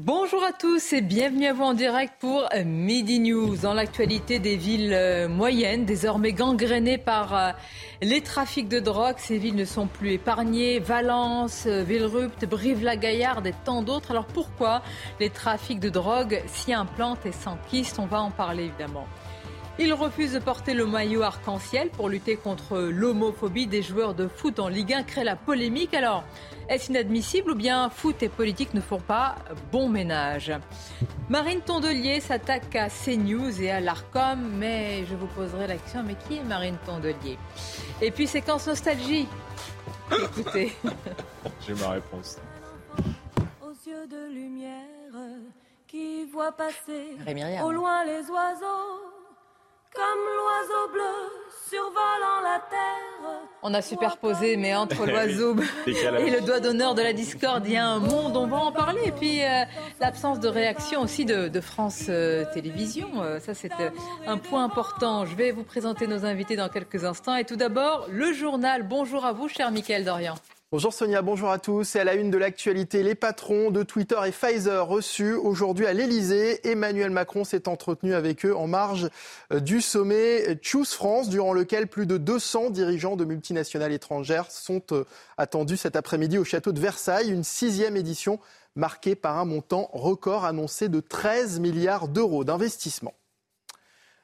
Bonjour à tous et bienvenue à vous en direct pour Midi News. Dans l'actualité des villes euh, moyennes, désormais gangrénées par euh, les trafics de drogue, ces villes ne sont plus épargnées. Valence, euh, Villerupt, Brive-la-Gaillarde et tant d'autres. Alors pourquoi les trafics de drogue s'y implantent et s'enquistent? On va en parler évidemment. Il refuse de porter le maillot arc-en-ciel pour lutter contre l'homophobie des joueurs de foot en Ligue 1, crée la polémique. Alors, est-ce inadmissible ou bien foot et politique ne font pas bon ménage Marine Tondelier s'attaque à CNews et à l'ARCOM, mais je vous poserai la question, mais qui est Marine Tondelier? Et puis séquence nostalgie? Écoutez. J'ai ma réponse. Aux yeux de lumière qui voit passer au loin les oiseaux comme l'oiseau bleu survolant la terre. On a superposé, mais entre l'oiseau et le doigt d'honneur de la discorde, il y a un monde, on va en parler. Et puis euh, l'absence de réaction aussi de, France euh, Télévisions, euh, ça c'est un point important. Je vais vous présenter nos invités dans quelques instants. Et tout d'abord, le journal. Bonjour à vous, cher Mickaël Dorian. Bonjour Sonia, bonjour à tous. Et à la une de l'actualité, les patrons de Twitter et Pfizer reçus aujourd'hui à l'Elysée. Emmanuel Macron s'est entretenu avec eux en marge euh, du sommet Choose France, durant lequel plus de 200 dirigeants de multinationales étrangères sont euh, attendus cet après-midi au château de Versailles. Une sixième édition marquée par un montant record annoncé de 13 milliards d'euros d'investissement.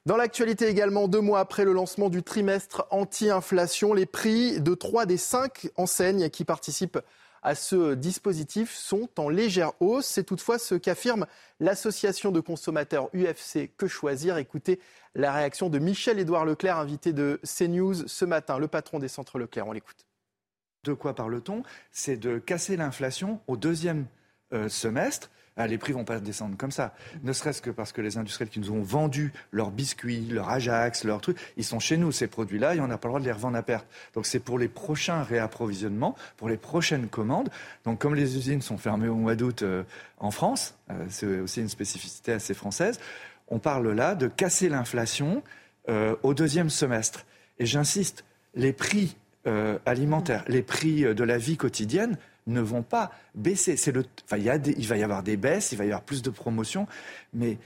Dans l'actualité également, deux mois après le lancement du trimestre anti-inflation, les prix de trois des cinq enseignes qui participent à ce dispositif sont en légère hausse. C'est toutefois ce qu'affirme l'association de consommateurs UFC Que Choisir. Écoutez la réaction de Michel-Édouard Leclerc, invité de CNews ce matin, le patron des centres Leclerc. On l'écoute. De quoi parle-t-on? C'est de casser l'inflation au deuxième euh, semestre ah, les prix vont pas descendre comme ça. Ne serait-ce que parce que les industriels qui nous ont vendu leurs biscuits, leurs Ajax, leurs trucs, ils sont chez nous, ces produits-là, et on n'a pas le droit de les revendre à perte. Donc c'est pour les prochains réapprovisionnements, pour les prochaines commandes. Donc comme les usines sont fermées au mois d'août euh, en France, euh, c'est aussi une spécificité assez française, on parle là de casser l'inflation euh, au deuxième semestre. Et j'insiste, les prix alimentaires, les prix de la vie quotidienne, ne vont pas baisser. Il, va y avoir des baisses, il va y avoir plus de promotions, mais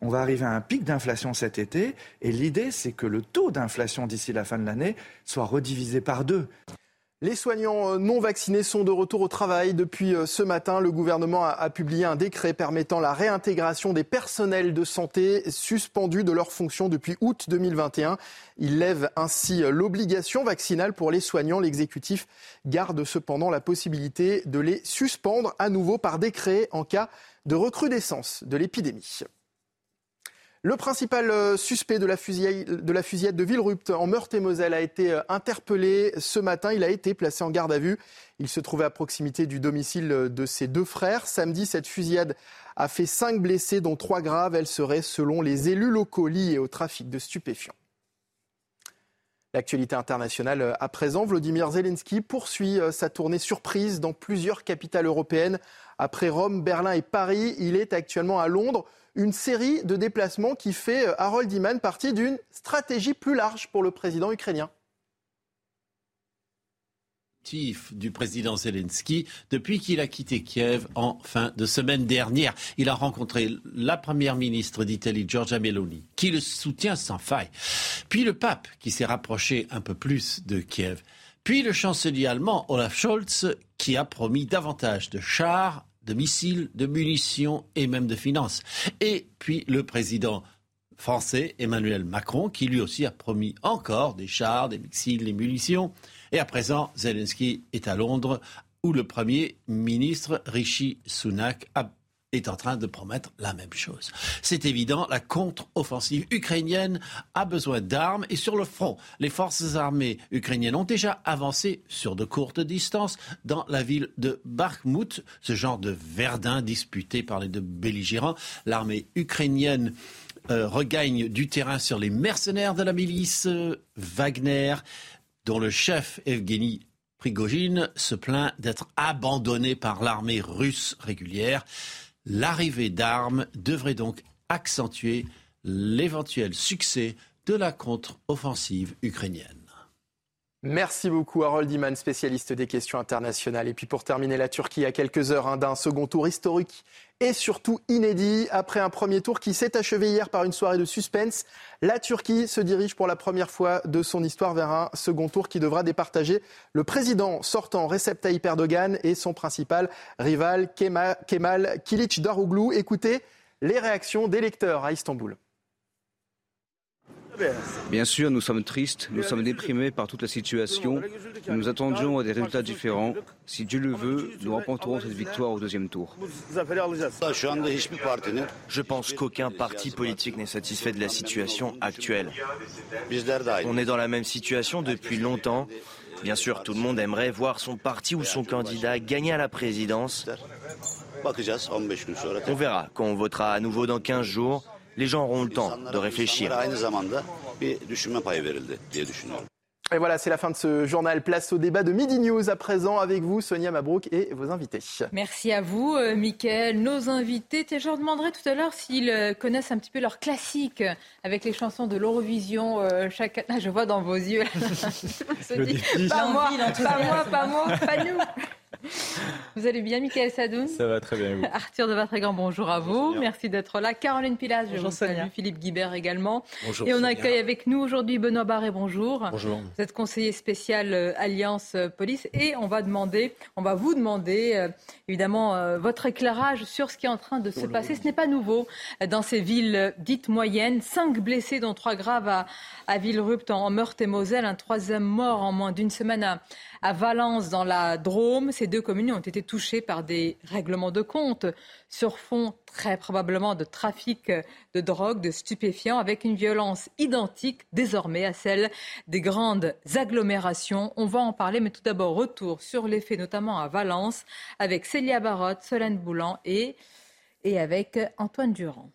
on va arriver à un pic d'inflation cet été, et l'idée, c'est que le taux d'inflation d'ici la fin de l'année soit redivisé par deux. Les soignants euh, non vaccinés sont de retour au travail. Depuis euh, ce matin, le gouvernement a publié un décret permettant la réintégration des personnels de santé suspendus de leurs fonctions depuis août 2021. Il lève ainsi euh, l'obligation vaccinale pour les soignants. L'exécutif garde cependant la possibilité de les suspendre à nouveau par décret en cas de recrudescence de l'épidémie. Le principal euh, suspect de la, fusillade de, Villerupt en Meurthe-et-Moselle a été euh, interpellé ce matin. Il a été placé en garde à vue. Il se trouvait à proximité du domicile euh, de ses deux frères. Samedi, cette fusillade a fait cinq blessés, dont trois graves. Elle serait, selon les élus locaux, liée au trafic de stupéfiants. L'actualité internationale à présent, Vladimir Zelensky poursuit sa tournée surprise dans plusieurs capitales européennes. Après Rome, Berlin et Paris, il est actuellement à Londres une série de déplacements qui fait, euh, Harold Iman, partie d'une stratégie plus large pour le président ukrainien. Du président Zelensky depuis qu'il a quitté Kiev en fin de semaine dernière. Il a rencontré la première ministre d'Italie, Giorgia Meloni, qui le soutient sans faille, puis le pape, qui s'est rapproché un peu plus de Kiev, puis le chancelier allemand Olaf Scholz, qui a promis davantage de chars de missiles, de munitions et même de finances. Et puis le président français Emmanuel Macron, qui lui aussi a promis encore des chars, des missiles, des munitions. Et à présent, Zelensky est à Londres, où le Premier ministre Rishi Sunak a est en train de promettre la même chose. C'est évident, la contre-offensive ukrainienne a besoin d'armes et sur le front, les forces armées ukrainiennes ont déjà avancé sur de courtes distances dans la ville de Bakhmut, ce genre de Verdun disputé par les deux belligérants. L'armée ukrainienne euh, regagne du terrain sur les mercenaires de la milice euh, Wagner, dont le chef Evgeny Prigogine se plaint d'être abandonné par l'armée russe régulière. L'arrivée d'armes devrait donc accentuer l'éventuel succès de la contre-offensive ukrainienne. Merci beaucoup Harold Iman, spécialiste des questions internationales. Et puis pour terminer, la Turquie à quelques heures hein, d'un second tour historique et surtout inédit. Après un premier tour qui s'est achevé hier par une soirée de suspense, la Turquie se dirige pour la première fois de son histoire vers un second tour qui devra départager le président sortant Recep Tayyip Erdogan et son principal rival Kemal Kilic. Écoutez les réactions des lecteurs à Istanbul. Bien sûr, nous sommes tristes, nous sommes déprimés par toute la situation. Nous attendions des résultats différents. Si Dieu le veut, nous remporterons cette victoire au deuxième tour. Je pense qu'aucun parti politique n'est satisfait de la situation actuelle. On est dans la même situation depuis longtemps. Bien sûr, tout le monde aimerait voir son parti ou son candidat gagner à la présidence. On verra quand on votera à nouveau dans 15 jours les gens auront le temps de réfléchir. Et voilà, c'est la fin de ce journal. Place au débat de Midi News à présent avec vous, Sonia Mabrouk et vos invités. Merci à vous, euh, Mickaël. Nos invités, je leur demanderai tout à l'heure s'ils euh, connaissent un petit peu leurs classiques avec les chansons de l'Eurovision. Euh, chaque... Ah, je vois dans vos yeux. pas moi, pas moi, pas moi, pas nous. Vous allez bien, Michael Sadoun Ça va très bien. Vous. Arthur de Vatrigan, bonjour à vous. Merci d'être là. Caroline Pilas, je vous salue. Philippe Guibert également. Bonjour, Et on accueille avec nous aujourd'hui Benoît Barré, bonjour. Bonjour. Vous êtes conseiller spécial euh, Alliance euh, Police et on va demander, on va vous demander euh, évidemment votre éclairage sur ce qui est en train de se passer. Ce n'est pas nouveau dans ces villes dites moyennes. Cinq blessés, dont trois graves à, à Villerupt en Meurthe et Moselle, un troisième mort en moins d'une semaine à, à Valence, dans la Drôme. Ces deux communes ont été touchées par des règlements de compte sur fond très probablement de trafic de drogue, de stupéfiants, avec une violence identique désormais à celle des grandes agglomérations. On va en parler, mais tout d'abord retour sur les faits, notamment à Valence, avec Célia Barotte, Solène Boulan et, et avec Antoine Durand.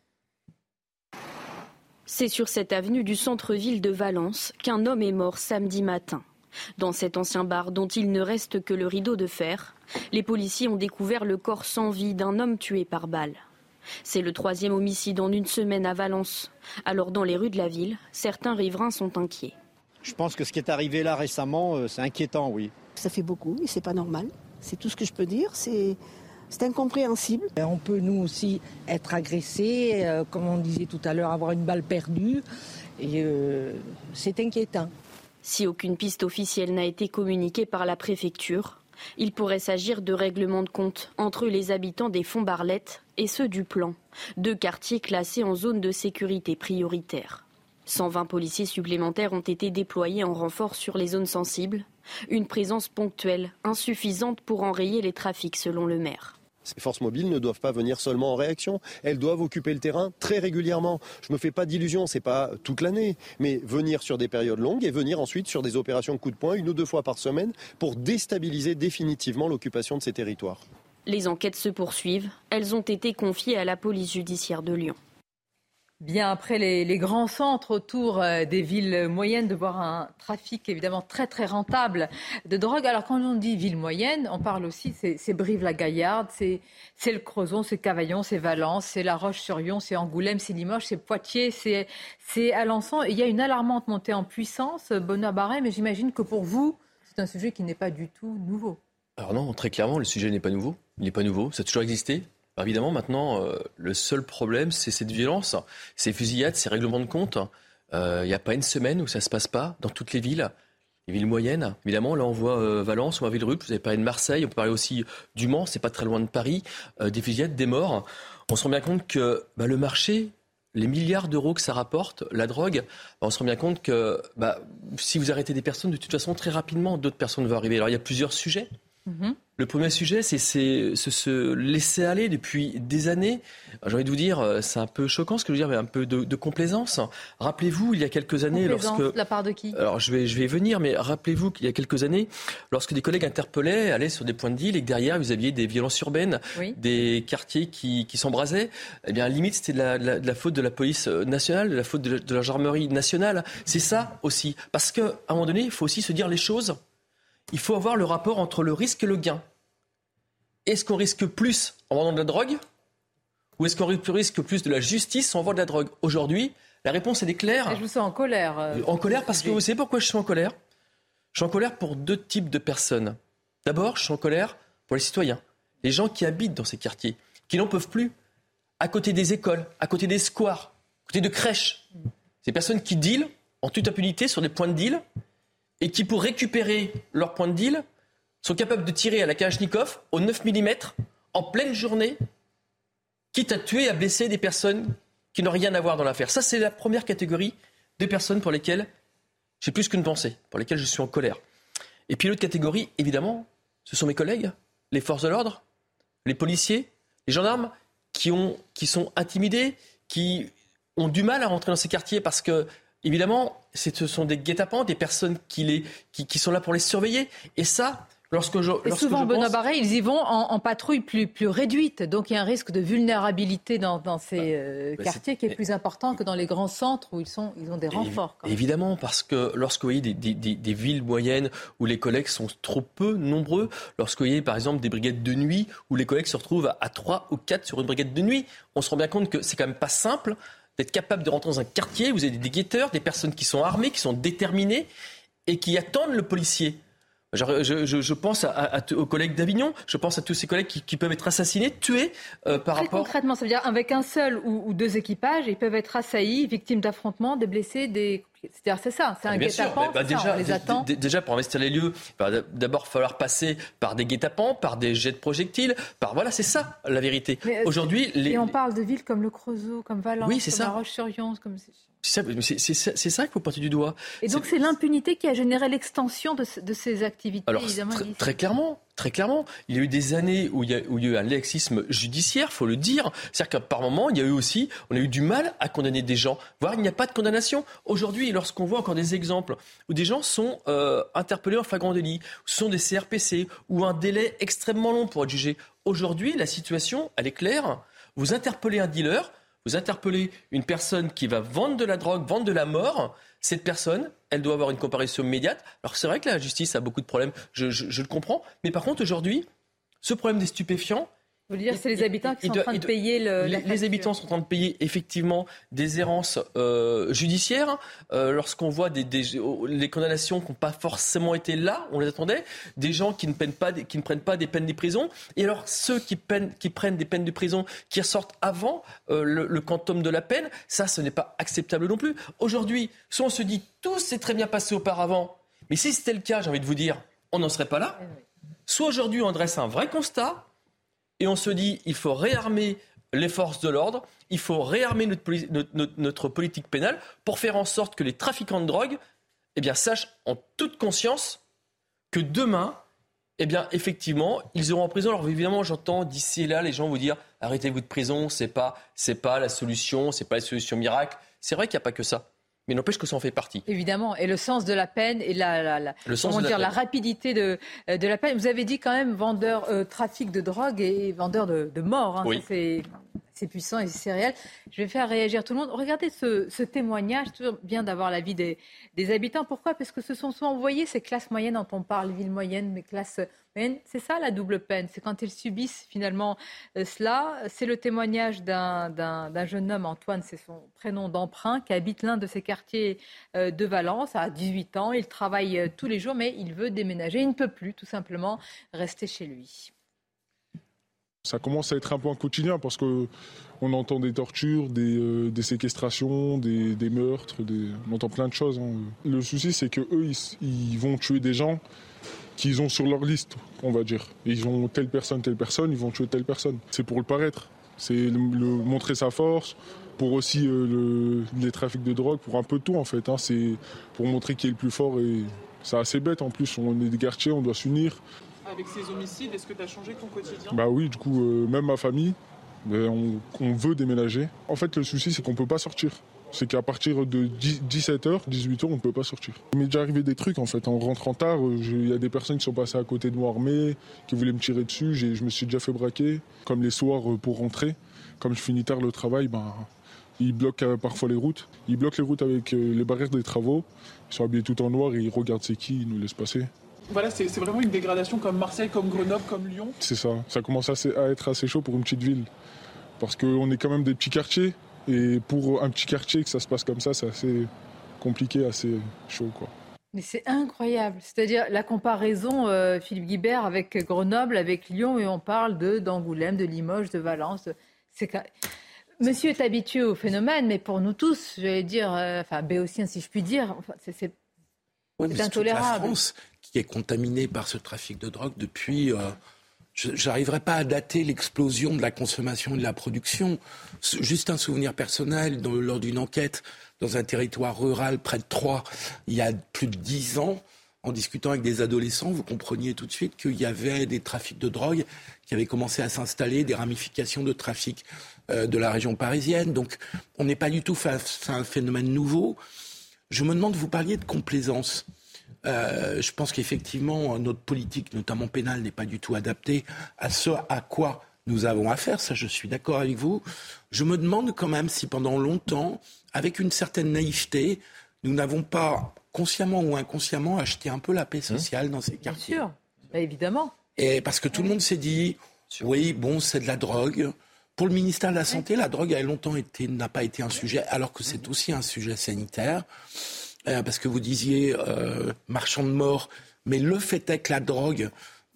C'est sur cette avenue du centre-ville de Valence qu'un homme est mort samedi matin. Dans cet ancien bar dont il ne reste que le rideau de fer, les policiers ont découvert le corps sans vie d'un homme tué par balle. C'est le troisième homicide en une semaine à Valence. Alors dans les rues de la ville, certains riverains sont inquiets. Je pense que ce qui est arrivé là récemment, euh, c'est inquiétant, oui. Ça fait beaucoup et c'est pas normal. C'est tout ce que je peux dire. C'est c'est incompréhensible. On peut nous aussi être agressés, euh, comme on disait tout à l'heure, avoir une balle perdue. Et euh, c'est inquiétant. Si aucune piste officielle n'a été communiquée par la préfecture, il pourrait s'agir de règlements de compte entre les habitants des Fonds Barlettes et ceux du Plan, deux quartiers classés en zone de sécurité prioritaire. 120 policiers supplémentaires ont été déployés en renfort sur les zones sensibles, une présence ponctuelle, insuffisante pour enrayer les trafics selon le maire. Ces forces mobiles ne doivent pas venir seulement en réaction, elles doivent occuper le terrain très régulièrement. Je ne me fais pas d'illusions, ce n'est pas toute l'année, mais venir sur des périodes longues et venir ensuite sur des opérations coup de poing une ou deux fois par semaine pour déstabiliser définitivement l'occupation de ces territoires. Les enquêtes se poursuivent, elles ont été confiées à la police judiciaire de Lyon. Bien après les, grands centres autour euh, des villes moyennes, de voir un trafic évidemment très très rentable de drogue. Alors quand on dit ville moyenne, on parle aussi, c'est Brive-la-Gaillarde, c'est le Crozon, c'est Cavaillon, c'est Valence, c'est La Roche-sur-Yon, c'est Angoulême, c'est Limoges, c'est Poitiers, c'est Alençon. Il y a une alarmante montée en puissance, Benoît Barret, mais j'imagine que pour vous, c'est un sujet qui n'est pas du tout nouveau. Alors non, très clairement, le sujet n'est pas nouveau. Il n'est pas nouveau, ça a toujours existé. Évidemment, maintenant, euh, le seul problème, c'est cette violence, ces fusillades, ces règlements de compte. Euh, il n'y a pas une semaine où ça ne se passe pas dans toutes les villes. Les villes moyennes, évidemment, là on voit euh, Valence, on voit Villerupt, vous avez parlé de Marseille, on peut parler aussi du Mans, c'est pas très loin de Paris, des fusillades, des morts. On se rend bien compte que bah, le marché, les milliards d'euros que ça rapporte, la drogue, bah, on se rend bien compte que bah, si vous arrêtez des personnes, de toute façon, très rapidement, d'autres personnes vont arriver. Alors il y a plusieurs sujets. Mm-hmm. Le premier sujet, c'est ce se laisser aller depuis des années. J'ai envie de vous dire, euh, c'est un peu choquant ce que je veux dire, mais un peu de, complaisance. Rappelez-vous, il y a quelques années, lorsque la part de qui? Alors je vais je vais y venir, mais rappelez-vous qu'il y a quelques années, lorsque des collègues interpellaient, allaient sur des points de deal et que derrière vous aviez des violences urbaines, des quartiers qui, qui s'embrasaient, eh bien limite c'était de la, de la, faute de la police nationale, de la faute de la, de la gendarmerie nationale. C'est ça aussi, parce qu'à un moment donné, il faut aussi se dire les choses il faut avoir le rapport entre le risque et le gain. Est-ce qu'on risque plus en vendant de la drogue ou est-ce qu'on risque plus de la justice en vendant de la drogue? Aujourd'hui, la réponse, elle est claire. je vous sens en colère. Euh, en colère parce que vous savez pourquoi je suis en colère? Je suis en colère pour deux types de personnes. D'abord, je suis en colère pour les citoyens, les gens qui habitent dans ces quartiers, qui n'en peuvent plus, à côté des écoles, à côté des squares, à côté de crèches. Ces personnes qui dealent en toute impunité sur des points de deal et qui, pour récupérer leur point de deal, sont capables de tirer à la Kalachnikov au 9 mm en pleine journée, quitte à tuer à blesser des personnes qui n'ont rien à voir dans l'affaire. Ça, c'est la première catégorie de personnes pour lesquelles j'ai plus qu'une pensée, pour lesquelles je suis en colère. Et puis l'autre catégorie, évidemment, ce sont mes collègues, les forces de l'ordre, les policiers, les gendarmes, qui, ont, qui sont intimidés, qui ont du mal à rentrer dans ces quartiers parce que évidemment, ce sont des guet-apens, des personnes qui, qui, sont là pour les surveiller. Et ça, Lorsque je, et souvent, Benoît Barret, ils y vont en, patrouille plus, plus réduite. Donc il y a un risque de vulnérabilité dans, dans ces bah, euh, bah, quartiers qui est plus important que dans les grands centres où ils, sont, ils ont des renforts. Évidemment, parce que lorsque vous voyez des, des, des, villes moyennes où les collègues sont trop peu nombreux, lorsque vous voyez par exemple des brigades de nuit où les collègues se retrouvent à, trois 3 ou 4 sur une brigade de nuit, on se rend bien compte que c'est quand même pas simple d'être capable de rentrer dans un quartier, vous avez des guetteurs, des personnes qui sont armées, qui sont déterminées et qui attendent le policier. Je, pense aux collègues d'Avignon, je pense à tous ces collègues qui, peuvent être assassinés, tués euh, par Très rapport. Concrètement, ça veut dire avec un seul ou, deux équipages, ils peuvent être assaillis, victimes d'affrontements, des blessés, des. C'est-à-dire, c'est ça, c'est un guet-apens. Bah, déjà, les attend. Déjà, pour investir les lieux, il va d'abord falloir passer par des guet-apens, par des jets de projectiles, par voilà, c'est ça la vérité. Euh, Aujourd'hui, les... et on parle de villes comme le Creusot, comme Valence, comme La Roche-sur-Yon, comme c'est ça, ça qu'il faut porter du doigt. Et donc c'est l'impunité qui a généré l'extension de, ces activités. Alors très clairement, très clairement, il y a eu des années où il y a, où eu un laxisme judiciaire, faut le dire. C'est-à-dire qu'à par moment, il y a eu aussi, on a eu du mal à condamner des gens, voire il n'y a pas de condamnation. Aujourd'hui, lorsqu'on voit encore des exemples où des gens sont euh, interpellés en flagrant délit, sont des CRPC, ou un délai extrêmement long pour être jugé, aujourd'hui, la situation, elle est claire. Vous interpellez un dealer, vous interpellez une personne qui va vendre de la drogue, vendre de la mort, cette personne, elle doit avoir une comparaison immédiate. Alors c'est vrai que la justice a beaucoup de problèmes, je, je le comprends, mais par contre aujourd'hui, ce problème des stupéfiants, vous voulez dire que c'est les habitants qui sont en train de payer le, les, habitants sont en train de payer effectivement des errances euh, judiciaires. Euh, Lorsqu'on voit des, des, les condamnations qui n'ont pas forcément été là, on les attendait, des gens qui ne, peinent pas, qui ne prennent pas des peines de prison. Et alors ceux qui, peinent, qui prennent des peines de prison qui ressortent avant euh, le, le, quantum de la peine, ça ce n'est pas acceptable non plus. Aujourd'hui, soit on se dit tout s'est très bien passé auparavant, mais si c'était le cas, j'ai envie de vous dire, on n'en serait pas là. Eh soit aujourd'hui on dresse un vrai constat et on se dit il faut réarmer les forces de l'ordre, il faut réarmer notre, politique pénale pour faire en sorte que les trafiquants de drogue eh sachent en toute conscience que demain, eh bien, effectivement, ils auront en prison. Alors évidemment, j'entends d'ici et là les gens vous dire arrêtez-vous de prison, c'est pas, pas la solution, c'est pas la solution miracle. C'est vrai qu'il n'y a pas que ça mais n'empêche que ça en fait partie. Évidemment, et le sens de la peine et la, la, comment dire, la, rapidité de, de, la peine. Vous avez dit quand même vendeur, euh, trafic de drogue et vendeur de, de mort. Hein. C'est puissant et c'est réel. Je vais faire réagir tout le monde. Regardez ce, témoignage, toujours bien d'avoir l'avis des, des habitants. Pourquoi? Parce que ce sont souvent, vous voyez, ces classes moyennes dont on parle, villes moyennes, mais classes moyennes, c'est ça la double peine. C'est quand ils subissent finalement euh, cela. C'est le témoignage d'un jeune homme, Antoine, c'est son prénom d'emprunt, qui habite l'un de ces quartiers euh, de Valence à 18 ans. Il travaille euh, tous les jours, mais il veut déménager. Il ne peut plus, tout simplement, rester chez lui. Ça commence à être un un quotidien parce que on entend des tortures, des, euh, séquestrations, des, meurtres, on entend plein de choses. Hein. Le souci, c'est que eux, ils, vont tuer des gens qu'ils ont sur leur liste, on va dire. Ils ont telle personne, telle personne, ils vont tuer telle personne. C'est pour le paraître, c'est montrer sa force, pour aussi euh, les trafics de drogue, pour un peu tout en fait. Hein. C'est pour montrer qui est le plus fort et c'est assez bête en plus. On est des quartiers, on doit s'unir. Avec ces homicides, est-ce que tu as changé ton quotidien? Bah oui, du coup, euh, même ma famille, ben, on, veut déménager. En fait, le souci, c'est qu'on peut pas sortir. C'est qu'à partir de 17h, 18h, on ne peut pas sortir. Il m'est déjà arrivé des trucs en fait. En rentrant tard, euh, il y a des personnes qui sont passées à côté de moi armées, qui voulaient me tirer dessus. Je me suis déjà fait braquer. Comme les soirs euh, pour rentrer, comme je finis tard le travail, ben, ils bloquent parfois les routes. Ils bloquent les routes avec les barrières des travaux. Ils sont habillés tout en noir et ils regardent c'est qui, ils nous laissent passer. Voilà, c'est vraiment une dégradation comme Marseille, comme Grenoble, comme Lyon. C'est ça. Ça commence assez- à être assez chaud pour une petite ville. Parce qu'on est quand même des petits quartiers. Et pour un petit quartier, que ça se passe comme ça, c'est assez compliqué, assez chaud. Quoi. Mais c'est incroyable. C'est-à-dire la comparaison, euh, Philippe Guibert, avec Grenoble, avec Lyon, et on parle de d'Angoulême, de Limoges, de Valence. C'est quand- Monsieur est habitué au phénomène, mais pour nous tous, j'allais dire, euh, enfin béotien si je puis dire, enfin, c'est- mais c'est toute la intolérable. France qui est contaminée par ce trafic de drogue depuis. euh, je n'arriverai pas à dater l'explosion de la consommation et de la production. Juste un souvenir personnel, dans- lors d'une enquête dans un territoire rural près de Troyes, il y a plus de dix ans, en discutant avec des adolescents, vous compreniez tout de suite qu'il y avait des trafics de drogue qui avaient commencé à s'installer, des ramifications de trafic euh, de la région parisienne. Donc on n'est pas du tout face à un phénomène nouveau. Je me demande, vous parliez de complaisance. Euh, je pense qu'effectivement, notre politique, notamment pénale, n'est pas du tout adaptée à ce à quoi nous avons affaire. Ça, je suis d'accord avec vous. Je me demande quand même si pendant longtemps, avec une certaine naïveté, nous n'avons pas, consciemment ou inconsciemment, acheté un peu la paix sociale dans ces bien quartiers. sûr, Bah, évidemment. Et parce que tout le monde s'est dit, oui, bon, c'est de la drogue. Pour le ministère de la Santé, la drogue a longtemps été, n'a pas été un sujet, alors que c'est aussi un sujet sanitaire. Euh, parce que vous disiez euh, marchand de mort, mais le fait est que la drogue,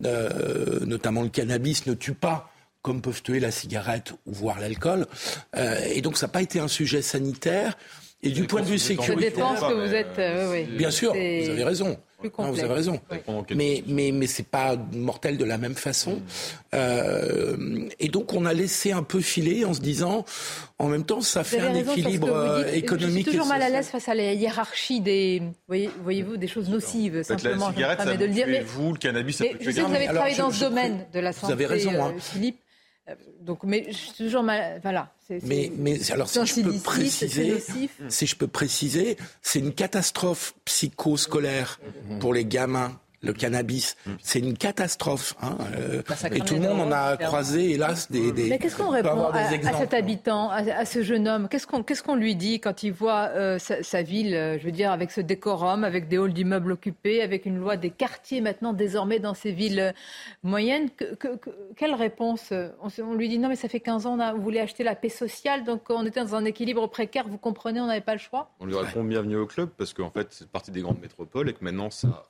euh, notamment le cannabis, ne tue pas comme peuvent tuer la cigarette ou voire l'alcool. Et donc ça n'a pas été un sujet sanitaire. Et du point de vue Je sécuritaire, dépense que vous êtes. euh, oui. Bien sûr, vous avez raison. Non, vous avez raison. Oui. Mais, mais, mais c'est pas mortel de la même façon. Euh, et donc, on a laissé un peu filer en se disant, en même temps, ça Vous fait un raison équilibre vous euh, dites. économique. Je suis toujours mal à l'aise face à la hiérarchie des, voyez, voyez-vous, des choses nocives. Simplement, la cigarette, ça de le dire. Mais- vous, le cannabis, ça mais peut je tuer sais que vous avez travaillé dans je ce domaine de la vous santé, avez raison, hein. Philippe. Euh, Donc, mais je suis toujours mal. Voilà. c'est- c'est- Mais, mais alors, si je peux préciser, si je peux préciser, c'est une catastrophe psychoscolaire pour les gamins. Le cannabis, c'est une catastrophe. hein, euh, ça et tout le monde en a croisé, hélas, des. des Mais qu'est-ce qu'on répond à, cet habitant, à, à ce jeune homme? Qu'est-ce qu'on qu'est-ce qu'on lui dit quand il voit euh, sa, sa ville, euh, je veux dire, avec ce décorum, avec des halls d'immeubles occupés, avec une loi des quartiers maintenant désormais dans ces villes moyennes? Que- que- que- Quelle réponse on, lui dit non, mais ça fait 15 ans, on, a, on voulait acheter la paix sociale, donc on était dans un équilibre précaire, vous comprenez, on n'avait pas le choix? On lui répond bienvenue au club parce qu'en fait, c'est partie des grandes métropoles et que maintenant, ça,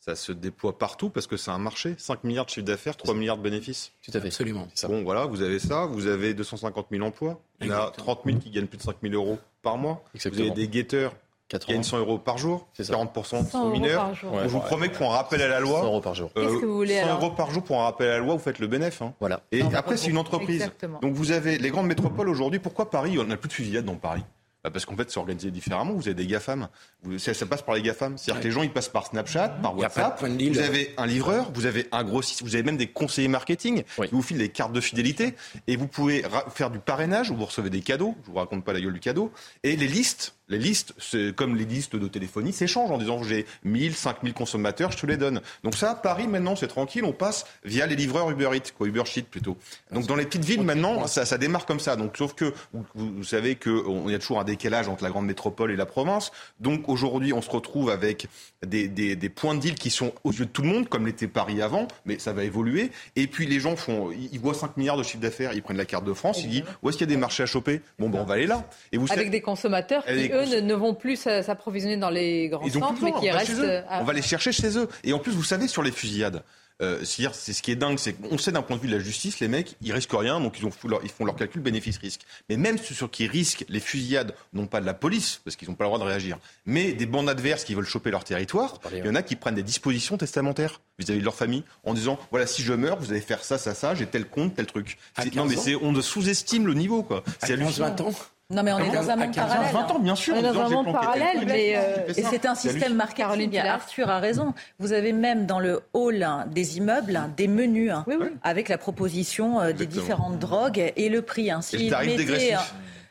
ça se déploie partout parce que c'est un marché. 5 milliards de chiffre d'affaires, 3 milliards de bénéfices. Tout à fait. Absolument. Bon, voilà, vous avez ça. Vous avez 250 000 emplois. Il y en a 30 000 qui gagnent plus de 5 000 euros par mois. Exactement. Vous avez des guetteurs qui gagnent 100 euros par jour. 40% 100 sont euros mineurs. par jour. Donc, Ouais, je vous ouais. promets que pour un rappel à la loi. 100 euros par jour. Qu'est-ce que vous voulez, 100 alors euros par jour pour un rappel à la loi, vous faites le bénéf. hein. Voilà. Et Non, après, c'est une entreprise. Exactement. Donc vous avez les grandes métropoles aujourd'hui. Pourquoi Paris On n'a plus de fusillade dans Paris? Bah, parce qu'en fait, c'est organisé différemment. Vous avez des GAFAM. Vous- ça, ça passe par les GAFAM. C'est-à-dire que les gens, ils passent par Snapchat, par WhatsApp. Vous avez un livreur, vous avez un grossiste, vous avez même des conseillers marketing qui vous filent des cartes de fidélité. Et vous pouvez faire du parrainage où vous recevez des cadeaux. Je vous raconte pas la gueule du cadeau. Et les listes, les listes, c'est comme les listes de téléphonie, s'échangent en disant j'ai 1000, 5000 consommateurs, je te les donne. Donc ça, Paris, maintenant, c'est tranquille. On passe via les livreurs Uber Eats, quoi, Uber Sheet plutôt. Donc dans les petites villes, maintenant, ça, ça démarre comme ça. Donc sauf que vous, vous savez qu'il y a toujours un décalage entre la grande métropole et la province. Donc aujourd'hui, on se retrouve avec des, des, des points de deal qui sont aux yeux de tout le monde, comme l'était Paris avant, mais ça va évoluer. Et puis les gens font, ils ils voient 5 milliards de chiffre d'affaires, ils prennent la carte de France, ils disent où est-ce qu'il y a des marchés à choper? Bon, ben on va aller là. Et vous Avec savez- des consommateurs qui, Avec des eux, ne, ne vont plus s'approvisionner dans les grands centres, mais qui restent. eux. euh, à- On va les chercher chez eux. Et en plus, vous savez, sur les fusillades, euh, c'est-à-dire, c'est ce qui est dingue, c'est qu'on sait d'un point de vue de la justice, les mecs, ils risquent rien, donc ils, ont, font leur- ils font leur calcul bénéfice-risque. Mais même ceux sur qui risquent les fusillades, non pas de la police, parce qu'ils n'ont pas le droit de réagir, mais des bandes adverses qui veulent choper leur territoire, il y en a qui prennent des dispositions testamentaires vis-à-vis de leur famille, en disant, voilà, si je meurs, vous allez faire ça, ça, ça, j'ai tel compte, tel truc. À C'est- Non, mais 15 ans c'est, on sous-estime le niveau, quoi. À C'est 15, 20 hallucinant. ans Non, mais on est dans un monde parallèle. 20 ans, bien sûr. On est dans un monde parallèle, mais euh, et c'est un système marketing. Arthur a raison. Vous avez même dans le hall des immeubles des menus hein, avec la proposition euh, des différentes drogues et le prix. Ainsi, hein,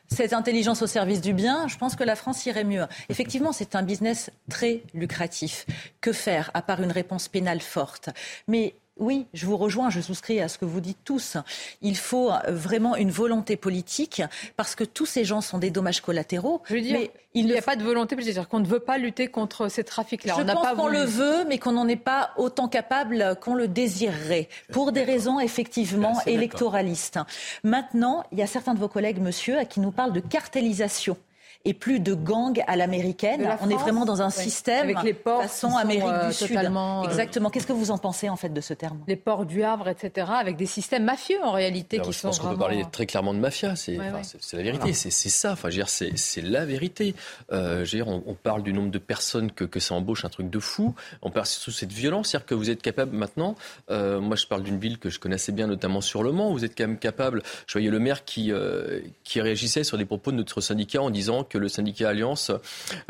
cette intelligence au service du bien, je pense que la France irait mieux. Effectivement, c'est un business très lucratif. Que faire à part une réponse pénale forte? Mais oui, je vous rejoins, je souscris à ce que vous dites tous. Il faut vraiment une volonté politique parce que tous ces gens sont des dommages collatéraux. Je veux dire, mais il n'y a pas de volonté, c'est-à-dire qu'on ne veut pas lutter contre ces trafics-là. Je pense qu'on le veut, mais qu'on n'en est pas autant capable qu'on le désirerait, pour des raisons effectivement électoralistes. Maintenant, il y a certains de vos collègues, monsieur, qui nous parlent de cartélisation et plus de gangs à l'américaine. On est vraiment dans un système Avec les ports façon Amérique euh, du Sud. Euh, Exactement. Qu'est-ce que vous en pensez en fait de ce terme? Les ports du Havre, etc. Avec des systèmes mafieux en réalité qui je sont pense qu'on peut parler très clairement de mafia. C'est la vérité. C'est ça. Enfin, c'est la vérité. Euh, dire, on, on, parle du nombre de personnes que, que, ça embauche, un truc de fou. On parle surtout de cette violence, c'est-à-dire que vous êtes capable maintenant. Euh, moi, je parle d'une ville que je connaissais bien, notamment sur Le Mans. Vous êtes quand même capable. Je voyais le maire qui euh, qui réagissait sur les propos de notre syndicat en disant que le syndicat Alliance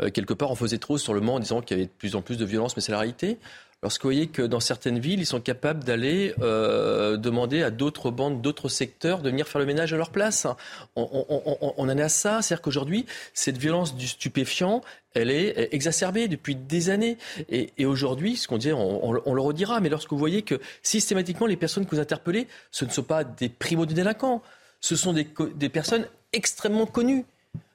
euh, quelque part, on faisait trop sur le Mans en disant qu'il y avait de plus en plus de violence, mais c'est la réalité. Lorsque vous voyez que dans certaines villes, ils sont capables d'aller euh, demander à d'autres bandes, d'autres secteurs de venir faire le ménage à leur place. On, en est à ça. C'est-à-dire qu'aujourd'hui, cette violence du stupéfiant, elle est exacerbée depuis des années. Et, aujourd'hui, ce qu'on dit, on, le redira, mais lorsque vous voyez que systématiquement, les personnes que vous interpellez, ce ne sont pas des primo-délinquants, ce sont des personnes extrêmement connues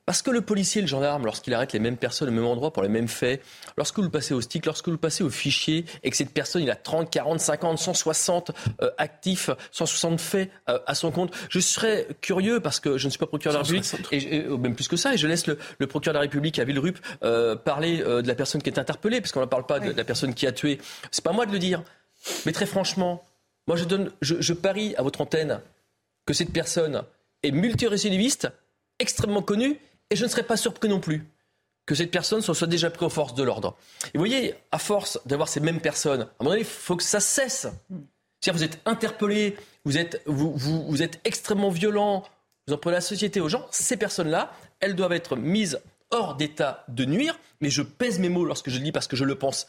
parce que le policier et le gendarme, lorsqu'il arrête les mêmes personnes au même endroit pour les mêmes faits, lorsque vous le passez au stick, lorsque vous le passez au fichier et que cette personne, il a 30, 40, 50, 160 actifs, 160 faits euh, à son compte, je serais curieux parce que je ne suis pas procureur de la République, et, même plus que ça, et je laisse le, procureur de la République à Villerup euh, parler euh, de la personne qui est interpellée, parce qu'on ne parle pas de, la personne qui a tué. C'est pas moi de le dire. Mais très franchement, moi je, donne, je, je parie à votre antenne que cette personne est multirécidiviste, extrêmement connue et je ne serais pas surpris non plus que cette personne soit déjà prise aux forces de l'ordre. Et vous voyez, à force d'avoir ces mêmes personnes, à un moment donné, il faut que ça cesse. Si vous êtes interpellé, vous êtes, vous, vous, vous êtes extrêmement violent, vous en prenez la société aux gens, ces personnes-là, elles doivent être mises hors d'état de nuire, mais je pèse mes mots lorsque je le dis parce que je le pense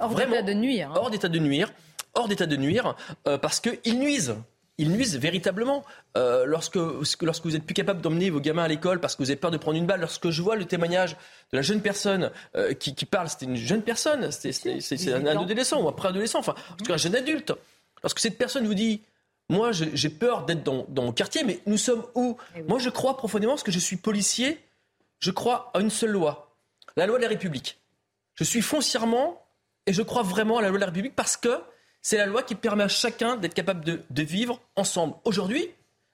hors vraiment. d'état de nuire. Hein. Hors d'état de nuire, hors d'état de nuire, euh, parce qu'ils nuisent ils nuisent véritablement. Euh, lorsque, lorsque vous êtes plus capable d'emmener vos gamins à l'école parce que vous avez peur de prendre une balle, lorsque je vois le témoignage de la jeune personne euh, qui, parle, c'était une jeune personne, c'est un adolescent ou un préadolescent, enfin, en tout cas un jeune adulte. Lorsque cette personne vous dit moi, j'ai peur d'être dans, mon quartier, mais nous sommes où eh Moi, je crois profondément, parce que je suis policier, je crois à une seule loi, la loi de la République. Je suis foncièrement et je crois vraiment à la loi de la République parce que c'est la loi qui permet à chacun d'être capable de, vivre ensemble. Aujourd'hui,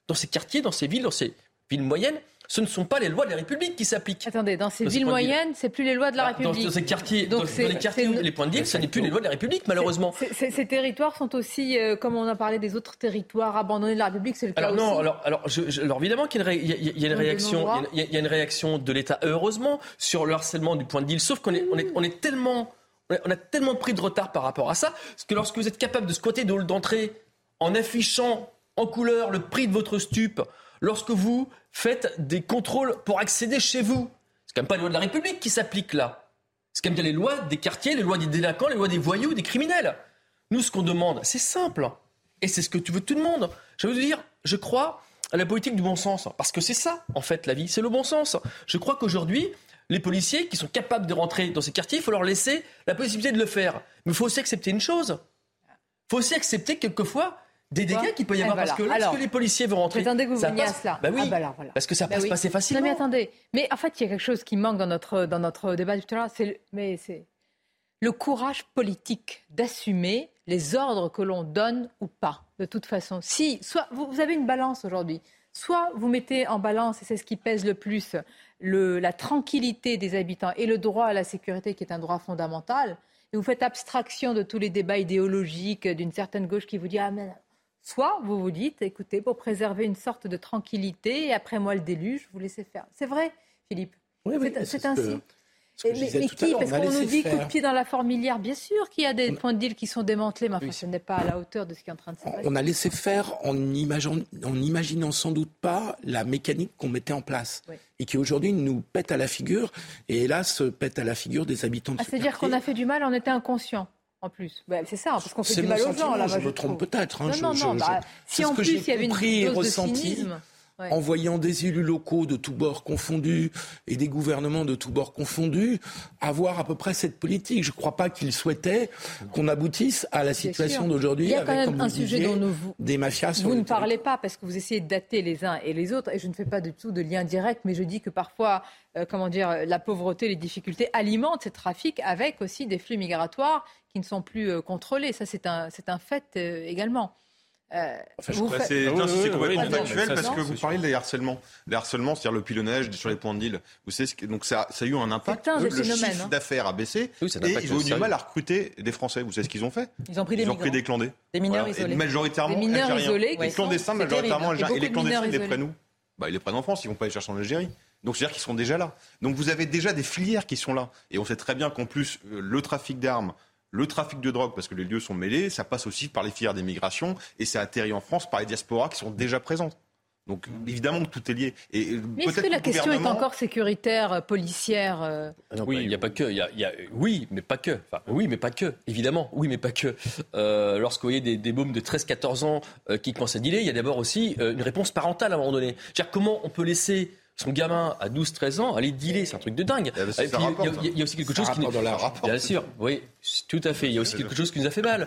dans ces quartiers, dans ces villes, dans ces villes moyennes, ce ne sont pas les lois de la République qui s'appliquent. Attendez, dans ces villes moyennes, c'est plus les lois de la République. Dans, ces quartiers, dans, les quartiers, les points de ville, ce n'est plus les lois de la République, malheureusement. ces territoires sont aussi, euh, comme on a parlé des autres territoires abandonnés de la République, c'est le cas alors, aussi. Non, alors, alors, alors évidemment qu'il y, a une réaction, il y, a une réaction de l'État, heureusement, sur le harcèlement du point de ville. Sauf qu'on est, on est, on est tellement on a tellement pris de retard par rapport à ça, que lorsque vous êtes capable de squatter de hall d'entrée en affichant en couleur le prix de votre stupe, lorsque vous faites des contrôles pour accéder chez vous, c'est quand même pas les lois de la République qui s'appliquent là. C'est quand même les lois des quartiers, les lois des délinquants, les lois des voyous, des criminels. Nous, ce qu'on demande, c'est simple. Et c'est ce que tu veux tout le monde. Je veux dire, je crois à la politique du bon sens. Parce que c'est ça, en fait, la vie, c'est le bon sens. Je crois qu'aujourd'hui, les policiers qui sont capables de rentrer dans ces quartiers, il faut leur laisser la possibilité de le faire. Mais il faut aussi accepter une chose. Il faut aussi accepter quelquefois des dégâts qu'il peut y avoir. Eh, parce que lorsque les policiers vont rentrer. Attendez que vous veniez à cela. Bah oui, ah, bah Parce que ça bah passe pas assez facilement. Non, mais attendez. Mais en fait, il y a quelque chose qui manque dans notre, dans notre débat tout à l'heure. C'est mais c'est le courage politique d'assumer les ordres que l'on donne ou pas, de toute façon. Si, soit vous avez une balance aujourd'hui. Soit vous mettez en balance, et c'est ce qui pèse le plus, la tranquillité des habitants et le droit à la sécurité qui est un droit fondamental, et vous faites abstraction de tous les débats idéologiques d'une certaine gauche qui vous dit ah mais soit vous vous dites écoutez pour préserver une sorte de tranquillité et après moi le déluge vous laissez faire. C'est vrai, Philippe? Oui, c'est ainsi. Mais, qui Parce qu'on nous dit coup de pied dans la fourmilière. Bien sûr qu'il y a des points de deal qui sont démantelés, mais enfin, ce n'est pas à la hauteur de ce qui est en train de se passer. On a laissé faire en, imaginant, sans doute pas la mécanique qu'on mettait en place. Et qui aujourd'hui nous pète à la figure, et hélas, pète à la figure des habitants de ah, C'est-à-dire qu'on a fait du mal, on était inconscient en plus. c'est ça, parce qu'on fait du mal aux gens. Là, je me trompe peut-être. Hein, non, non, non. Bah, si en plus il y avait une dose de cynisme en voyant des élus locaux de tous bords confondus et des gouvernements de tous bords confondus avoir à peu près cette politique. Je ne crois pas qu'ils souhaitaient qu'on aboutisse à la situation d'aujourd'hui. Il y a quand même un sujet dont vous, des mafias. Vous ne parlez pas parce que vous essayez de dater les uns et les autres. Et je ne fais pas du tout de lien direct, mais je dis que parfois, euh, comment dire, la pauvreté, les difficultés alimentent ces trafics avec aussi des flux migratoires qui ne sont plus euh, contrôlés. Ça, c'est un, un fait euh, également. Euh, c'est complètement factuel parce que vous parlez des harcèlements. Les harcèlements, c'est-à-dire le pilonnage sur les points de deal. Vous savez, donc ça, ça a eu un impact. Un le chiffre hein. d'affaires a baissé et ils ont eu du mal à recruter des Français. Vous savez ce qu'ils ont fait Ils ont pris des, ils ont pris des clandés. Des mineurs isolés. majoritairement des mineurs algériens. isolés. Les clandestins, majoritairement algériens. Et les clandestins, ils les prennent où bah, Ils les prennent en France, ils vont pas les chercher en Algérie. Donc c'est-à-dire qu'ils sont déjà là. Donc vous avez déjà des filières qui sont là. Et on sait très bien qu'en plus, euh, le trafic d'armes, le trafic de drogue, parce que les lieux sont mêlés, ça passe aussi par les filières d'immigration et ça atterrit en France par les diasporas qui sont déjà présentes. Donc évidemment que tout est lié. Et mais est-ce que la question est encore sécuritaire, euh, policière euh ah Oui, il n'y a pas que. Y a, y a, oui, mais pas que. Enfin, oui, mais pas que. Évidemment, oui, mais pas que. Euh, lorsque vous voyez des, des mômes de 13-14 ans qui commencent à dealer, il y a d'abord aussi une réponse parentale à un moment donné. comment on peut laisser son gamin à 12-13 ans aller dealer, c'est un truc de dingue. Il y, a aussi quelque chose qui nous... Bien sûr, oui, tout à fait. Il y a aussi quelque chose qui nous a fait mal.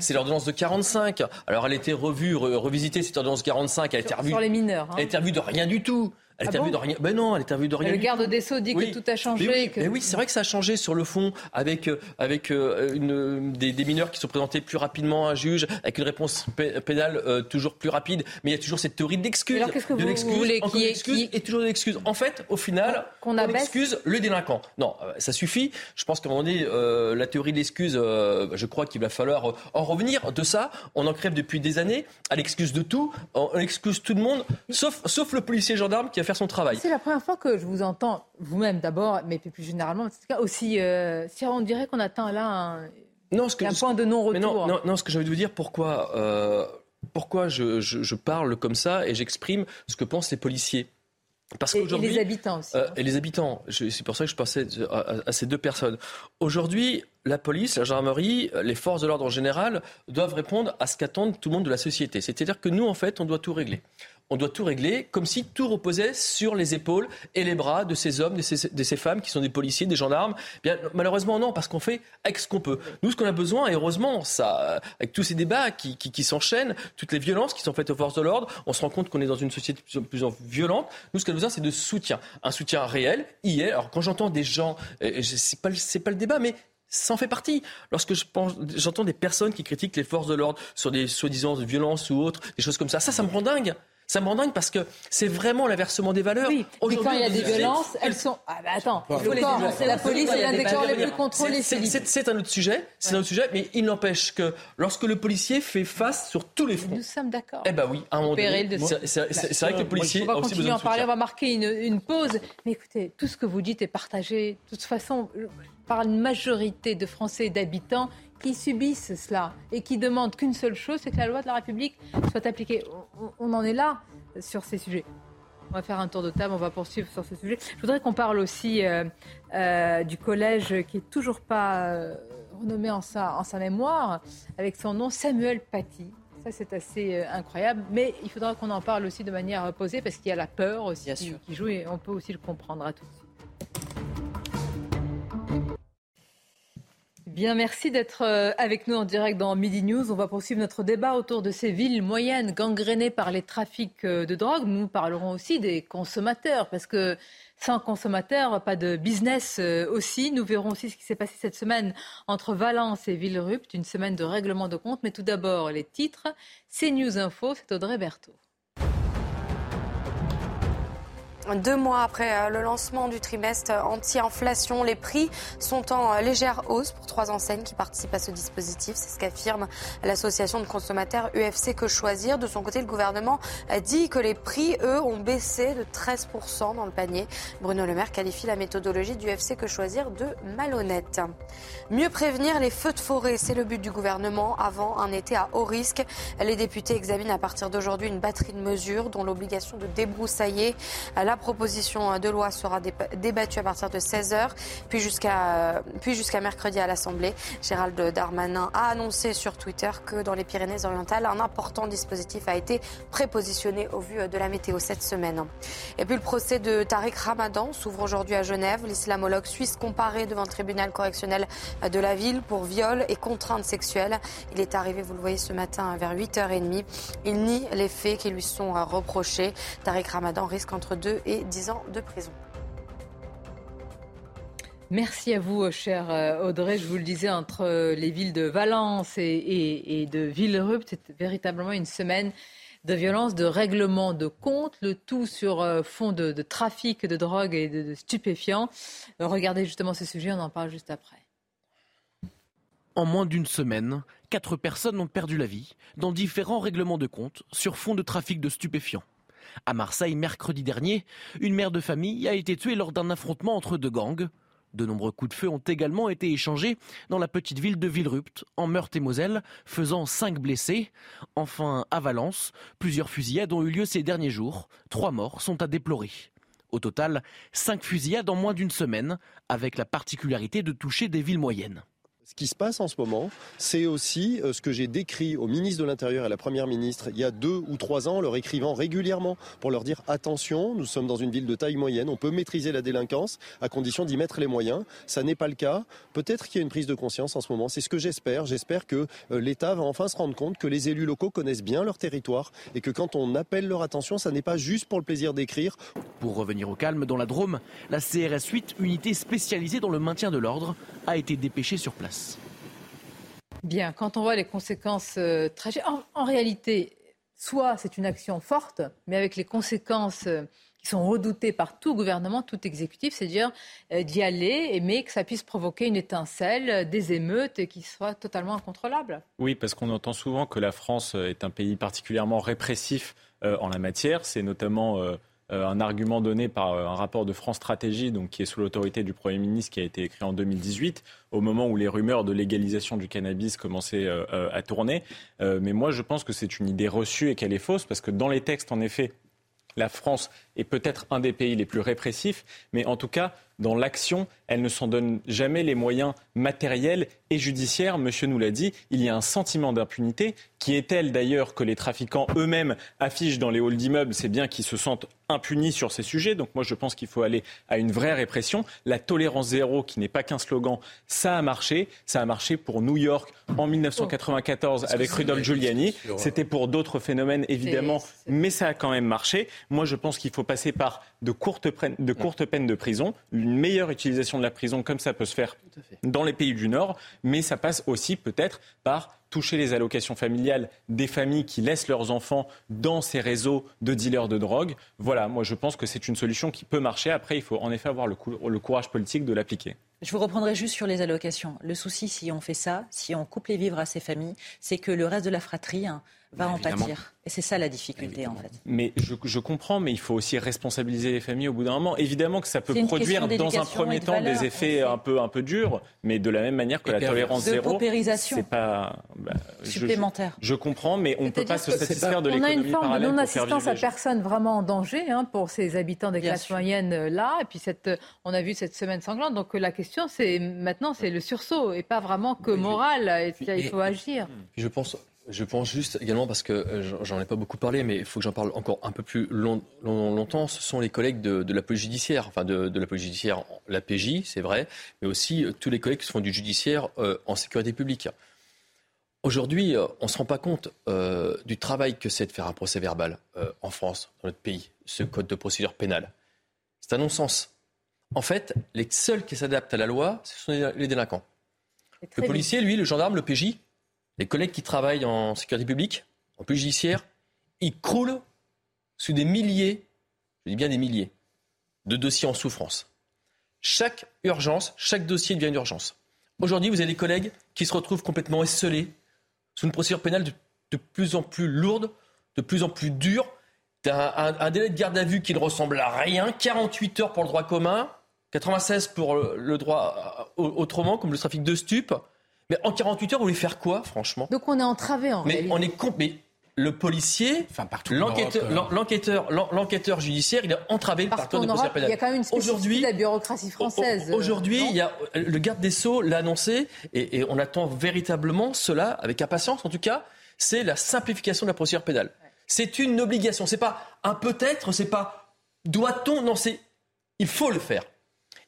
C'est l'ordonnance de 45. Alors elle a été revue, revisitée cette ordonnance 45. Elle a été revue. Sur les mineurs. Hein. Elle a été revue de rien du tout. Elle était ah de rien. Ben non, revue de rien. Le garde des Sceaux dit que tout a changé. Mais oui, oui c'est vrai que ça a changé sur le fond, avec euh, avec euh, une, des, des, mineurs qui sont présentés plus rapidement à un juge, avec une réponse pénale euh, toujours plus rapide. Mais il y a toujours cette théorie de l'excuse. Alors qu'est-ce que vous, voulez qui est, qui... et toujours de l'excuse. En fait, au final, qu'on excuse le délinquant. Non, ça suffit. Je pense qu'à un moment donné, la théorie de l'excuse, je crois qu'il va falloir en revenir de ça. On en crève depuis des années à l'excuse de tout. On excuse tout le monde, sauf sauf le policier gendarme qui a faire son travail. C'est la première fois que je vous entends, vous-même d'abord, mais plus généralement, aussi, euh, si on dirait qu'on atteint là un, non, ce que, un point de non-retour. Non, non, non, ce que j'ai envie de vous dire, pourquoi, euh, pourquoi je, je, parle comme ça et j'exprime ce que pensent les policiers. Parce et, et, les habitants aussi. Euh, et les habitants, c'est pour ça que je pensais à, ces deux personnes. Aujourd'hui, la police, la gendarmerie, les forces de l'ordre en général doivent répondre à ce qu'attendent tout le monde de la société. C'est-à-dire que nous, en fait, on doit tout régler on doit tout régler comme si tout reposait sur les épaules et les bras de ces hommes, de ces, femmes qui sont des policiers, des gendarmes. Bien, malheureusement, non, parce qu'on fait avec ce qu'on peut. Nous, ce qu'on a besoin, et heureusement, ça, avec tous ces débats qui, s'enchaînent, toutes les violences qui sont faites aux forces de l'ordre, on se rend compte qu'on est dans une société de plus en plus violente. Nous, ce qu'on a besoin, c'est de soutien. Un soutien réel, hier. Alors, quand j'entends des gens, c'est pas, pas le débat, mais ça en fait partie. Lorsque j'entends des personnes qui critiquent les forces de l'ordre sur des soi-disant violences ou autres, des choses comme ça, ça, ça me rend dingue. Ça me rend dingue parce que c'est vraiment l'inversement des valeurs. Oui, mais quand il y a des violences, elles sont. Ah bah attends, la police est l'un des corps les plus contrôlés. C'est un autre sujet, c'est un autre sujet, mais il n'empêche que lorsque le policier fait face sur tous les fronts. Nous sommes d'accord. Eh ben oui, à un moment donné. C'est vrai que le policier. On va continuer à en parler, on va marquer une, une pause. Mais écoutez, tout ce que vous dites est partagé. De toute façon, par une majorité de Français et d'habitants qui subissent cela et qui demandent qu'une seule chose, c'est que la loi de la République soit appliquée. On, en est là sur ces sujets. On va faire un tour de table, on va poursuivre sur ce sujet. Je voudrais qu'on parle aussi euh, euh, du collège qui est toujours pas euh, renommé en sa, en sa mémoire, avec son nom Samuel Paty. Ça, c'est assez incroyable. Mais il faudra qu'on en parle aussi de manière posée parce qu'il y a la peur aussi qui, qui, joue et on peut aussi le comprendre à tout de suite. Bien, merci d'être euh, avec nous en direct dans Midi News. On va poursuivre notre débat autour de ces villes moyennes gangrénées par les trafics euh, de drogue. Nous parlerons aussi des consommateurs, parce que sans consommateurs, pas de business euh, aussi. Nous verrons aussi ce qui s'est passé cette semaine entre Valence et Villerupt, une semaine de règlement de compte. Mais tout d'abord, les titres. C'est News Info, c'est Audrey Berthaud. Deux mois après euh, le lancement du trimestre anti-inflation, les prix sont en euh, légère hausse pour trois enseignes qui participent à ce dispositif. C'est ce qu'affirme l'association de consommateurs UFC Que Choisir. De son côté, le gouvernement a dit que les prix, eux, ont baissé de 13% dans le panier. Bruno Le Maire qualifie la méthodologie du UFC Que Choisir de malhonnête. Mieux prévenir les feux de forêt, c'est le but du gouvernement avant un été à haut risque. Les députés examinent à partir d'aujourd'hui une batterie de mesures dont l'obligation de débroussailler la la proposition de loi sera débattue à partir de 16h, puis jusqu'à puis jusqu'à mercredi à l'Assemblée. Gérald Darmanin a annoncé sur Twitter que dans les Pyrénées-Orientales, un important dispositif a été prépositionné au vu de la météo cette semaine. Et puis le procès de Tariq Ramadan s'ouvre aujourd'hui à Genève. L'islamologue suisse comparé devant le tribunal correctionnel de la ville pour viol et contrainte sexuelle. Il est arrivé, vous le voyez ce matin, vers 8h30. Il nie les faits qui lui sont reprochés. Tariq Ramadan risque entre 2 et 10 ans de prison. Merci à vous, cher euh, Audrey. Je vous le disais, entre euh, les villes de Valence et, de Villerupt, c'est véritablement une semaine de violence, de règlement de comptes, le tout sur euh, fond de, trafic de drogue et de, de stupéfiants. regardez justement ce sujet, on en parle juste après. En moins d'une semaine, quatre personnes ont perdu la vie dans différents règlements de comptes sur fond de trafic de stupéfiants. À Marseille, mercredi dernier, une mère de famille a été tuée lors d'un affrontement entre deux gangs. De nombreux coups de feu ont également été échangés dans la petite ville de Villerupt, en Meurthe-et-Moselle, faisant cinq blessés. Enfin, à Valence, plusieurs fusillades ont eu lieu ces derniers jours. Trois morts sont à déplorer. Au total, cinq fusillades en moins d'une semaine, avec la particularité de toucher des villes moyennes. Ce qui se passe en ce moment, c'est aussi euh, ce que j'ai décrit au ministre de l'Intérieur et à la Première ministre il y a deux ou trois ans, leur écrivant régulièrement pour leur dire attention, nous sommes dans une ville de taille moyenne, on peut maîtriser la délinquance à condition d'y mettre les moyens. Ça n'est pas le cas. Peut-être qu'il y a une prise de conscience en ce moment. C'est ce que j'espère. J'espère que euh, l'État va enfin se rendre compte que les élus locaux connaissent bien leur territoire et que quand on appelle leur attention, ça n'est pas juste pour le plaisir d'écrire. Pour revenir au calme dans la Drôme, la CRS 8, unité spécialisée dans le maintien de l'ordre, a été dépêchée sur place. Bien, quand on voit les conséquences euh, tragiques, en, réalité, soit c'est une action forte, mais avec les conséquences euh, qui sont redoutées par tout gouvernement, tout exécutif, c'est-à-dire euh, d'y aller, mais que ça puisse provoquer une étincelle, des émeutes et qui soient totalement incontrôlables. Oui, parce qu'on entend souvent que la France est un pays particulièrement répressif en la matière. C'est notamment euh, un argument donné par euh, un rapport de France Stratégie, qui est sous l'autorité du Premier ministre, qui a été écrit en 2018, au moment où les rumeurs de légalisation du cannabis commençaient euh, à tourner. mais moi, je pense que c'est une idée reçue et qu'elle est fausse, parce que dans les textes, en effet, la France est peut-être un des pays les plus répressifs, mais en tout cas, dans l'action, elle ne s'en donne jamais les moyens matériels et judiciaires. Monsieur nous l'a dit, il y a un sentiment d'impunité qui est tel d'ailleurs que les trafiquants eux-mêmes affichent dans les halls d'immeubles, c'est bien qu'ils se sentent impunis sur ces sujets. Donc moi je pense qu'il faut aller à une vraie répression. La tolérance zéro, qui n'est pas qu'un slogan, ça a marché. Ça a marché pour New York en 1994 avec Rudolph Giuliani. C'était pour d'autres phénomènes évidemment, mais ça a quand même marché. Moi je pense qu'il faut passer par de courtes, de courtes peines de prison une meilleure utilisation de la prison, comme ça peut se faire dans les pays du Nord, mais ça passe aussi peut-être par toucher les allocations familiales des familles qui laissent leurs enfants dans ces réseaux de dealers de drogue. Voilà, moi je pense que c'est une solution qui peut marcher. Après, il faut en effet avoir le, le courage politique de l'appliquer. Je vous reprendrai juste sur les allocations. Le souci, si on fait ça, si on coupe les vivres à ces familles, c'est que le reste de la fratrie, hein, va en pâtir. Et c'est ça la difficulté, en fait. Mais je, comprends, mais il faut aussi responsabiliser les familles au bout d'un moment. Évidemment que ça peut produire dans un premier temps des effets un peu, un peu durs, mais de la même manière que la tolérance de zéro, c'est pas bah, supplémentaire. Je, comprends, mais on ne peut pas se satisfaire de l'économie On a une forme de non-assistance à personne vraiment en danger hein, pour ces habitants des classes moyennes euh, là. Et puis cette, on a vu cette semaine sanglante. Donc la question, c'est maintenant, c'est le sursaut et pas vraiment que moral. il faut agir. Je pense je pense juste également, parce que euh, j'en ai pas beaucoup parlé, mais il faut que j'en parle encore un peu plus longtemps, ce sont les collègues de, la police judiciaire, enfin de, la police judiciaire, la PJ, c'est vrai, mais aussi euh, tous les collègues qui font du judiciaire euh, en sécurité publique. Aujourd'hui, on ne se rend pas compte du travail que c'est de faire un procès verbal en France, dans notre pays, ce code de procédure pénale. C'est un non-sens. En fait, les seuls qui s'adaptent à la loi, ce sont les délinquants. Le policier, lui, le gendarme, le PJ, les collègues qui travaillent en sécurité publique, en police judiciaire, ils croulent sous des milliers, je dis bien des milliers, de dossiers en souffrance. Chaque urgence, chaque dossier devient une urgence. Aujourd'hui, vous avez des collègues qui se retrouvent complètement esselés sous une procédure pénale de, plus en plus lourde, de plus en plus dure. Un, un, délai de garde à vue qui ne ressemble à rien, 48 heures pour le droit commun, 96 pour le, droit euh, autrement, comme le trafic de stupes. Mais en 48 heures, vous voulez faire quoi, franchement? Donc on est entravé en mais réalité. On est mais le policier, enfin, l'enquêteur, l'enquêteur, l'enquêteur judiciaire, il est entravé par de Europe, procédure pénale. Il y a quand même une spécificité de la bureaucratie française. Aujourd'hui, il y a le garde des sceaux l'a annoncé et, et, on attend véritablement cela avec impatience. En tout cas, c'est la simplification de la procédure pénale. C'est une obligation. C'est pas un peut-être. C'est pas doit-on. Non, c'est il faut le faire.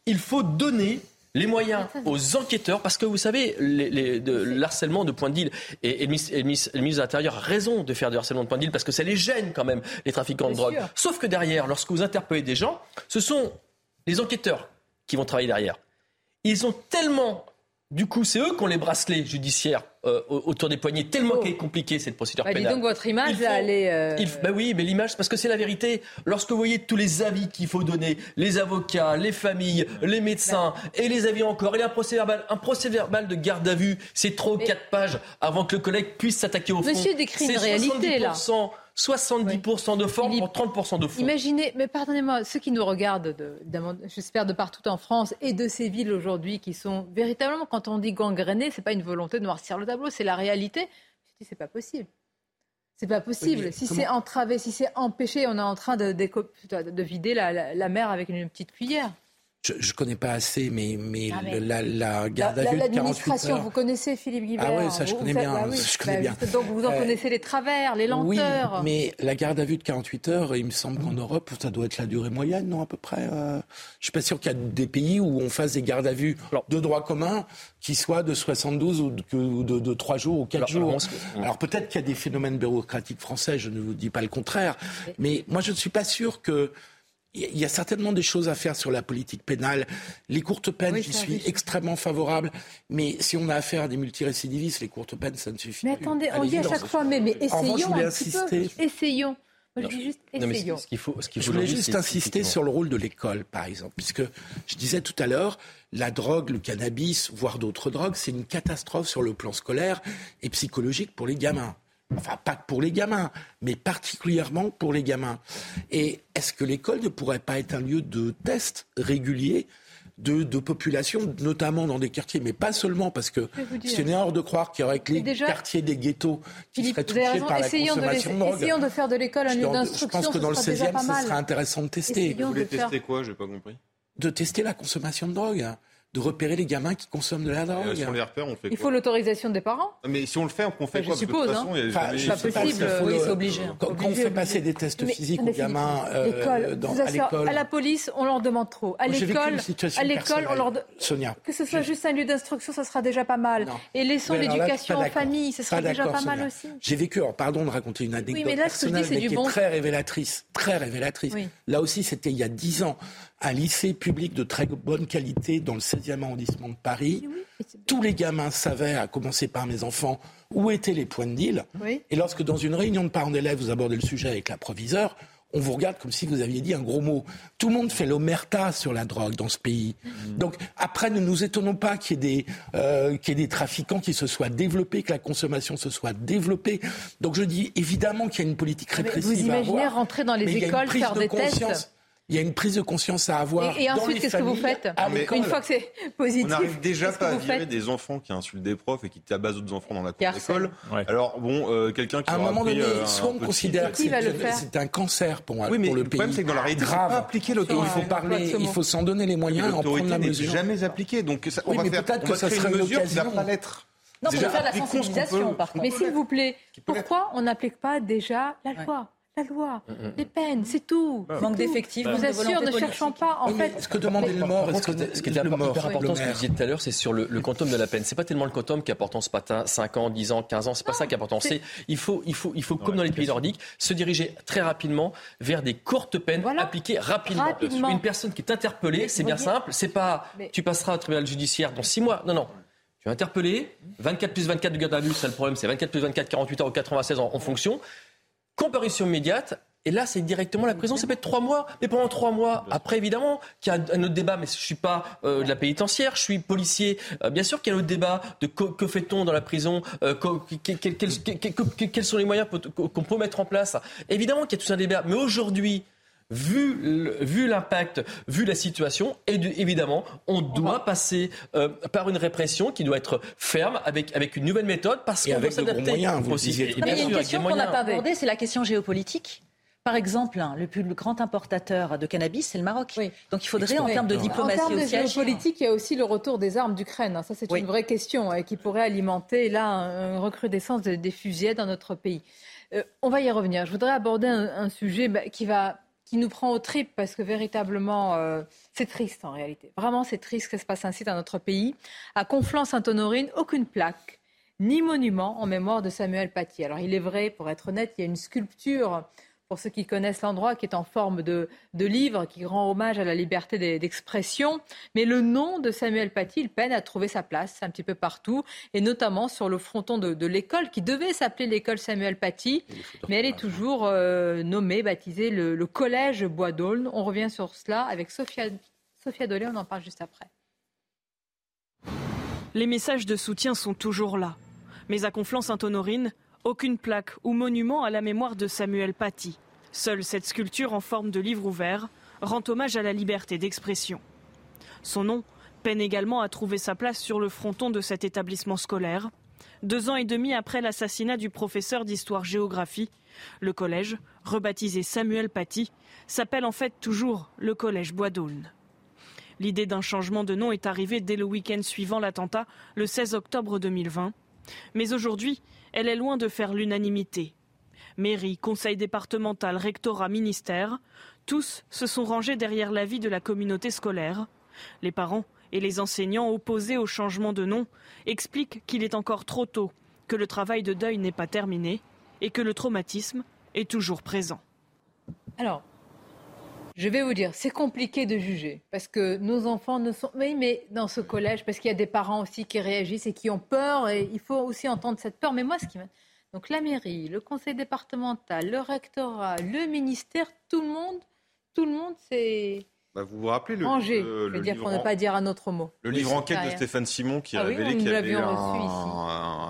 Il faut donner les moyens aux enquêteurs, parce que vous savez, les, les, de, l'harcèlement de point de deal, et, et, le ministre de l'Intérieur a raison de faire du harcèlement de point de deal, parce que ça les gêne quand même, les trafiquants de drogue. Sûr. Sauf que derrière, lorsque vous interpellez des gens, ce sont les enquêteurs qui vont travailler derrière. Ils ont tellement du coup, c'est eux qui ont les bracelets judiciaires euh, autour des poignets, tellement oh. qu'elle est compliquée cette procédure bah, pénale. Dis donc votre image, faut, là, elle est. Euh... Il, bah oui, mais l'image, parce que c'est la vérité. Lorsque vous voyez tous les avis qu'il faut donner, les avocats, les familles, les médecins, bah. et les avis encore, et un procès verbal, un procès verbal de garde à vue, c'est trop mais... quatre pages avant que le collègue puisse s'attaquer au fond. Monsieur décrit une réalité, là. 70% de forme pour 30% de fond. Imaginez, mais pardonnez-moi, ceux qui nous regardent, j'espère de partout en France et de ces villes aujourd'hui qui sont véritablement, quand on dit gangrénées, c'est pas une volonté de noircir le tableau, c'est la réalité. Je dis, c'est pas possible. C'est pas possible. Oui, si c'est entravé, si c'est empêché, on est en train de, de, de vider la, la, la, mer avec une petite cuillère. Je ne connais pas assez, mais, mais, ah, mais la, la, garde à vue de 48 heures... vous connaissez Philippe Guibert. Ah oui, ça je connais vous, bien. Bah, oui, je connais bah, bien. Donc vous en euh, connaissez les travers, les lenteurs. Oui, mais la garde à vue de 48 heures, il me semble qu'en Europe, ça doit être la durée moyenne, non, à peu près. Euh... Je suis pas sûr qu'il y a des pays où on fasse des gardes à vue de droit commun qui soient de 72 ou de, ou de, de 3 jours ou 4 alors, jours. Alors, alors peut-être qu'il y a des phénomènes bureaucratiques français, je ne vous dis pas le contraire, mais moi je ne suis pas sûr que il y a certainement des choses à faire sur la politique pénale. Les courtes peines, oui, j'y suis extrêmement favorable. Mais si on a affaire à des multirécidivistes, les courtes peines, ça ne suffit mais plus. Mais attendez, on dit à chaque fois, mais, mais essayons revanche, un insister. petit peu. Essayons. Moi, je dis juste non, essayons. ce qu'il faut, ce qu'il je voulais juste insister sur le rôle de l'école, par exemple. Puisque je disais tout à l'heure, la drogue, le cannabis, voire d'autres drogues, c'est une catastrophe sur le plan scolaire et psychologique pour les gamins. Enfin, pas que pour les gamins, mais particulièrement pour les gamins. Et est-ce que l'école ne pourrait pas être un lieu de test régulier de, de population, notamment dans des quartiers, mais pas seulement, parce que c'est une erreur de croire qu'il y aurait que les déjà, quartiers des ghettos qui Philippe, seraient touchés raison, par la essayons consommation de, de, drogue. Essayons de faire de l'école un lieu d'instruction. Je pense que dans le 16e, ce serait intéressant de tester. Vous voulez tester quoi? J'ai pas compris. De tester la consommation de drogue de repérer les gamins qui consomment de la drogue. Euh, si on les repère, on fait Il faut l'autorisation des parents. Mais si on le fait, on fait je quoi suppose, de toute façon, hein. enfin, jamais- c'est pas possible, oui, c'est obligé. Quand, quand on fait obligé. passer des tests Mais, physiques aux gamins euh, dans- je à l'école. à la police, on leur demande trop. À l'école, à on leur de- Sonia. que ce soit juste un lieu d'instruction, ça sera déjà pas mal. Non. Et laissons l'éducation en famille, ce sera déjà pas mal aussi. J'ai vécu, alors pardon de raconter une anecdote je personnelle, c'est mais qui est très révélatrice, très révélatrice. Là aussi, c'était il y a dix ans, un lycée public de très bonne qualité dans le 16e arrondissement de Paris. Tous les gamins savaient, à commencer par mes enfants, où étaient les points de deal. Oui. Et lorsque dans une réunion de parents d'élèves, vous abordez le sujet avec la proviseure, on vous regarde comme si vous aviez dit un gros mot. Tout le monde fait l'omerta sur la drogue dans ce pays. Donc après, ne nous étonnons pas qu'il y, ait des, euh, qu'il y ait des trafiquants qui se soient développés, que la consommation se soit développée. Donc je dis évidemment qu'il y a une politique Mais répressive Vous à imaginez avoir, rentrer dans les mais écoles, faire de des conscience. tests Il y a une prise de conscience à avoir. Et, ensuite, qu'est-ce que vous faites l'école. Une fois que c'est positif, On n'arrive déjà pas à virer des enfants qui insultent des profs et qui tabassent d'autres enfants dans la cour d'école. Alors bon, euh, quelqu'un qui À un moment donné, euh, un soit on petit- considère que c'est un cancer pour, moi, Oui, mais pour le, le problème, c'est que dans la réalité, grave. pas appliqué Et l'autorité. il faut parler, il faut s'en donner les moyens et en prendre L'autorité la n'est mesure. jamais appliquée. Donc ça, on Oui, va faire peut-être que ça serait une mesure qui va pas l'être. Non, pour faire la sensibilisation, par contre. Mais s'il vous plaît, pourquoi on n'applique pas déjà la loi la loi, les peines, c'est tout. Manque C'est tout. d'effectifs, manque vous de assure, ne cherchons pas, en Oui, fait. ce que demandait le mort, contre, que ce qui était le hyper mort, important, ce que vous disiez tout à l'heure, c'est sur le, le quantum de la peine. C'est pas tellement le quantum qui est important ce matin, 5 ans, 10 ans, 15 ans, c'est pas ça qui est important. C'est il faut, il faut, il faut comme dans les pays nordiques, se diriger très rapidement vers des courtes peines appliquées rapidement. Rapidement. Une personne qui est interpellée, c'est bien simple, c'est pas Mais- tu passeras au tribunal judiciaire dans 6 mois. Non, non. Tu es interpellé, 24 plus 24 de garde à vue, c'est le problème, c'est 24 plus 24, 48 heures ou 96 en, en fonction. Comparution immédiate Et là, c'est directement la prison. Ça peut être trois mois. Mais pendant trois mois, après, évidemment, qu'il y a un autre débat. Mais je suis pas euh, de la pénitentiaire, je suis policier. Euh, bien sûr qu'il y a un autre débat de que fait-on dans la prison, euh, quels sont les moyens qu'on peut mettre en place. Évidemment qu'il y a tout un débat. Mais aujourd'hui, vu l'impact, vu la situation, et évidemment, on doit passer euh, par une répression qui doit être ferme, avec, avec une nouvelle méthode, parce qu'on doit s'adapter. Il y a une question qu'on n'a pas abordée, c'est la question géopolitique. Par exemple, hein, le plus grand importateur de cannabis, c'est le Maroc. Donc il faudrait, en termes de diplomatie en termes de géopolitique, il y a aussi le retour des armes d'Ukraine. Ça, c'est une vraie question hein, qui pourrait alimenter là une recrudescence des fusillades dans notre pays. Euh, on va y revenir. Je voudrais aborder un, sujet bah, qui va qui nous prend au trip parce que véritablement, euh, c'est triste en réalité. Vraiment, c'est triste que se passe ainsi dans notre pays. À Conflans-Sainte-Honorine, aucune plaque ni monument en mémoire de Samuel Paty. Alors il est vrai, pour être honnête, il y a une sculpture pour ceux qui connaissent l'endroit, qui est en forme de, livre, qui rend hommage à la liberté d'expression. Mais le nom de Samuel Paty, il peine à trouver sa place un petit peu partout, et notamment sur le fronton de, l'école, qui devait s'appeler l'école Samuel Paty, mais elle est toujours euh, nommée, baptisée le, collège Bois d'Aulne. On revient sur cela avec Sophia, Sophia Dolé, on en parle juste après. Les messages de soutien sont toujours là. Mais à Conflans-Sainte-Honorine, aucune plaque ou monument à la mémoire de Samuel Paty. Seule cette sculpture en forme de livre ouvert rend hommage à la liberté d'expression. Son nom peine également à trouver sa place sur le fronton de cet établissement scolaire. Deux ans et demi après l'assassinat du professeur d'histoire-géographie, le collège, rebaptisé Samuel Paty, s'appelle en fait toujours le collège Bois d'Aulne. L'idée d'un changement de nom est arrivée dès le week-end suivant l'attentat, le 16 octobre 2020. Mais aujourd'hui, elle est loin de faire l'unanimité. Mairie, conseil départemental, rectorat, ministère, tous se sont rangés derrière l'avis de la communauté scolaire. Les parents et les enseignants opposés au changement de nom expliquent qu'il est encore trop tôt, que le travail de deuil n'est pas terminé et que le traumatisme est toujours présent. Alors, je vais vous dire, c'est compliqué de juger parce que nos enfants ne sont. Oui, mais dans ce collège, parce qu'il y a des parents aussi qui réagissent et qui ont peur, et il faut aussi entendre cette peur. Mais moi, ce qui Donc la mairie, le conseil départemental, le rectorat, le ministère, tout le monde, tout le monde, c'est bah, vous vous rappelez le, le, dire pour ne pas dire un autre mot. Le livre enquête de Stéphane Simon qui a ah révélé qu'il y avait un,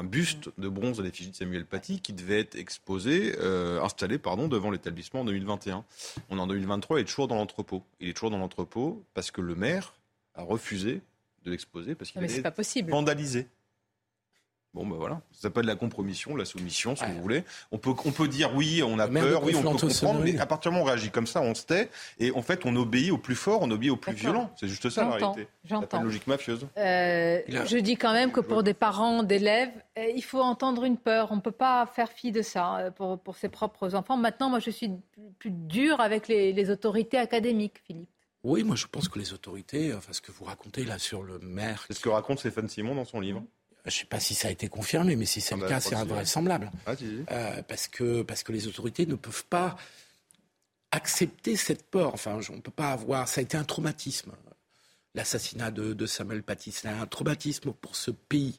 buste de bronze à l'effigie de Samuel Paty qui devait être exposé, euh, installé pardon, devant l'établissement en 2021. On est en 2023, il est toujours dans l'entrepôt. Il est toujours dans l'entrepôt parce que le maire a refusé de l'exposer parce qu'il est vandalisé. Bon, ben voilà, ça s'appelle la compromission, la soumission, si vous voulez. On peut, on peut dire oui, on a peur, oui, on peut comprendre, mais à partir du moment où on réagit comme ça, on se tait, et en fait, on obéit au plus fort, on obéit au plus violent. C'est juste ça, la réalité. J'entends. La logique mafieuse. Euh, je dis quand même que pour des parents d'élèves, euh, il faut entendre une peur. On ne peut pas faire fi de ça euh, pour, pour ses propres enfants. Maintenant, moi, je suis plus dure avec les, les autorités académiques, Philippe. Oui, moi je pense que les autorités, enfin ce que vous racontez là sur le maire. C'est ce que raconte Stéphane Simon dans son livre. Je ne sais pas si ça a été confirmé, mais si c'est ah le cas, c'est invraisemblable. Ah, euh, parce, que, parce que les autorités ne peuvent pas accepter cette peur. Enfin, on ne peut pas avoir. Ça a été un traumatisme. L'assassinat de, Samuel Paty, c'est un traumatisme pour ce pays.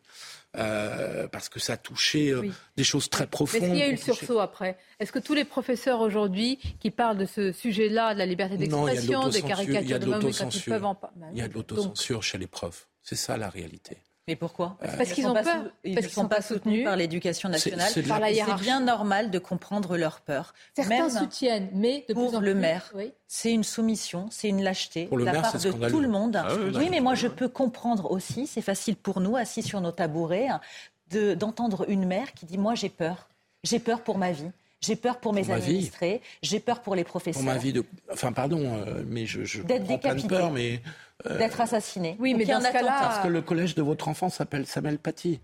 Euh, parce que ça a touché euh, des choses très profondes. Est-ce qu'il y a eu le sursaut après? Est-ce que tous les professeurs aujourd'hui qui parlent de ce sujet-là, de la liberté d'expression, des caricatures de l'autocensure. peuvent en Il y a de l'autocensure chez les profs. C'est ça la réalité. Mais pourquoi euh, Parce qu'ils ont peur. Ils ne sont, pas soutenus par l'éducation nationale. C'est bien normal de comprendre leur peur. Certains soutiennent, mais de pour le maire, c'est une soumission, c'est une lâcheté de la part de tout le monde. Ah oui, mais moi je peux comprendre aussi, c'est facile pour nous, assis sur nos tabourets, d'entendre une mère qui dit moi j'ai peur, j'ai peur pour ma vie. J'ai peur pour mes administrés, j'ai peur pour les professeurs. Pour ma vie de... Enfin, pardon, euh, mais je, je prends plein de peur, mais euh, d'être assassiné. Oui, mais dans ce cas-là, parce que le collège de votre enfant s'appelle Samuel Paty.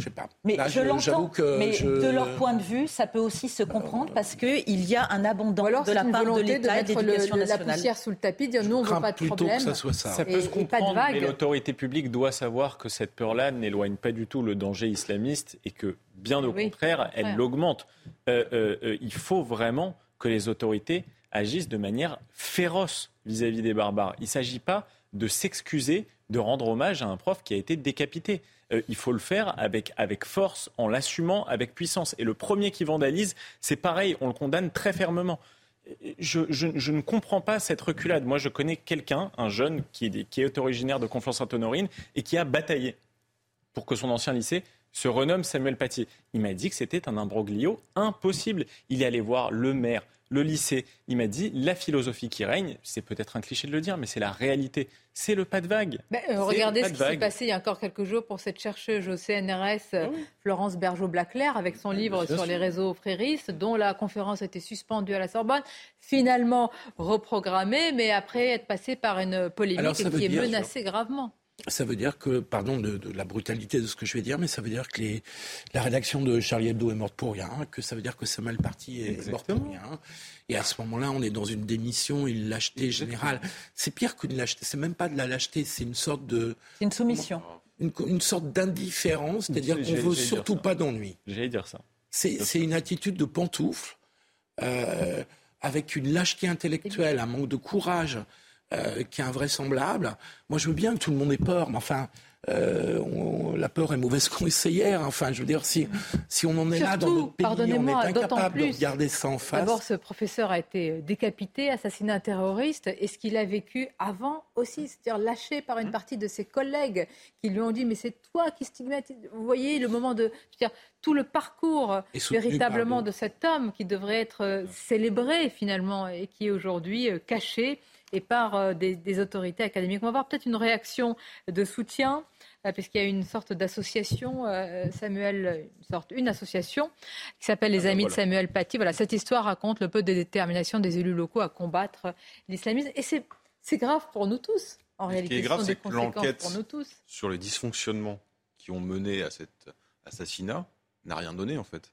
Je sais pas. Mais je, l'entends. Mais de leur point de vue, ça peut aussi se comprendre parce qu'il y a un abondant de la part de l'État et de l'éducation nationale. La poussière sous le tapis, dire non, on ne veut pas de problème. Que ça, soit ça. ça peut se comprendre, mais l'autorité publique doit savoir que cette peur-là n'éloigne pas du tout le danger islamiste et que, bien au contraire, elle l'augmente. Euh, euh, il faut vraiment que les autorités agissent de manière féroce vis-à-vis des barbares. Il ne s'agit pas de s'excuser de rendre hommage à un prof qui a été décapité. Euh, il faut le faire avec, avec force, en l'assumant, avec puissance. Et le premier qui vandalise, c'est pareil, on le condamne très fermement. Je, ne comprends pas cette reculade. Moi, je connais quelqu'un, un jeune qui est, originaire de Conflans-Sainte-Honorine et qui a bataillé pour que son ancien lycée se renomme Samuel Paty. Il m'a dit que c'était un imbroglio impossible. Il est allé voir le maire, le lycée. Il m'a dit la philosophie qui règne, c'est peut-être un cliché de le dire, mais c'est la réalité. C'est le pas de vague. Euh, regardez ce qui s'est passé il y a encore quelques jours pour cette chercheuse au CNRS, ah Florence Bergeau-Blaclair, avec son livre sur les réseaux fréris, dont la conférence a été suspendue à la Sorbonne, finalement reprogrammée, mais après être passée par une polémique qui est menacée gravement ça veut dire que, pardon de, la brutalité de ce que je vais dire, mais ça veut dire que les, la rédaction de Charlie Hebdo est morte pour rien, que ça veut dire que Samuel Parti est mort pour rien. Et à ce moment-là, on est dans une démission, une lâcheté générale. C'est pire qu'une lâcheté, c'est même pas de la lâcheté, c'est une sorte de... C'est une soumission. Une, sorte d'indifférence, c'est-à-dire qu'on veut surtout pas d'ennui. J'allais dire ça. C'est une attitude de pantoufle, euh, avec une lâcheté intellectuelle, un manque de courage. Euh, qui est invraisemblable. Moi, je veux bien que tout le monde ait peur, mais enfin, euh, la peur est mauvaise conseillère. Enfin, je veux dire, si, si on en est là dans notre pays, on est incapable de regarder ça en face. D'abord, ce professeur a été décapité, assassiné un terroriste, et ce qu'il a vécu avant aussi, c'est-à-dire lâché par une mmh. partie de ses collègues qui lui ont dit, mais c'est toi qui stigmatise. Vous voyez le moment de, je veux dire, tout le parcours véritablement de cet homme qui devrait être euh, célébré finalement et qui est aujourd'hui caché et par euh, des, autorités académiques. On va voir peut-être une réaction de soutien euh, puisqu'il y a une sorte d'association, euh, Samuel, une sorte, une association qui s'appelle les ah, ben Amis de Samuel Paty. Voilà, cette histoire raconte le peu de détermination des élus locaux à combattre l'islamisme, et c'est grave pour nous tous. En réalité, ce qui est grave, c'est que l'enquête sur les dysfonctionnements qui ont mené à cet assassinat n'a rien donné en fait.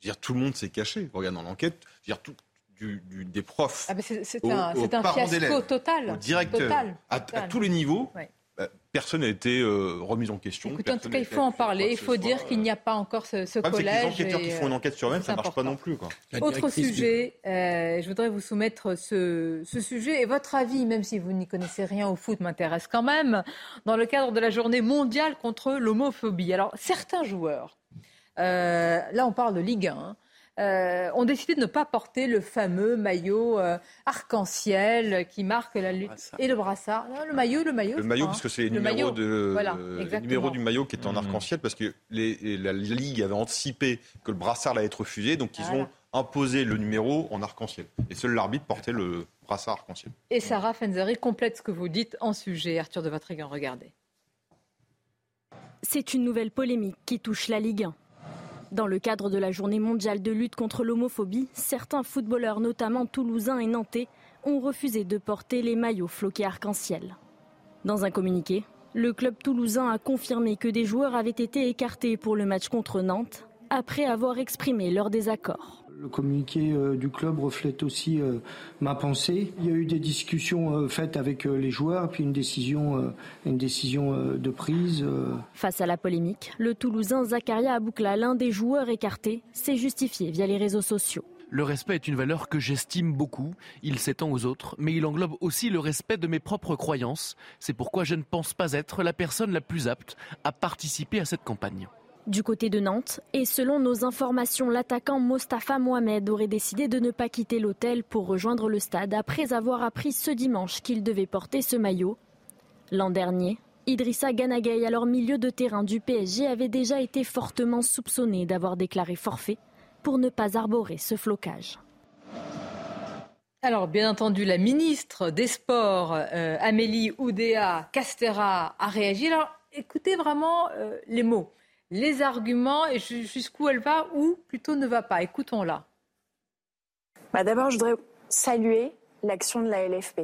dire, tout le monde s'est caché. Regarde dans l'enquête, dire, tout, des profs. Ah c'est un, un fiasco total. Au directeur, À, tous les niveaux. Bah, personne n'a été euh, remis en question. en tout cas, il faut en parler. Il faut dire qu'il n'y a pas encore ce, ce collège. Les enquêteurs qui font une enquête sur eux-mêmes, ça ne marche pas non plus. Quoi. Autre sujet, euh, je voudrais vous soumettre ce, ce, sujet et votre avis, même si vous n'y connaissez rien au foot, m'intéresse quand même. Dans le cadre de la journée mondiale contre l'homophobie. Alors, certains joueurs, euh, là on parle de Ligue 1, euh, ont décidé de ne pas porter le fameux maillot euh, arc-en-ciel qui marque la lutte. Et le brassard. le maillot, le maillot. Le maillot, parce que c'est le numéro, de, numéro du maillot qui est en mmh. arc-en-ciel, parce que les, la Ligue avait anticipé que le brassard allait être refusé, donc ils ont imposé le numéro en arc-en-ciel. Et seul l'arbitre portait le brassard arc-en-ciel. Et Sarah Fenzari complète ce que vous dites en sujet. Arthur de Vatrigan, regardez. C'est une nouvelle polémique qui touche la Ligue 1. Dans le cadre de la journée mondiale de lutte contre l'homophobie, certains footballeurs, notamment toulousains et nantais, ont refusé de porter les maillots floqués arc-en-ciel. Dans un communiqué, le club toulousain a confirmé que des joueurs avaient été écartés pour le match contre Nantes après avoir exprimé leur désaccord. Le communiqué euh, du club reflète aussi euh, ma pensée. Il y a eu des discussions euh, faites avec les joueurs, puis une décision, une décision de prise. Face à la polémique, le Toulousain Zakaria Aboukla, l'un des joueurs écartés, s'est justifié via les réseaux sociaux. Le respect est une valeur que j'estime beaucoup. Il s'étend aux autres, mais il englobe aussi le respect de mes propres croyances. C'est pourquoi je ne pense pas être la personne la plus apte à participer à cette campagne du côté de Nantes. Et selon nos informations, l'attaquant Mostafa Mohamed aurait décidé de ne pas quitter l'hôtel pour rejoindre le stade après avoir appris ce dimanche qu'il devait porter ce maillot. L'an dernier, Idrissa Ganagay, alors milieu de terrain du PSG, avait déjà été fortement soupçonné d'avoir déclaré forfait pour ne pas arborer ce flocage. Alors, bien entendu, la ministre des Sports, euh, Amélie Oudéa Castera, a réagi. Alors, écoutez vraiment euh, les mots les arguments et jusqu'où elle va ou plutôt ne va pas. Écoutons-la. Bah D'abord, je voudrais saluer l'action de la LFP.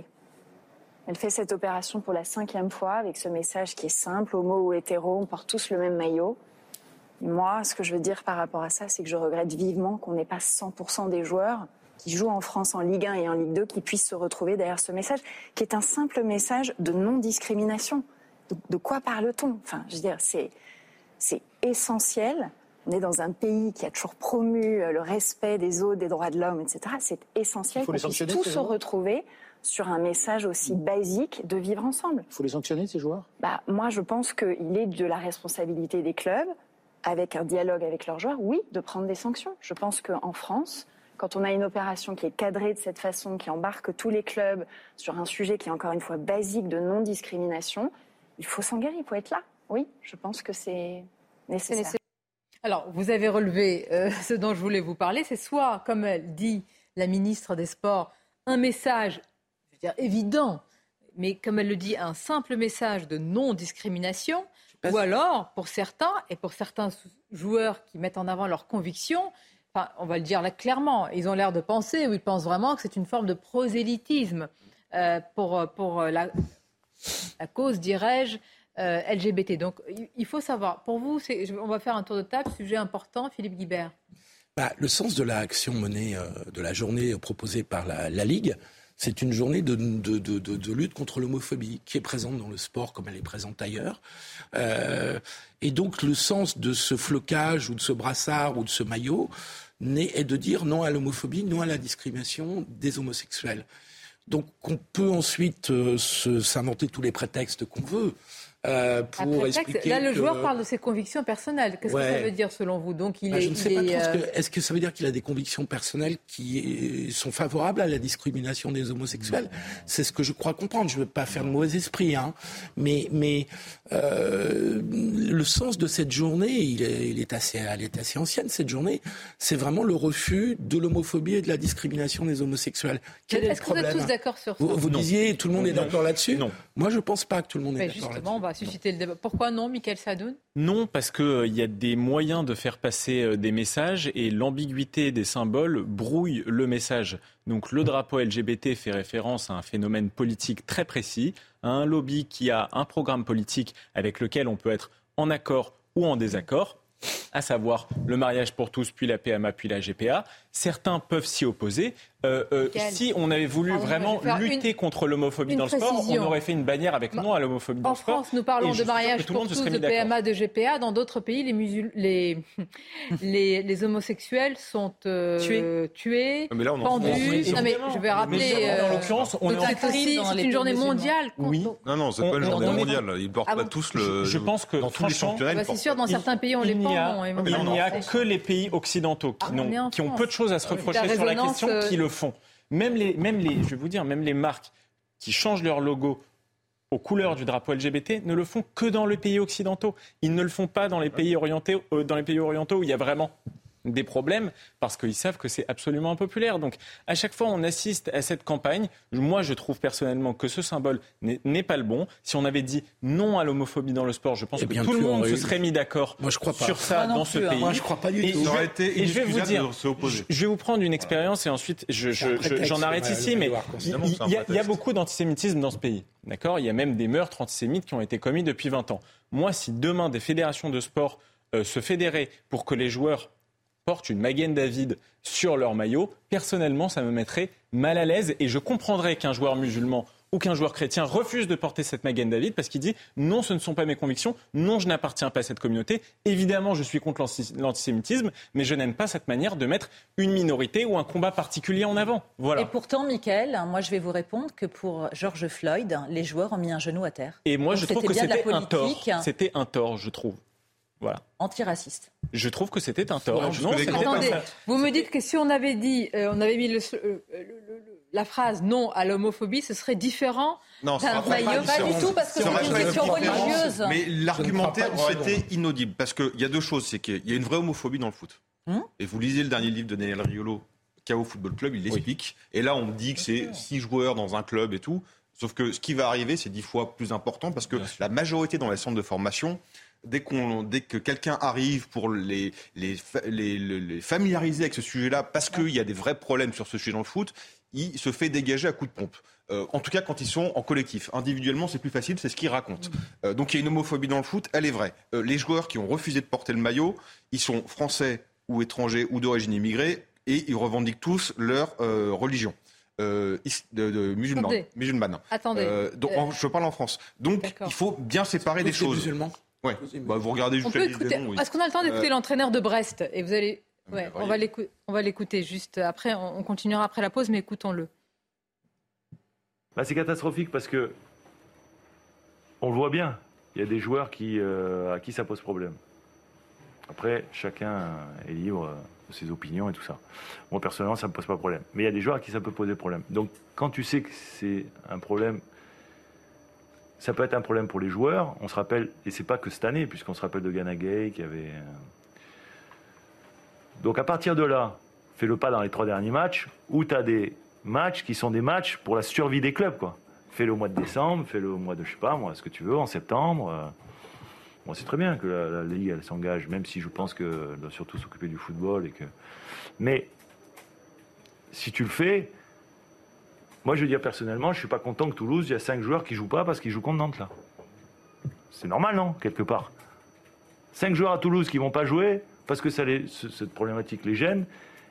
Elle fait cette opération pour la cinquième fois avec ce message qui est simple, homo ou hétéro, on porte tous le même maillot. moi, ce que je veux dire par rapport à ça, c'est que je regrette vivement qu'on n'ait pas 100% des joueurs qui jouent en France en Ligue 1 et en Ligue 2 qui puissent se retrouver derrière ce message, qui est un simple message de non-discrimination. De quoi parle-t-on? Enfin, je veux dire, c'est c'est essentiel on est dans un pays qui a toujours promu le respect des autres, des droits de l'homme, etc. C'est essentiel qu'on puisse tous se retrouver sur un message aussi basique de vivre ensemble. Il faut les sanctionner, ces joueurs? Bah, Moi, je pense qu'il est de la responsabilité des clubs, avec un dialogue avec leurs joueurs, oui, de prendre des sanctions. Je pense qu'en France, quand on a une opération qui est cadrée de cette façon, qui embarque tous les clubs sur un sujet qui est encore une fois basique de non-discrimination, il faut s'engager, il faut être là. Oui, je pense que c'est nécessaire. Alors, vous avez relevé euh, ce dont je voulais vous parler, c'est soit, comme elle dit la ministre des Sports, un message évident, mais comme elle le dit, un simple message de non-discrimination, ou alors, pour certains, et pour certains joueurs qui mettent en avant leurs convictions, enfin, on va le dire là clairement, ils ont l'air de penser, ou ils pensent vraiment que c'est une forme de prosélytisme. Euh, pour, pour la, la cause, dirais-je, euh, LGBT. Donc il faut savoir, pour vous, on va faire un tour de table, sujet important, Philippe Guibert. Bah, le sens de l'action menée, euh, de la journée proposée par la, Ligue, c'est une journée de, lutte contre l'homophobie qui est présente dans le sport comme elle est présente ailleurs. Euh, et donc le sens de ce flocage ou de ce brassard ou de ce maillot est de dire non à l'homophobie, non à la discrimination des homosexuels. Donc on peut ensuite euh, s'inventer tous les prétextes qu'on veut. Euh, pour expliquer Là, le joueur parle de ses convictions personnelles. Qu'est-ce que ça veut dire selon vous Donc, il bah, est. Je ne sais pas trop. Euh, est-ce que, ça veut dire qu'il a des convictions personnelles qui sont favorables à la discrimination des homosexuels? C'est ce que je crois comprendre. Je ne veux pas faire de mauvais esprit, hein. mais, mais euh, le sens de cette journée, il est, il est, assez, elle est assez ancienne. Cette journée, c'est vraiment le refus de l'homophobie et de la discrimination des homosexuels. Quel est, est-ce que vous êtes tous d'accord sur ça? Vous, vous disiez tout le monde est d'accord là-dessus? Non. Moi, je ne pense pas que tout le monde est d'accord là-dessus le débat. Pourquoi non, Michael Sadoun? Non, parce qu'il euh, y a des moyens de faire passer euh, des messages et l'ambiguïté des symboles brouille le message. Donc le drapeau LGBT fait référence à un phénomène politique très précis, à un lobby qui a un programme politique avec lequel on peut être en accord ou en désaccord à savoir le mariage pour tous, puis la PMA, puis la GPA. Certains peuvent s'y opposer. Euh, euh, si on avait voulu vraiment lutter contre l'homophobie dans le sport, on aurait fait une bannière avec non à l'homophobie dans le sport. En France, nous parlons de mariage pour tous, de PMA, de GPA. Dans d'autres pays, les, les, les, homosexuels sont euh, tués, tués mais là, on pendus. Non, mais je vais rappeler. en l'occurrence, on est C'est une journée mondiale. Oui. Non, non, c'est pas une journée mondiale. Ils portent ah pas tous le. Je pense que dans tous les championnats. C'est sûr, dans certains pays, on les prend. Il n'y a que les pays occidentaux qui ont peu de choses à se reprocher sur la question qui le font. Même les, même les, je vais vous dire, même les marques qui changent leur logo aux couleurs du drapeau LGBT ne le font que dans les pays occidentaux. Ils ne le font pas dans les pays orientaux, euh, dans les pays orientaux où il y a vraiment des problèmes parce qu'ils savent que c'est absolument impopulaire. Donc à chaque fois on assiste à cette campagne. Moi je trouve personnellement que ce symbole n'est pas le bon. Si on avait dit non à l'homophobie dans le sport, je pense eh que tout le monde se serait mis d'accord sur ça dans ce pays. Moi je crois pas du tout. Et, je vais vous dire, je vais vous prendre une expérience et ensuite j'en arrête ici, mais il y, a beaucoup d'antisémitisme dans ce pays. D'accord? Il y a même des meurtres antisémites qui ont été commis depuis 20 ans. Moi, si demain des fédérations de sport euh, se fédéraient pour que les joueurs portent une Magen David sur leur maillot, personnellement, ça me mettrait mal à l'aise et je comprendrais qu'un joueur musulman ou qu'un joueur chrétien refuse de porter cette Magen David parce qu'il dit non, ce ne sont pas mes convictions, non, je n'appartiens pas à cette communauté. Évidemment, je suis contre l'antisémitisme, mais je n'aime pas cette manière de mettre une minorité ou un combat particulier en avant. Voilà. Et pourtant, Michael, moi je vais vous répondre que pour George Floyd, les joueurs ont mis un genou à terre. Et moi, je trouve que c'était un tort. C'était un tort, je trouve. Voilà. Antiraciste. Je trouve que c'était un tort. Non, attendez, vous me dites que si on avait dit, euh, on avait mis euh, la phrase non à l'homophobie, ce serait différent non, d'un maillot. Pas, du tout, parce que c'est une question religieuse. Mais l'argumentaire été inaudible. Parce qu'il y a deux choses. C'est qu'il y a une vraie homophobie dans le foot. Hum Et vous lisez le dernier livre de Daniel Riolo, KO Football Club, il l'explique. Et là, on dit que c'est six joueurs dans un club et tout. Sauf que ce qui va arriver, c'est dix fois plus important parce que la majorité dans les centres de formation, dès, qu'on, dès que quelqu'un arrive pour les, les, les, familiariser avec ce sujet-là, parce qu'il y a des vrais problèmes sur ce sujet dans le foot, il se fait dégager à coups de pompe. Euh, en tout cas, quand ils sont en collectif. Individuellement, c'est plus facile, c'est ce qu'ils racontent. Euh, donc il y a une homophobie dans le foot, elle est vraie. Euh, les joueurs qui ont refusé de porter le maillot, ils sont français ou étrangers ou d'origine immigrée, et ils revendiquent tous leur religion. de, de musulmane. Attendez. donc, je parle en France. Donc, il faut bien séparer des choses. Musulmans Ouais. Bah, vous regardez juste on peut écouter... Est-ce qu'on a le temps d'écouter l'entraîneur de Brest Et vous allez. Ouais, on va l'écouter juste après. On continuera après la pause, mais écoutons-le. Bah, c'est catastrophique parce que on le voit bien. Il y a des joueurs qui, à qui ça pose problème. Après, chacun est libre de ses opinions et tout ça. Moi, personnellement, ça ne me pose pas de problème. Mais il y a des joueurs à qui ça peut poser problème. Donc, quand tu sais que c'est un problème, ça peut être un problème pour les joueurs. On se rappelle, et c'est pas que cette année, puisqu'on se rappelle de Ghana Gay qui avait. Euh, Donc, à partir de là, fais le pas dans les trois derniers matchs, où tu as des matchs qui sont des matchs pour la survie des clubs, quoi. Fais-le au mois de décembre, fais-le au mois de, je sais pas, moi, ce que tu veux, en septembre. Euh, Bon, c'est très bien que la, Ligue elle s'engage, même si je pense qu'elle doit surtout s'occuper du football. Et que... Mais si tu le fais, moi je veux dire personnellement, je suis pas content que Toulouse, il y a cinq joueurs qui jouent pas parce qu'ils jouent contre Nantes là. C'est normal, non Quelque part. Cinq joueurs à Toulouse qui vont pas jouer parce que cette problématique les gêne,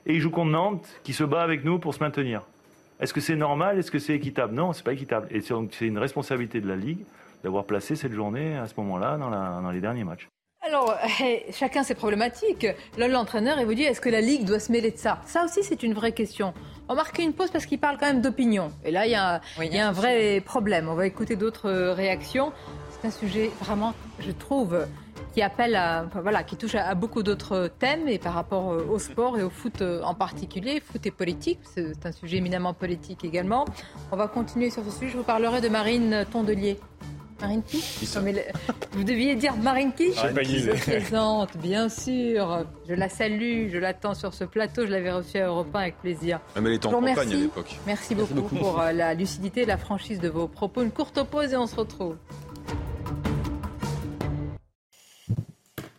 et ils jouent contre Nantes qui se bat avec nous pour se maintenir. Est-ce que c'est normal? Est-ce que c'est équitable? Non, c'est pas équitable. Et c'est une responsabilité de la Ligue d'avoir placé cette journée à ce moment-là dans les derniers matchs. Alors, eh, chacun ses problématiques. Là, l'entraîneur, il vous dit, est-ce que la Ligue doit se mêler de ça? Ça aussi, c'est une vraie question. On va marquer une pause parce qu'il parle quand même d'opinion. Et là, il y a, il y a un vrai problème. On va écouter d'autres euh, réactions. C'est un sujet vraiment, je trouve, qui appelle à, voilà, qui touche à, beaucoup d'autres thèmes et par rapport euh, au sport et au foot euh, en particulier, foot et politique, c'est un sujet éminemment politique également. On va continuer sur ce sujet. Je vous parlerai de Marine Tondelier. Marine Vous deviez dire Marine Quiche Je présente, bien sûr. Je la salue, je l'attends sur ce plateau. Je l'avais reçue à Europe 1 avec plaisir. Ah, mais elle était en campagne à l'époque. Merci, beaucoup pour euh, la lucidité et la franchise de vos propos. Une courte pause et on se retrouve.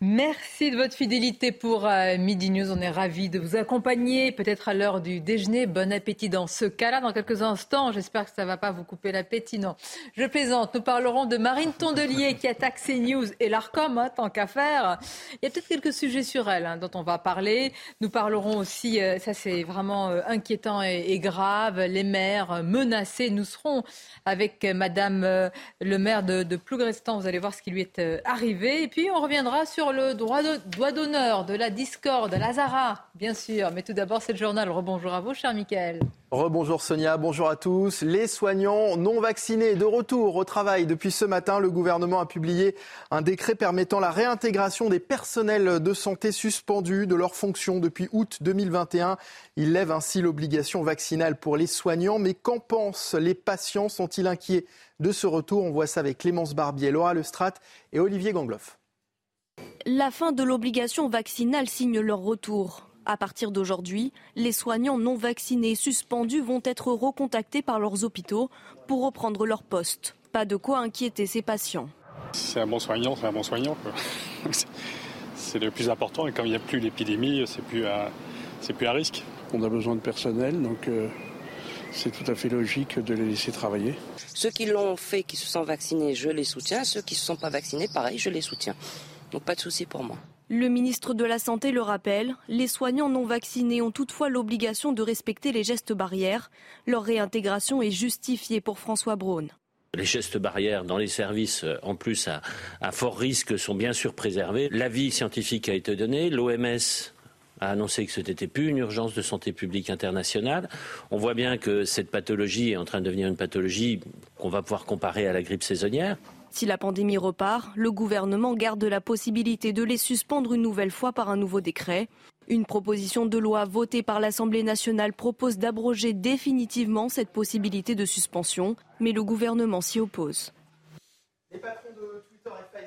Merci de votre fidélité pour euh, Midi News. On est ravis de vous accompagner, peut-être à l'heure du déjeuner. Bon appétit dans ce cas-là. Dans quelques instants, j'espère que ça ne va pas vous couper l'appétit. Non, je plaisante. Nous parlerons de Marine Tondelier qui attaque CNews et l'ARCOM, hein, tant qu'à faire. Il y a peut-être quelques sujets sur elle hein, dont on va parler. Nous parlerons aussi, euh, ça c'est vraiment euh, inquiétant et, grave, les maires menacés. Nous serons avec Madame le maire de, de Plougrestan. Vous allez voir ce qui lui est arrivé. Et puis on reviendra sur le droit d'honneur de la discorde, Lazara, bien sûr. Mais tout d'abord, c'est le journal. Rebonjour à vous, cher Michael. Rebonjour Sonia, bonjour à tous. Les soignants non vaccinés de retour au travail. Depuis ce matin, le gouvernement a publié un décret permettant la réintégration des personnels de santé suspendus de leurs fonctions depuis août 2021. Il lève ainsi l'obligation vaccinale pour les soignants. Mais qu'en pensent les patients? Sont-ils inquiets de ce retour? On voit ça avec Clémence Barbier, Laura Lestrade et Olivier Gangloff. La fin de l'obligation vaccinale signe leur retour. À partir d'aujourd'hui, les soignants non vaccinés suspendus vont être recontactés par leurs hôpitaux pour reprendre leur poste. Pas de quoi inquiéter ces patients. C'est un bon soignant, c'est un bon soignant. c'est le plus important et quand il n'y a plus l'épidémie, c'est plus, à, plus à risque. On a besoin de personnel, donc euh, c'est tout à fait logique de les laisser travailler. Ceux qui l'ont fait, qui se sont vaccinés, je les soutiens. Ceux qui ne se sont pas vaccinés, pareil, je les soutiens. Donc pas de souci pour moi. Le ministre de la Santé le rappelle, les soignants non vaccinés ont toutefois l'obligation de respecter les gestes barrières. Leur réintégration est justifiée pour François Braun. Les gestes barrières dans les services, euh, en plus à, à fort risque, sont bien sûr préservés. L'avis scientifique a été donné. L'OMS a annoncé que ce n'était plus une urgence de santé publique internationale. On voit bien que cette pathologie est en train de devenir une pathologie qu'on va pouvoir comparer à la grippe saisonnière. Si la pandémie repart, le gouvernement garde la possibilité de les suspendre une nouvelle fois par un nouveau décret. Une proposition de loi votée par l'Assemblée nationale propose d'abroger définitivement cette possibilité de suspension, mais le gouvernement s'y oppose.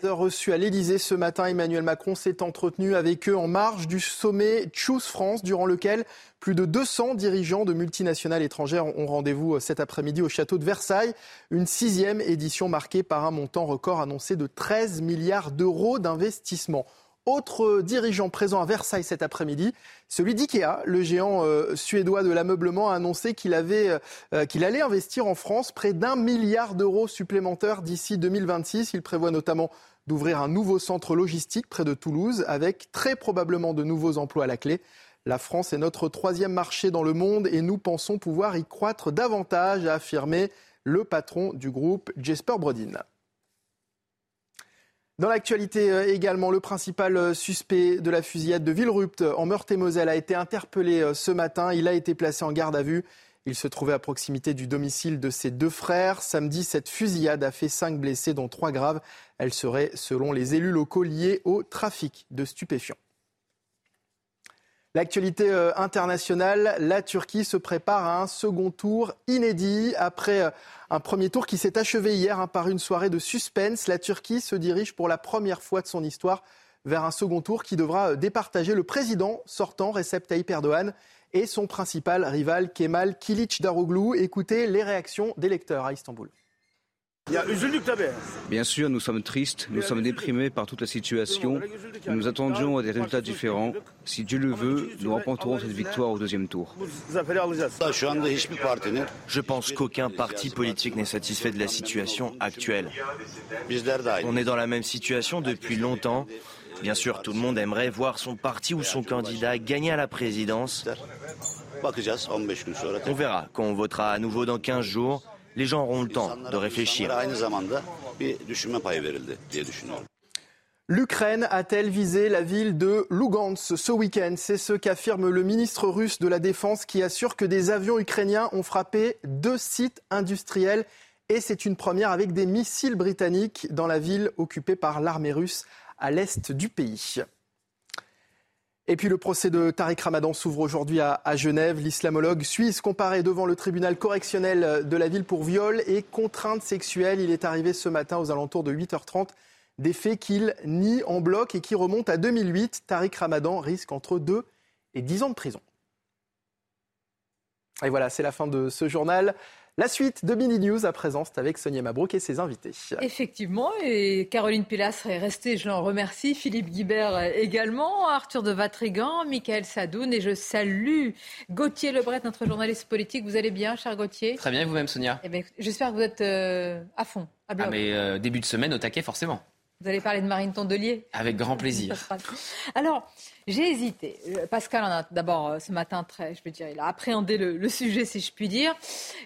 Reçus à l'Elysée ce matin, Emmanuel Macron s'est entretenu avec eux en marge du sommet Choose France, durant lequel plus de 200 dirigeants de multinationales étrangères ont rendez-vous euh, cet après-midi au château de Versailles. Une sixième édition marquée par un montant record annoncé de 13 milliards d'euros d'investissement. Autre dirigeant présent à Versailles cet après-midi, celui d'IKEA, le géant euh, suédois de l'ameublement, a annoncé qu'il avait, euh, qu'il allait investir en France près d'un milliard d'euros supplémentaires d'ici 2026. Il prévoit notamment d'ouvrir un nouveau centre logistique près de Toulouse, avec très probablement de nouveaux emplois à la clé. La France est notre troisième marché dans le monde et nous pensons pouvoir y croître davantage, a affirmé le patron du groupe Jesper Brodin. Dans l'actualité euh, également, le principal euh, suspect de la fusillade de Villerupt en Meurthe-et-Moselle a été interpellé euh, ce matin. Il a été placé en garde à vue. Il se trouvait à proximité du domicile de ses deux frères. Samedi, cette fusillade a fait cinq blessés, dont trois graves. Elle serait, selon les élus locaux, liée au trafic de stupéfiants. L'actualité internationale, la Turquie se prépare à un second tour inédit après un premier tour qui s'est achevé hier hein, par une soirée de suspense. La Turquie se dirige pour la première fois de son histoire vers un second tour qui devra euh, départager le président sortant, Recep Tayyip Erdogan, et son principal rival, Kemal Daroglu. Écoutez les réactions des lecteurs à Istanbul. Bien sûr, nous sommes tristes, nous sommes déprimés par toute la situation. Nous attendions des résultats différents. Si Dieu le veut, nous remporterons cette victoire au deuxième tour. Je pense qu'aucun parti politique n'est satisfait de la situation actuelle. On est dans la même situation depuis longtemps. Bien sûr, tout le monde aimerait voir son parti ou son candidat gagner à la présidence. On verra quand on votera à nouveau dans 15 jours les gens auront le temps de réfléchir. L'Ukraine a-t-elle visé la ville de Lugansk ce week-end? C'est ce qu'affirme le ministre russe de la Défense qui assure que des avions ukrainiens ont frappé deux sites industriels et c'est une première avec des missiles britanniques dans la ville occupée par l'armée russe à l'est du pays. Et puis le procès de Tariq Ramadan s'ouvre aujourd'hui à, Genève. L'islamologue suisse comparé devant le tribunal correctionnel de la ville pour viol et contrainte sexuelle. Il est arrivé ce matin aux alentours de 8h30. Des faits qu'il nie en bloc et qui remontent à 2008. Tariq Ramadan risque entre 2 et 10 ans de prison. Et voilà, c'est la fin de ce journal. La suite de Mini News à présent, c'est avec Sonia Mabrouk et ses invités. Effectivement, et Caroline Pilastre est restée, je l'en remercie, Philippe Guibert également, Arthur de Vatrigan, Michael Sadoun et je salue Gauthier Lebret, notre journaliste politique. Vous allez bien, cher Gauthier? Très bien, et vous-même, Sonia? Eh J'espère que vous êtes euh, à fond, à bloc. Ah, mais euh, début de semaine au taquet, forcément. Vous allez parler de Marine Tondelier Avec grand plaisir. Alors, j'ai hésité. Euh, Pascal en a d'abord euh, ce matin très, je veux dire, il a appréhendé le, sujet, si je puis dire.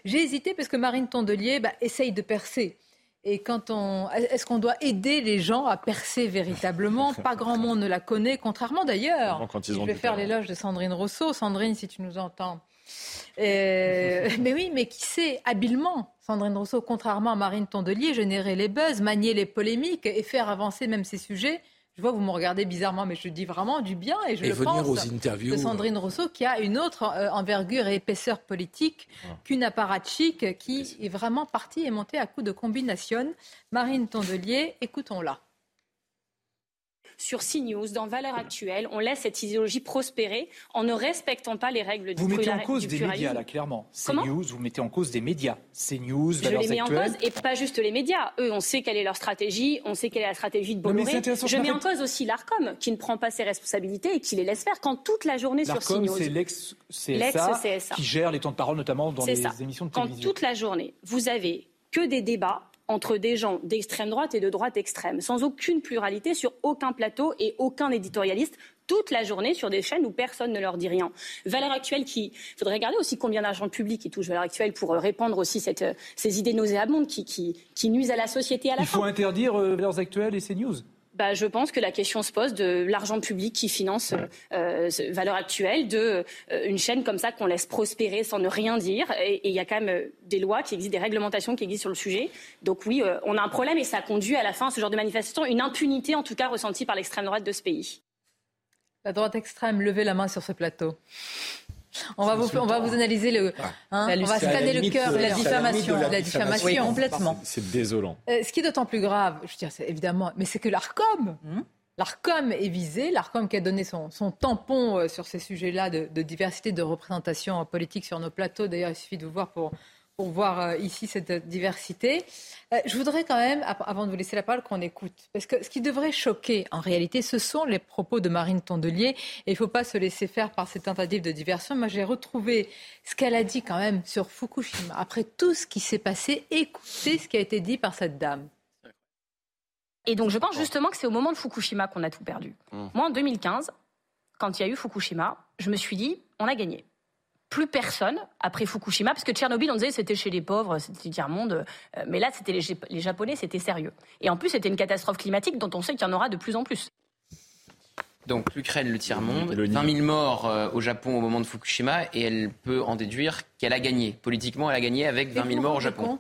J'ai hésité parce que Marine Tondelier bah, essaye de percer. Et quand on, est-ce qu'on doit aider les gens à percer véritablement? Pas grand monde ne la connaît, contrairement d'ailleurs. Je vais faire l'éloge de Sandrine Rousseau. Sandrine, si tu nous entends. Euh, mais oui, mais qui sait habilement, Sandrine Rousseau, contrairement à Marine Tondelier, générer les buzz, manier les polémiques et faire avancer même ces sujets je vois, vous me regardez bizarrement, mais je dis vraiment du bien et je le pense aux interviews. de Sandrine Rousseau qui a une autre euh, envergure et épaisseur politique ah. qu'une apparatchik qui est vraiment partie et montée à coup de combination. Marine Tondelier, écoutons-la sur CNews, dans Valeurs Actuelles, on laisse cette idéologie prospérer en ne respectant pas les règles du Vous mettez en cause des médias, là, clairement. CNews, vous mettez en cause des médias. CNews, Valeurs Actuelles. Je les mets en cause, et pas juste les médias. Eux, on sait quelle est leur stratégie, on sait quelle est la stratégie de Bolloré. Je mets en cause aussi l'ARCOM, qui ne prend pas ses responsabilités et qui les laisse faire quand toute la journée sur CNews. c'est l'ex-CSA qui gère les temps de parole, notamment dans les émissions de télévision. Quand toute la journée, vous avez que des débats entre des gens d'extrême droite et de droite extrême, sans aucune pluralité sur aucun plateau et aucun éditorialiste toute la journée sur des chaînes où personne ne leur dit rien. Valeur actuelle qui, il faudrait regarder aussi combien d'argent public qui touche Valeur actuelle pour euh, répandre aussi cette, euh, ces idées nauséabondes qui, qui, qui, nuisent à la société à la Il faut interdire euh, Valeurs actuelles et CNews? Bah, je pense que la question se pose de l'argent public qui finance euh, valeur actuelle, de euh, une chaîne comme ça qu'on laisse prospérer sans ne rien dire. Et il y a quand même euh, des lois qui existent, des réglementations qui existent sur le sujet. Donc oui, euh, on a un problème et ça conduit à la fin à ce genre de manifestation, une impunité en tout cas ressentie par l'extrême droite de ce pays. La droite extrême, levez la main sur ce plateau. On va, vous, on va vous analyser le. Hein, on va scanner le cœur, la diffamation, la, diffamation complètement. C'est désolant. Euh, ce qui est d'autant plus grave, je veux dire, évidemment, mais c'est que l'Arcom, hmm l'Arcom est visé, l'Arcom qui a donné son, tampon euh, sur ces sujets-là de, de, diversité, de représentation politique sur nos plateaux. D'ailleurs, il suffit de vous voir pour pour voir euh, ici cette diversité. Euh, je voudrais quand même, avant de vous laisser la parole, qu'on écoute. Parce que ce qui devrait choquer, en réalité, ce sont les propos de Marine Tondelier. Et il ne faut pas se laisser faire par ces tentatives de diversion. Moi, j'ai retrouvé ce qu'elle a dit quand même sur Fukushima. Après tout ce qui s'est passé, écoutez ce qui a été dit par cette dame. Et donc, je pense justement que c'est au moment de Fukushima qu'on a tout perdu. Mmh. Moi, en 2015, quand il y a eu Fukushima, je me suis dit, on a gagné plus personne après Fukushima, parce que Tchernobyl, on disait c'était chez les pauvres, c'était tiers-monde, euh, mais là, c'était les, Japonais, c'était sérieux. Et en plus, c'était une catastrophe climatique dont on sait qu'il y en aura de plus en plus. Donc l'Ukraine, le tiers-monde, 20 000 morts euh, au Japon au moment de Fukushima, et elle peut en déduire qu'elle a gagné. Politiquement, elle a gagné avec 20 000 morts au Japon.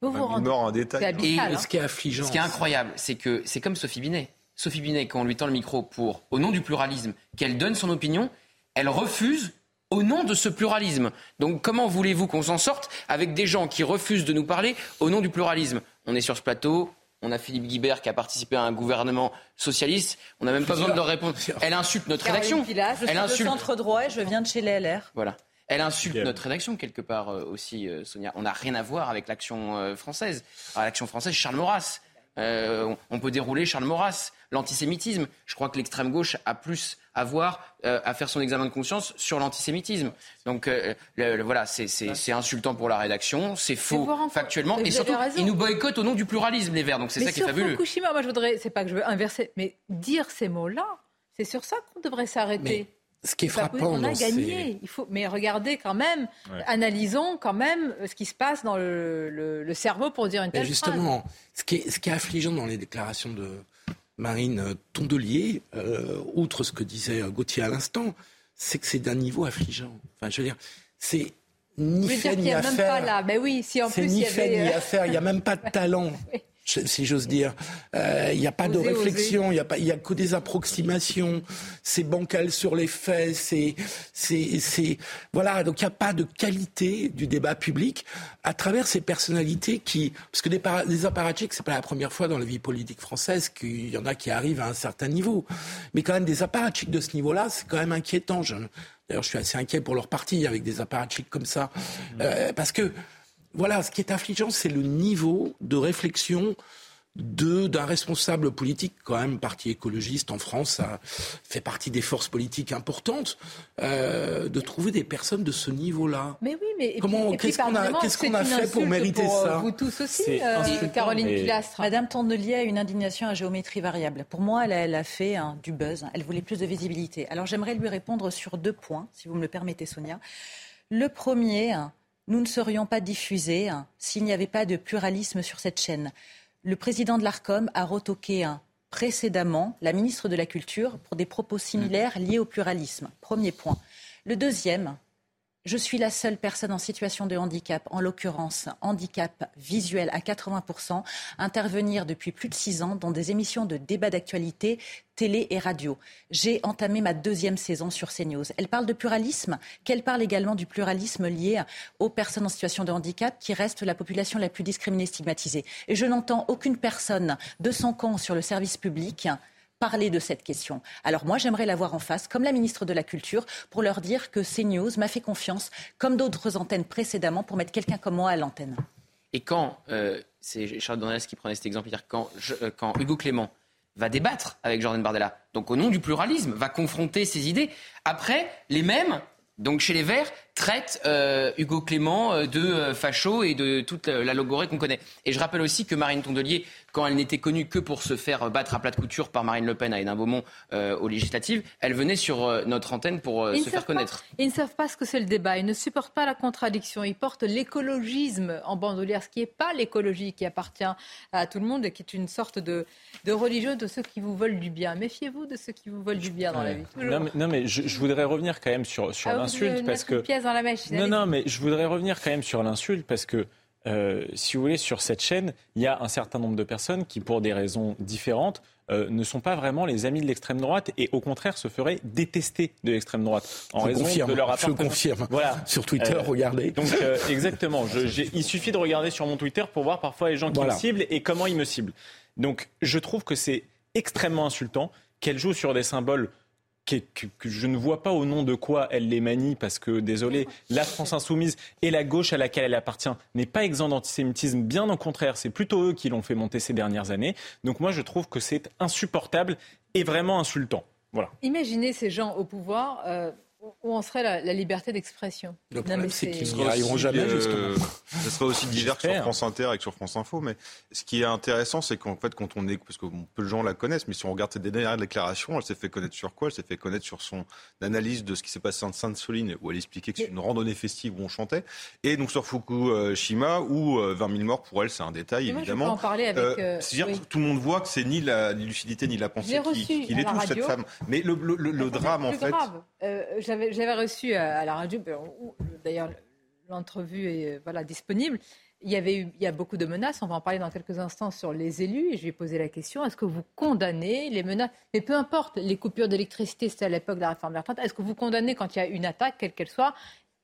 Vous vous rendez en détail. Et hein. ce qui est affligeant. Ce qui est incroyable, c'est que c'est comme Sophie Binet. Sophie Binet, quand on lui tend le micro pour, au nom du pluralisme, qu'elle donne son opinion, elle refuse au nom de ce pluralisme. Donc comment voulez-vous qu'on s'en sorte avec des gens qui refusent de nous parler au nom du pluralisme? On est sur ce plateau, on a Philippe Guibert qui a participé à un gouvernement socialiste. On n'a même pas besoin de leur répondre. Elle insulte notre rédaction. je Elle insulte. de centre droit et je viens de chez les LR. Voilà. Elle insulte notre rédaction quelque part euh, aussi, euh, Sonia. On n'a rien à voir avec l'action euh, française. l'action française, Charles Maurras. On peut dérouler Charles Maurras. L'antisémitisme. Je crois que l'extrême gauche a plus à voir, à faire son examen de conscience sur l'antisémitisme. Donc voilà, c'est insultant pour la rédaction, c'est faux factuellement, et surtout, ils nous boycottent au nom du pluralisme, les Verts. Donc c'est ça qui est fabuleux. Fukushima, moi je voudrais, c'est pas que je veux inverser, mais dire ces mots-là, c'est sur ça qu'on devrait s'arrêter ce qui est frappant, on a gagné. Il faut, mais regardez quand même, analysons quand même ce qui se passe dans le, cerveau pour dire une telle Justement, Ce, qui est, ce qui est affligeant dans les déclarations de Marine Tondelier, euh, outre ce que disait Gauthier à l'instant, c'est que c'est d'un niveau affligeant. Enfin, je veux dire, c'est ni fait ni à faire. Pas là. Mais oui, si en plus ni il y fait ni à faire. Il n'y a même pas de talent. Si j'ose dire. Euh, il n'y a pas de réflexion, il n'y a, pas, y a que des approximations, c'est bancal sur les faits, c'est, voilà, donc il n'y a pas de qualité du débat public à travers ces personnalités qui, parce que des, des apparatchiks, c'est pas la première fois dans la vie politique française qu'il y en a qui arrivent à un certain niveau, mais quand même des apparatchiks de ce niveau-là, c'est quand même inquiétant. d'ailleurs, je suis assez inquiet pour leur parti avec des apparatchiks comme ça, euh, parce que voilà, ce qui est affligeant, c'est le niveau de réflexion d'un responsable politique, quand même, parti écologiste en France, ça fait partie des forces politiques importantes, euh, de trouver des personnes de ce niveau-là. Mais oui, mais comment qu'est-ce qu'on a, qu'est-ce qu'on a fait pour mériter pour ça Vous tous aussi, euh, Caroline Pilastre. Madame Tondelier a une indignation à géométrie variable. Pour moi, elle a, elle a fait hein, du buzz. Elle voulait plus de visibilité. Alors j'aimerais lui répondre sur deux points, si vous me le permettez, Sonia. Le premier, nous ne serions pas diffusés hein, s'il n'y avait pas de pluralisme sur cette chaîne. Le président de l'ARCOM a retoqué hein, précédemment la ministre de la Culture pour des propos similaires liés au pluralisme. Premier point. Le deuxième, je suis la seule personne en situation de handicap, en l'occurrence handicap visuel à 80%, intervenir depuis plus de six ans dans des émissions de débat d'actualité, télé et radio. J'ai entamé ma deuxième saison sur CNews. Elle parle de pluralisme, qu'elle parle également du pluralisme lié aux personnes en situation de handicap, qui reste la population la plus discriminée, stigmatisée. Et je n'entends aucune personne de son camp sur le service public parler de cette question. Alors moi, j'aimerais la voir en face, comme la ministre de la Culture, pour leur dire que CNews m'a fait confiance, comme d'autres antennes précédemment, pour mettre quelqu'un comme moi à l'antenne. Et quand, euh, c'est Charles Dornelas qui prenait cet exemple, quand, euh, quand Hugo Clément va débattre avec Jordan Bardella, donc au nom du pluralisme, va confronter ses idées, après, les mêmes donc chez les Verts, traite euh, Hugo Clément euh, de euh, facho et de toute la logorée qu'on connaît. Et je rappelle aussi que Marine Tondelier, quand elle n'était connue que pour se faire battre à plat de couture par Marine Le Pen à Hénin Beaumont aux législatives, elle venait sur notre antenne pour se faire connaître. ils ne savent pas ce que c'est le débat, ils ne supportent pas la contradiction, ils portent l'écologisme en bandolière, ce qui n'est pas l'écologie qui appartient à tout le monde et qui est une sorte de, de religion de ceux qui vous veulent du bien. Méfiez-vous de ceux qui vous veulent du bien dans la vie. Non mais, je, voudrais revenir quand même sur, sur ah, l'insulte parce que... dans la machine, non, non, mais je voudrais revenir quand même sur l'insulte parce que, euh, si vous voulez, sur cette chaîne, il y a un certain nombre de personnes qui, pour des raisons différentes, euh, ne sont pas vraiment les amis de l'extrême droite et au contraire se feraient détester de l'extrême droite en raison de leur appartenance. Je confirme. Voilà. Sur Twitter, euh, regardez. Donc exactement. il suffit de regarder sur mon Twitter pour voir parfois les gens qui me ciblent et comment ils me ciblent. Donc je trouve que c'est extrêmement insultant qu'elle joue sur des symboles que, je ne vois pas au nom de quoi elle les manie, parce que, désolé, la France insoumise et la gauche à laquelle elle appartient n'est pas exempt d'antisémitisme, bien au contraire, c'est plutôt eux qui l'ont fait monter ces dernières années. Donc moi, je trouve que c'est insupportable et vraiment insultant. Voilà. Imaginez ces gens au pouvoir. Euh, où en serait la, liberté d'expression? Le problème, c'est qu'ils n'y arriveront jamais, justement. Ce serait aussi divers sur France Inter et sur France Info. Mais ce qui est intéressant, c'est qu'en fait, quand on est, parce que peu de gens la connaissent, mais si on regarde cette dernière déclaration, elle s'est fait connaître sur quoi? Elle s'est fait connaître sur son analyse de ce qui s'est passé en Sainte-Soline, où elle expliquait que c'est une randonnée festive où on chantait. Et donc sur Fukushima, où 20 euh, 000 morts, pour elle, c'est un détail, évidemment. en parler avec. Euh, euh, c'est-à-dire que tout le monde voit que c'est ni la lucidité ni la pensée qui, qui l'étouffe, cette femme. Mais le, le drame, en fait. Euh, j'avais reçu à, la radio, ben, d'ailleurs l'entrevue est euh, voilà, disponible. Il y, avait eu, a beaucoup de menaces, on va en parler dans quelques instants sur les élus, et je vais poser la question, est-ce que vous condamnez les menaces? Mais peu importe, les coupures d'électricité, c'était à l'époque de la réforme des est-ce que vous condamnez quand il y a une attaque, quelle qu'elle soit?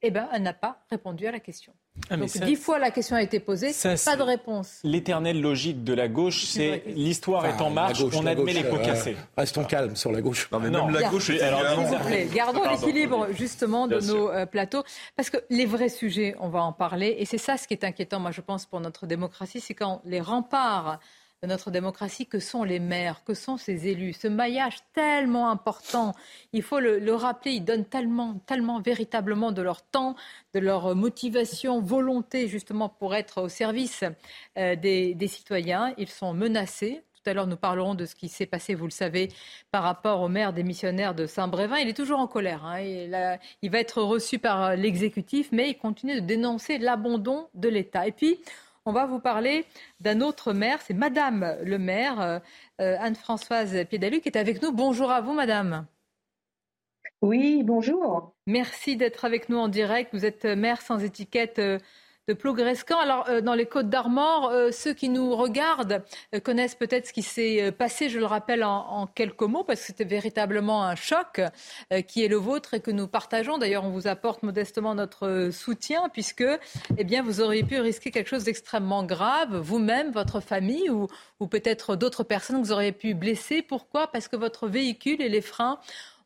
Eh bien, elle n'a pas répondu à la question. Ah, Donc dix fois la question a été posée, pas de réponse. L'éternelle logique de la gauche, c'est l'histoire est en marche, on admet les pots cassés. restons calmes sur la gauche. Non, mais même la gauche est alors, S'il vous plaît, gardons l'équilibre justement de nos euh, plateaux, parce que les vrais sujets, on va en parler, et c'est ça ce qui est inquiétant, moi je pense, pour notre démocratie, c'est quand les remparts notre démocratie que sont les maires, que sont ces élus. Ce maillage tellement important, il faut le, rappeler, ils donnent tellement, tellement véritablement de leur temps, de leur motivation, volonté justement pour être au service euh, des, citoyens. Ils sont menacés tout à l'heure, nous parlerons de ce qui s'est passé, vous le savez, par rapport au maire démissionnaire de Saint-Brévin. Il est toujours en colère. Hein. Il, il, va être reçu par l'exécutif, mais il continue de dénoncer l'abandon de l'État. Et puis, on va vous parler d'un autre maire, c'est Madame le maire, euh, Anne-Françoise Piedalu, qui est avec nous. Bonjour à vous, Madame. Oui, bonjour. Merci d'être avec nous en direct. Vous êtes maire sans étiquette euh, de Plougrescan. Alors, euh, dans les Côtes d'Armor, euh, ceux qui nous regardent euh, connaissent peut-être ce qui s'est passé, je le rappelle en, quelques mots, parce que c'était véritablement un choc qui est le vôtre et que nous partageons. D'ailleurs, on vous apporte modestement notre soutien, puisque eh bien, vous auriez pu risquer quelque chose d'extrêmement grave, vous-même, votre famille, ou, ou peut-être d'autres personnes que vous auriez pu blesser. Pourquoi? Parce que votre véhicule et les freins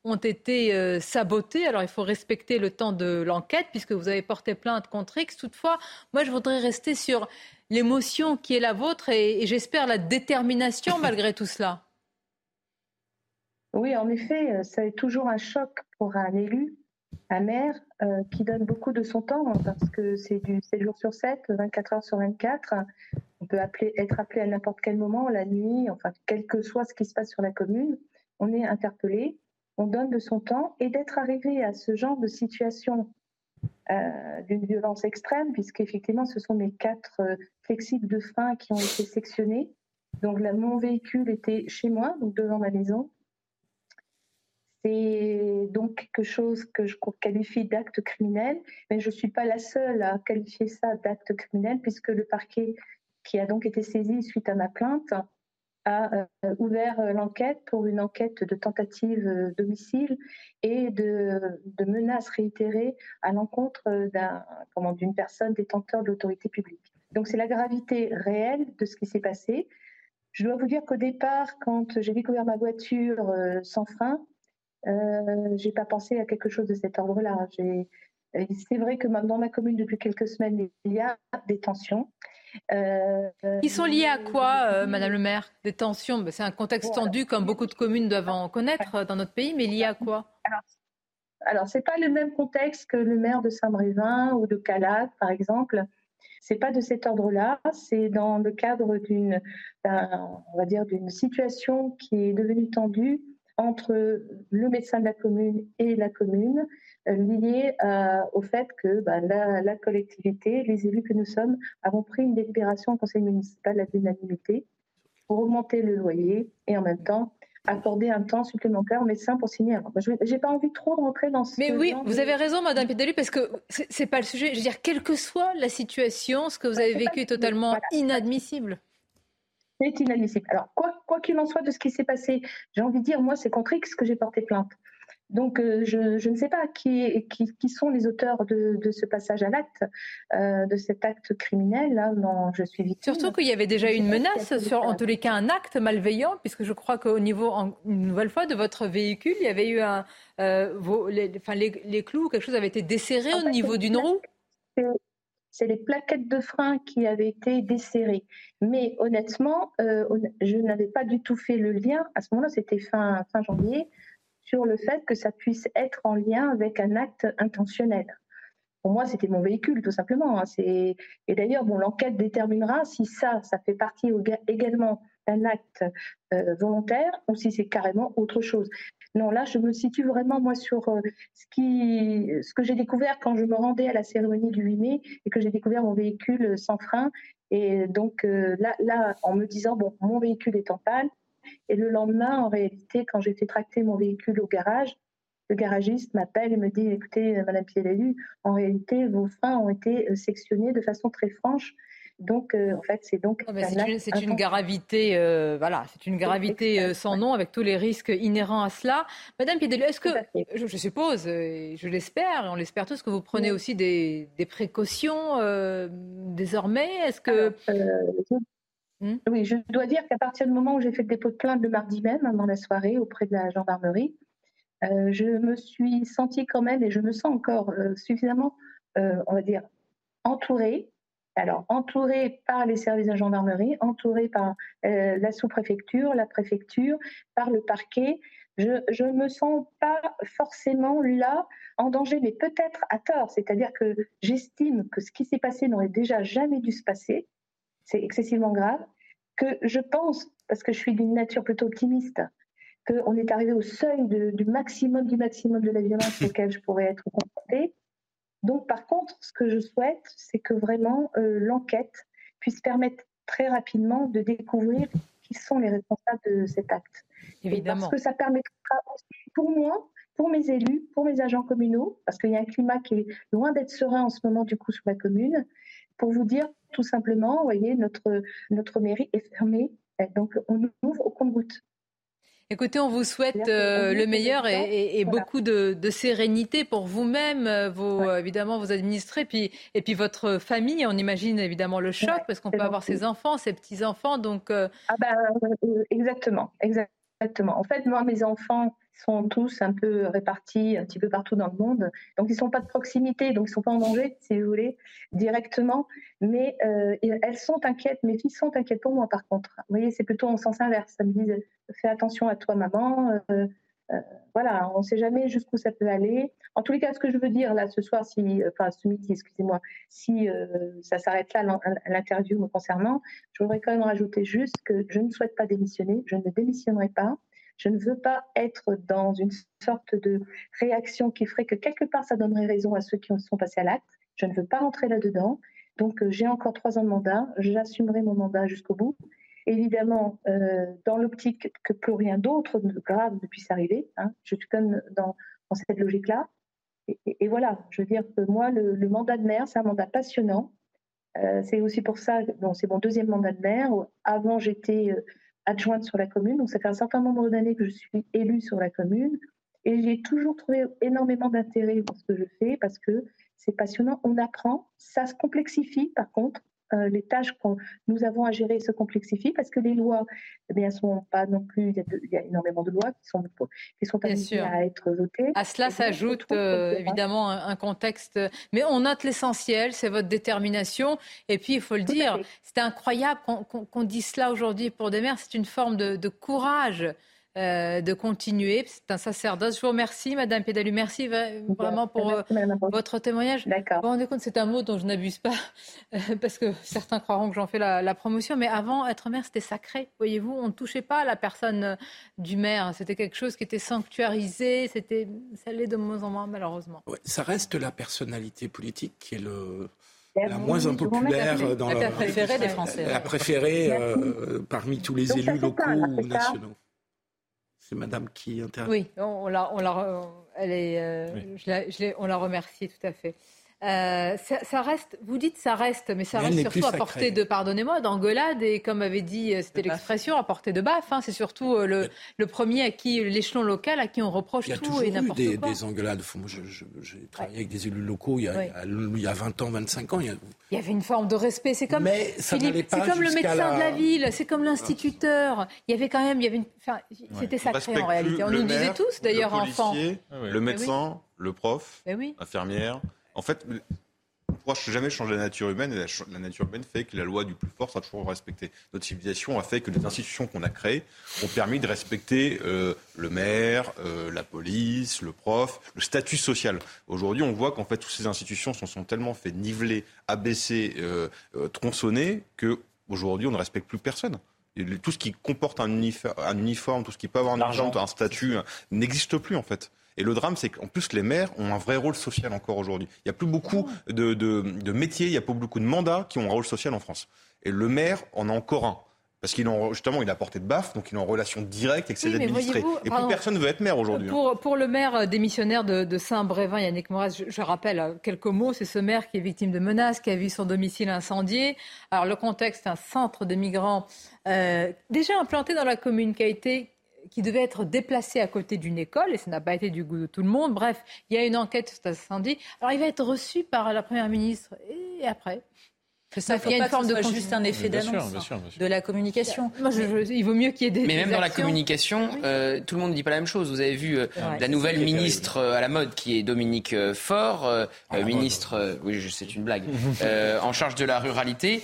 ont été euh, sabotés. Alors il faut respecter le temps de l'enquête puisque vous avez porté plainte contre X. Toutefois, moi je voudrais rester sur l'émotion qui est la vôtre et, j'espère la détermination malgré tout cela. Oui, en effet, euh, ça est toujours un choc pour un élu, un maire euh, qui donne beaucoup de son temps hein, parce que c'est du 7 jours sur 7, 24 heures sur 24. On peut appeler, être appelé à n'importe quel moment, la nuit, enfin, quel que soit ce qui se passe sur la commune, on est interpellé on donne de son temps et d'être arrivé à ce genre de situation euh, d'une violence extrême, puisqu'effectivement, ce sont mes quatre euh, flexibles de frein qui ont été sectionnés. Donc, là, mon véhicule était chez moi, donc devant ma maison. C'est donc quelque chose que je qualifie d'acte criminel, mais je ne suis pas la seule à qualifier ça d'acte criminel, puisque le parquet qui a donc été saisi suite à ma plainte euh, ouvert euh, l'enquête pour une enquête de tentative euh, d'homicide et de, menaces réitérées à l'encontre d'une personne détenteur de l'autorité publique. Donc c'est la gravité réelle de ce qui s'est passé. Je dois vous dire qu'au départ, quand j'ai découvert ma voiture sans frein, euh, j'ai pas pensé à quelque chose de cet ordre-là. C'est vrai que dans ma commune, depuis quelques semaines, il y a des tensions. Euh, Ils sont liés à quoi, euh, Madame le maire? Des tensions ben, C'est un contexte tendu, comme beaucoup de communes doivent en connaître euh, dans notre pays, mais liés à quoi? Alors, ce n'est pas le même contexte que le maire de Saint-Brévin ou de Calac, par exemple. C'est pas de cet ordre-là. C'est dans le cadre d'une, on va dire, d'une situation qui est devenue tendue entre le médecin de la commune et la commune, euh, lié euh, au fait que bah, la, collectivité, les élus que nous sommes, avons pris une délibération au conseil municipal à l'unanimité pour augmenter le loyer et en même temps accorder un temps supplémentaire aux médecins pour signer Je n'ai pas envie trop de rentrer dans ce. Mais oui, vous avez raison, Madame Pédalu, parce que c'est pas le sujet. Je veux dire, quelle que soit la situation, ce que vous avez vécu est totalement inadmissible. C'est inadmissible. Alors, quoi qu'il en soit de ce qui s'est passé, j'ai envie de dire, moi, c'est contre X que j'ai porté plainte. Donc, euh, je, ne sais pas qui, qui, sont les auteurs de, ce passage à l'acte, euh, de cet acte criminel. Je suis victime. Surtout qu'il y avait déjà une menace sur, en tous les cas, un acte malveillant, puisque je crois qu'au niveau, une nouvelle fois, de votre véhicule, il y avait eu un, euh, les, enfin, les, clous, quelque chose avait été desserré au niveau d'une roue. C'est les plaquettes de frein qui avaient été desserrées. Mais honnêtement, je n'avais pas du tout fait le lien. À ce moment-là, c'était fin, fin janvier sur le fait que ça puisse être en lien avec un acte intentionnel. Pour moi, c'était mon véhicule, tout simplement. Hein. Et d'ailleurs, bon, l'enquête déterminera si ça, ça fait partie également d'un acte euh, volontaire ou si c'est carrément autre chose. Non, là, je me situe vraiment, moi, sur euh, ce, qui, ce que j'ai découvert quand je me rendais à la cérémonie du 8 mai et que j'ai découvert mon véhicule sans frein. Et donc, euh, là, là, en me disant, bon, mon véhicule est en panne. Et le lendemain, en réalité, quand j'ai fait tracter mon véhicule au garage, le garagiste m'appelle et me dit écoutez, Madame Piélélu, en réalité, vos freins ont été sectionnés de façon très franche donc, euh, en fait, c'est donc. C'est une, gravité, euh, voilà, c'est une gravité euh, sans nom avec tous les risques inhérents à cela. Madame Piedelu, est-ce que, je, suppose, et je l'espère, et on l'espère tous, que vous prenez aussi des, précautions désormais? Est-ce que. Hmm? Oui, je dois dire qu'à partir du moment où j'ai fait le dépôt de plainte le mardi même, dans la soirée, auprès de la gendarmerie, je me suis sentie quand même, et je me sens encore suffisamment, on va dire, entourée alors, entouré par les services de gendarmerie, entouré par euh, la sous-préfecture, la préfecture, par le parquet, je ne me sens pas forcément là en danger, mais peut-être à tort. C'est-à-dire que j'estime que ce qui s'est passé n'aurait déjà jamais dû se passer. C'est excessivement grave. Que je pense, parce que je suis d'une nature plutôt optimiste, qu'on est arrivé au seuil du maximum du maximum de la violence auquel je pourrais être confrontée. Donc, par contre, ce que je souhaite, c'est que vraiment euh, l'enquête puisse permettre très rapidement de découvrir qui sont les responsables de cet acte. Évidemment. parce que ça permettra aussi pour moi, pour mes élus, pour mes agents communaux, parce qu'il y a un climat qui est loin d'être serein en ce moment du coup sur la commune, pour vous dire tout simplement, vous voyez, notre, notre mairie est fermée, donc on ouvre au compte-gouttes. Écoutez, on vous souhaite euh, le meilleur et, beaucoup de, sérénité pour vous-même, euh, vos, euh, évidemment vos administrés, puis, et puis votre famille. On imagine évidemment le choc parce qu'on peut avoir ses enfants, ses petits-enfants. Donc, Ah ben, exactement, exactement. En fait, moi, mes enfants sont tous un peu répartis un petit peu partout dans le monde. Donc, ils ne sont pas de proximité, donc ils ne sont pas en danger, si vous voulez, directement. Mais euh, elles sont inquiètes, mes filles sont inquiètes pour moi, par contre. Vous voyez, c'est plutôt en sens inverse. Ça me dit, fais attention à toi, maman. Euh, euh, voilà, on ne sait jamais jusqu'où ça peut aller. En tous les cas, ce que je veux dire là ce soir, si, enfin ce midi, excusez-moi, si ça s'arrête là l'interview me concernant, je voudrais quand même rajouter juste que je ne souhaite pas démissionner, je ne démissionnerai pas. Je ne veux pas être dans une sorte de réaction qui ferait que quelque part ça donnerait raison à ceux qui sont passés à l'acte. Je ne veux pas rentrer là-dedans. Donc euh, j'ai encore trois ans de mandat. J'assumerai mon mandat jusqu'au bout. Évidemment, euh, dans l'optique que plus rien d'autre de grave ne puisse arriver. Hein. je suis comme dans, dans cette logique-là. Et, voilà, je veux dire que moi, le, mandat de maire, c'est un mandat passionnant. Euh, c'est aussi pour ça, bon, c'est mon deuxième mandat de maire. Avant, j'étais adjointe sur la commune. Donc, ça fait un certain nombre d'années que je suis élue sur la commune. Et j'ai toujours trouvé énormément d'intérêt dans ce que je fais parce que c'est passionnant. On apprend. Ça se complexifie, par contre. Euh, les tâches que nous avons à gérer se complexifient parce que les lois, eh bien, sont pas non plus. Il y, a énormément de lois qui sont qui sont à être votées. À cela s'ajoute euh, évidemment un, contexte, mais on note l'essentiel, c'est votre détermination. Et puis il faut le dire, c'est incroyable qu'on dise cela aujourd'hui pour des mères. C'est une forme de courage. Euh, de continuer. C'est un sacerdoce. Je vous remercie, Madame Pédalu. Merci vraiment pour euh, votre témoignage. Vous vous rendez compte, c'est un mot dont je n'abuse pas, euh, parce que certains croiront que j'en fais la, promotion. Mais avant, être maire, c'était sacré. Voyez-vous, on ne touchait pas à la personne du maire. C'était quelque chose qui était sanctuarisé. C'était, ça l'est de moins en moins, malheureusement. ça reste la personnalité politique qui est le, la moins impopulaire dans la, préférée des Français. La préférée parmi tous les élus locaux ou nationaux. C'est madame qui intervient. Oui, on, la, on, la, elle est, euh, je on la remercie tout à fait. Euh, ça, reste, vous dites ça reste, mais ça reste surtout à portée de, pardonnez-moi, d'engueulade et comme avait dit, euh, c'était l'expression, à portée de baffe. Hein, c'est surtout euh, le, le, premier à qui, l'échelon local, à qui on reproche tout et n'importe quoi. des engueulades. J'ai travaillé avec des élus locaux il y, a, il y, a, 20 ans, 25 ans. Il y, avait une forme de respect. C'est comme, c'est comme le médecin de la ville, c'est comme l'instituteur. Il y avait quand même, il y avait une, c'était sacré en réalité. On nous disait tous, d'ailleurs, enfants. Le médecin, le prof, l'infirmière. En fait, pourra jamais changer la nature humaine. Et la, nature humaine fait que la loi du plus fort sera toujours respectée. Notre civilisation a fait que les institutions qu'on a créées ont permis de respecter euh, le maire, euh, la police, le prof, le statut social. Aujourd'hui, on voit qu'en fait, toutes ces institutions sont, sont tellement fait niveler, abaisser, euh, tronçonner, que aujourd'hui, on ne respecte plus personne. tout ce qui comporte un uniforme, tout ce qui peut avoir un argent, un statut, n'existe plus en fait. Et le drame, c'est qu'en plus, les maires ont un vrai rôle social encore aujourd'hui. Il n'y a plus beaucoup de, de métiers, il n'y a pas beaucoup de mandats qui ont un rôle social en France. Et le maire en a encore un. Parce qu'il justement, il a porté de baffe, donc il est en relation directe avec ses administrés. Et plus personne ne veut être maire aujourd'hui. Hein. Pour, pour, le maire euh, démissionnaire de, de Saint-Brévin, Yannick Moraz, je, rappelle euh, quelques mots. C'est ce maire qui est victime de menaces, qui a vu son domicile incendié. Alors le contexte, un centre de migrants euh, déjà implanté dans la commune qui a été qui devait être déplacé à côté d'une école, et ça n'a pas été du goût de tout le monde. Bref, il y a une enquête sur cet incendie. Alors, il va être reçu par la Première ministre. Et après ça, il y a une forme de juste un effet d'annonce de la communication. Moi, il vaut mieux qu'il y ait des. Mais même dans la communication, euh, tout le monde ne dit pas la même chose. Vous avez vu euh, la nouvelle ministre euh, à la mode qui est Dominique Faure, ministre, oui, c'est une blague, en charge de la ruralité,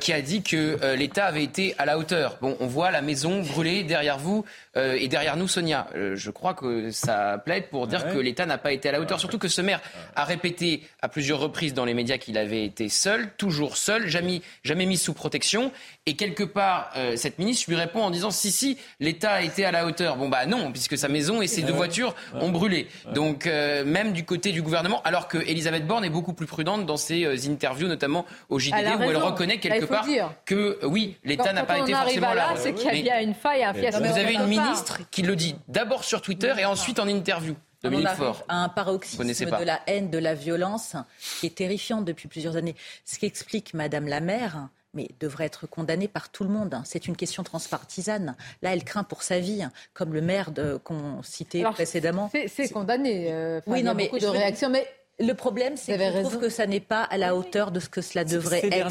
qui a dit que l'État avait été à la hauteur. Bon, on voit la maison brûler derrière vous et derrière nous, Sonia. je crois que ça plaide pour dire que l'État n'a pas été à la hauteur. Surtout que ce maire a répété à plusieurs reprises dans les médias qu'il avait été seul, toujours seul, jamais, jamais mis sous protection. Et quelque part, euh, cette ministre lui répond en disant si, si, l'État a été à la hauteur. Bon, bah non, puisque sa maison et ses deux voitures ont brûlé. Donc, euh, même du côté du gouvernement, alors que Elisabeth Borne est beaucoup plus prudente dans ses euh, interviews, notamment au JDD, où elle reconnaît quelque part que oui, l'État n'a pas été forcément là. C'est qu'il y a une faille, un fiasco. Vous avez une ministre qui le dit d'abord sur Twitter et ensuite en interview. On arrive à un paroxysme de la haine, de la violence qui est terrifiante depuis plusieurs années. Ce qui explique Madame la maire mais devrait être condamnée par tout le monde. C'est une question transpartisane. Là, elle craint pour sa vie, comme le maire qu'on citait précédemment. C'est condamné. Euh, oui, non, mais beaucoup de réactions, mais le problème, c'est que je trouve que ça n'est pas à la hauteur de ce que cela devrait être.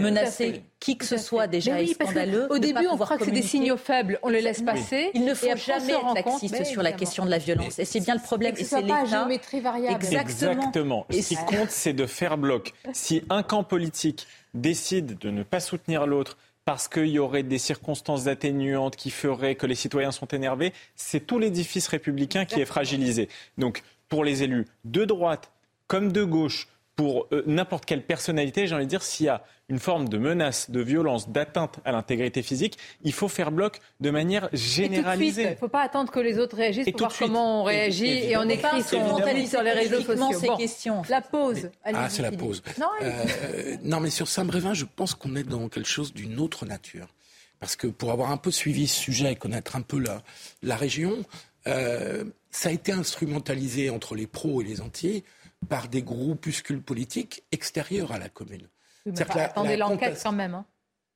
Menacer qui que ce soit déjà est scandaleux. Au début, on croit que c'est des signaux faibles, on les laisse passer. Il ne faut jamais être laxiste sur la question de la violence. Et c'est bien le problème. Et c'est l'État. géométrie variable. Exactement. Exactement. Ce qui compte, c'est de faire bloc. Si un camp politique décide de ne pas soutenir l'autre, parce qu'il y aurait des circonstances atténuantes qui feraient que les citoyens sont énervés, c'est tout l'édifice républicain qui est fragilisé. Donc, pour les élus de droite comme de gauche pour euh, n'importe quelle personnalité, j'ai envie de dire, s'il y a une forme de menace, de violence, d'atteinte à l'intégrité physique, il faut faire bloc de manière généralisée. Il ne faut pas attendre que les autres réagissent pour voir comment on réagit et, on écrit son sur les réseaux sociaux. Ces questions. La pause. ah, c'est la pause. Non, euh, non, mais sur Saint-Brévin, je pense qu'on est dans quelque chose d'une autre nature. Parce que pour avoir un peu suivi ce sujet et connaître un peu la, la région, euh, ça a été instrumentalisé entre les pros et les entiers par des groupuscules politiques extérieurs à la commune. attendez l'enquête quand même. Hein.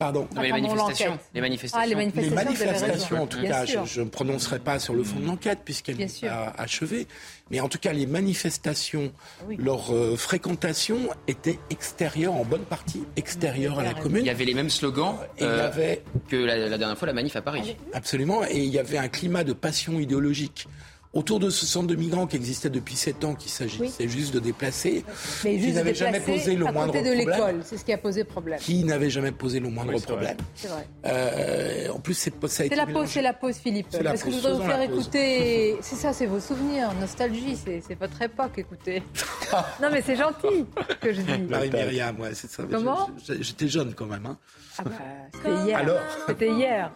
Pardon. les, manifestations, les, manifestations. Ah, les manifestations. en tout cas, je ne prononcerai pas sur le fond de l'enquête puisqu'elle n'est pas achevée. Mais en tout cas, les manifestations, leur euh, fréquentation était extérieure, en bonne partie extérieure à la commune. Il y avait les mêmes slogans euh, que la, la, dernière fois, la manif à Paris. Absolument. Et il y avait un climat de passion idéologique autour de ce centre de migrants qui existait depuis sept ans, qu'il s'agissait juste de déplacer, Mais qui n'avait jamais posé le moindre de l'école, c'est ce qui a posé problème. Qui n'avait jamais posé le moindre problème. C'est vrai. Euh, en plus, c'est ça C'est la pause, c'est la pause, Philippe. Parce que je voudrais vous faire écouter. C'est ça, c'est vos souvenirs, nostalgie, c'est votre époque. Écoutez. non, mais c'est gentil que je dis. Marie-Myriam, ouais, c'est ça. Comment J'étais jeune quand même. Hein. Ah bah, c'était hier. Alors C'était hier.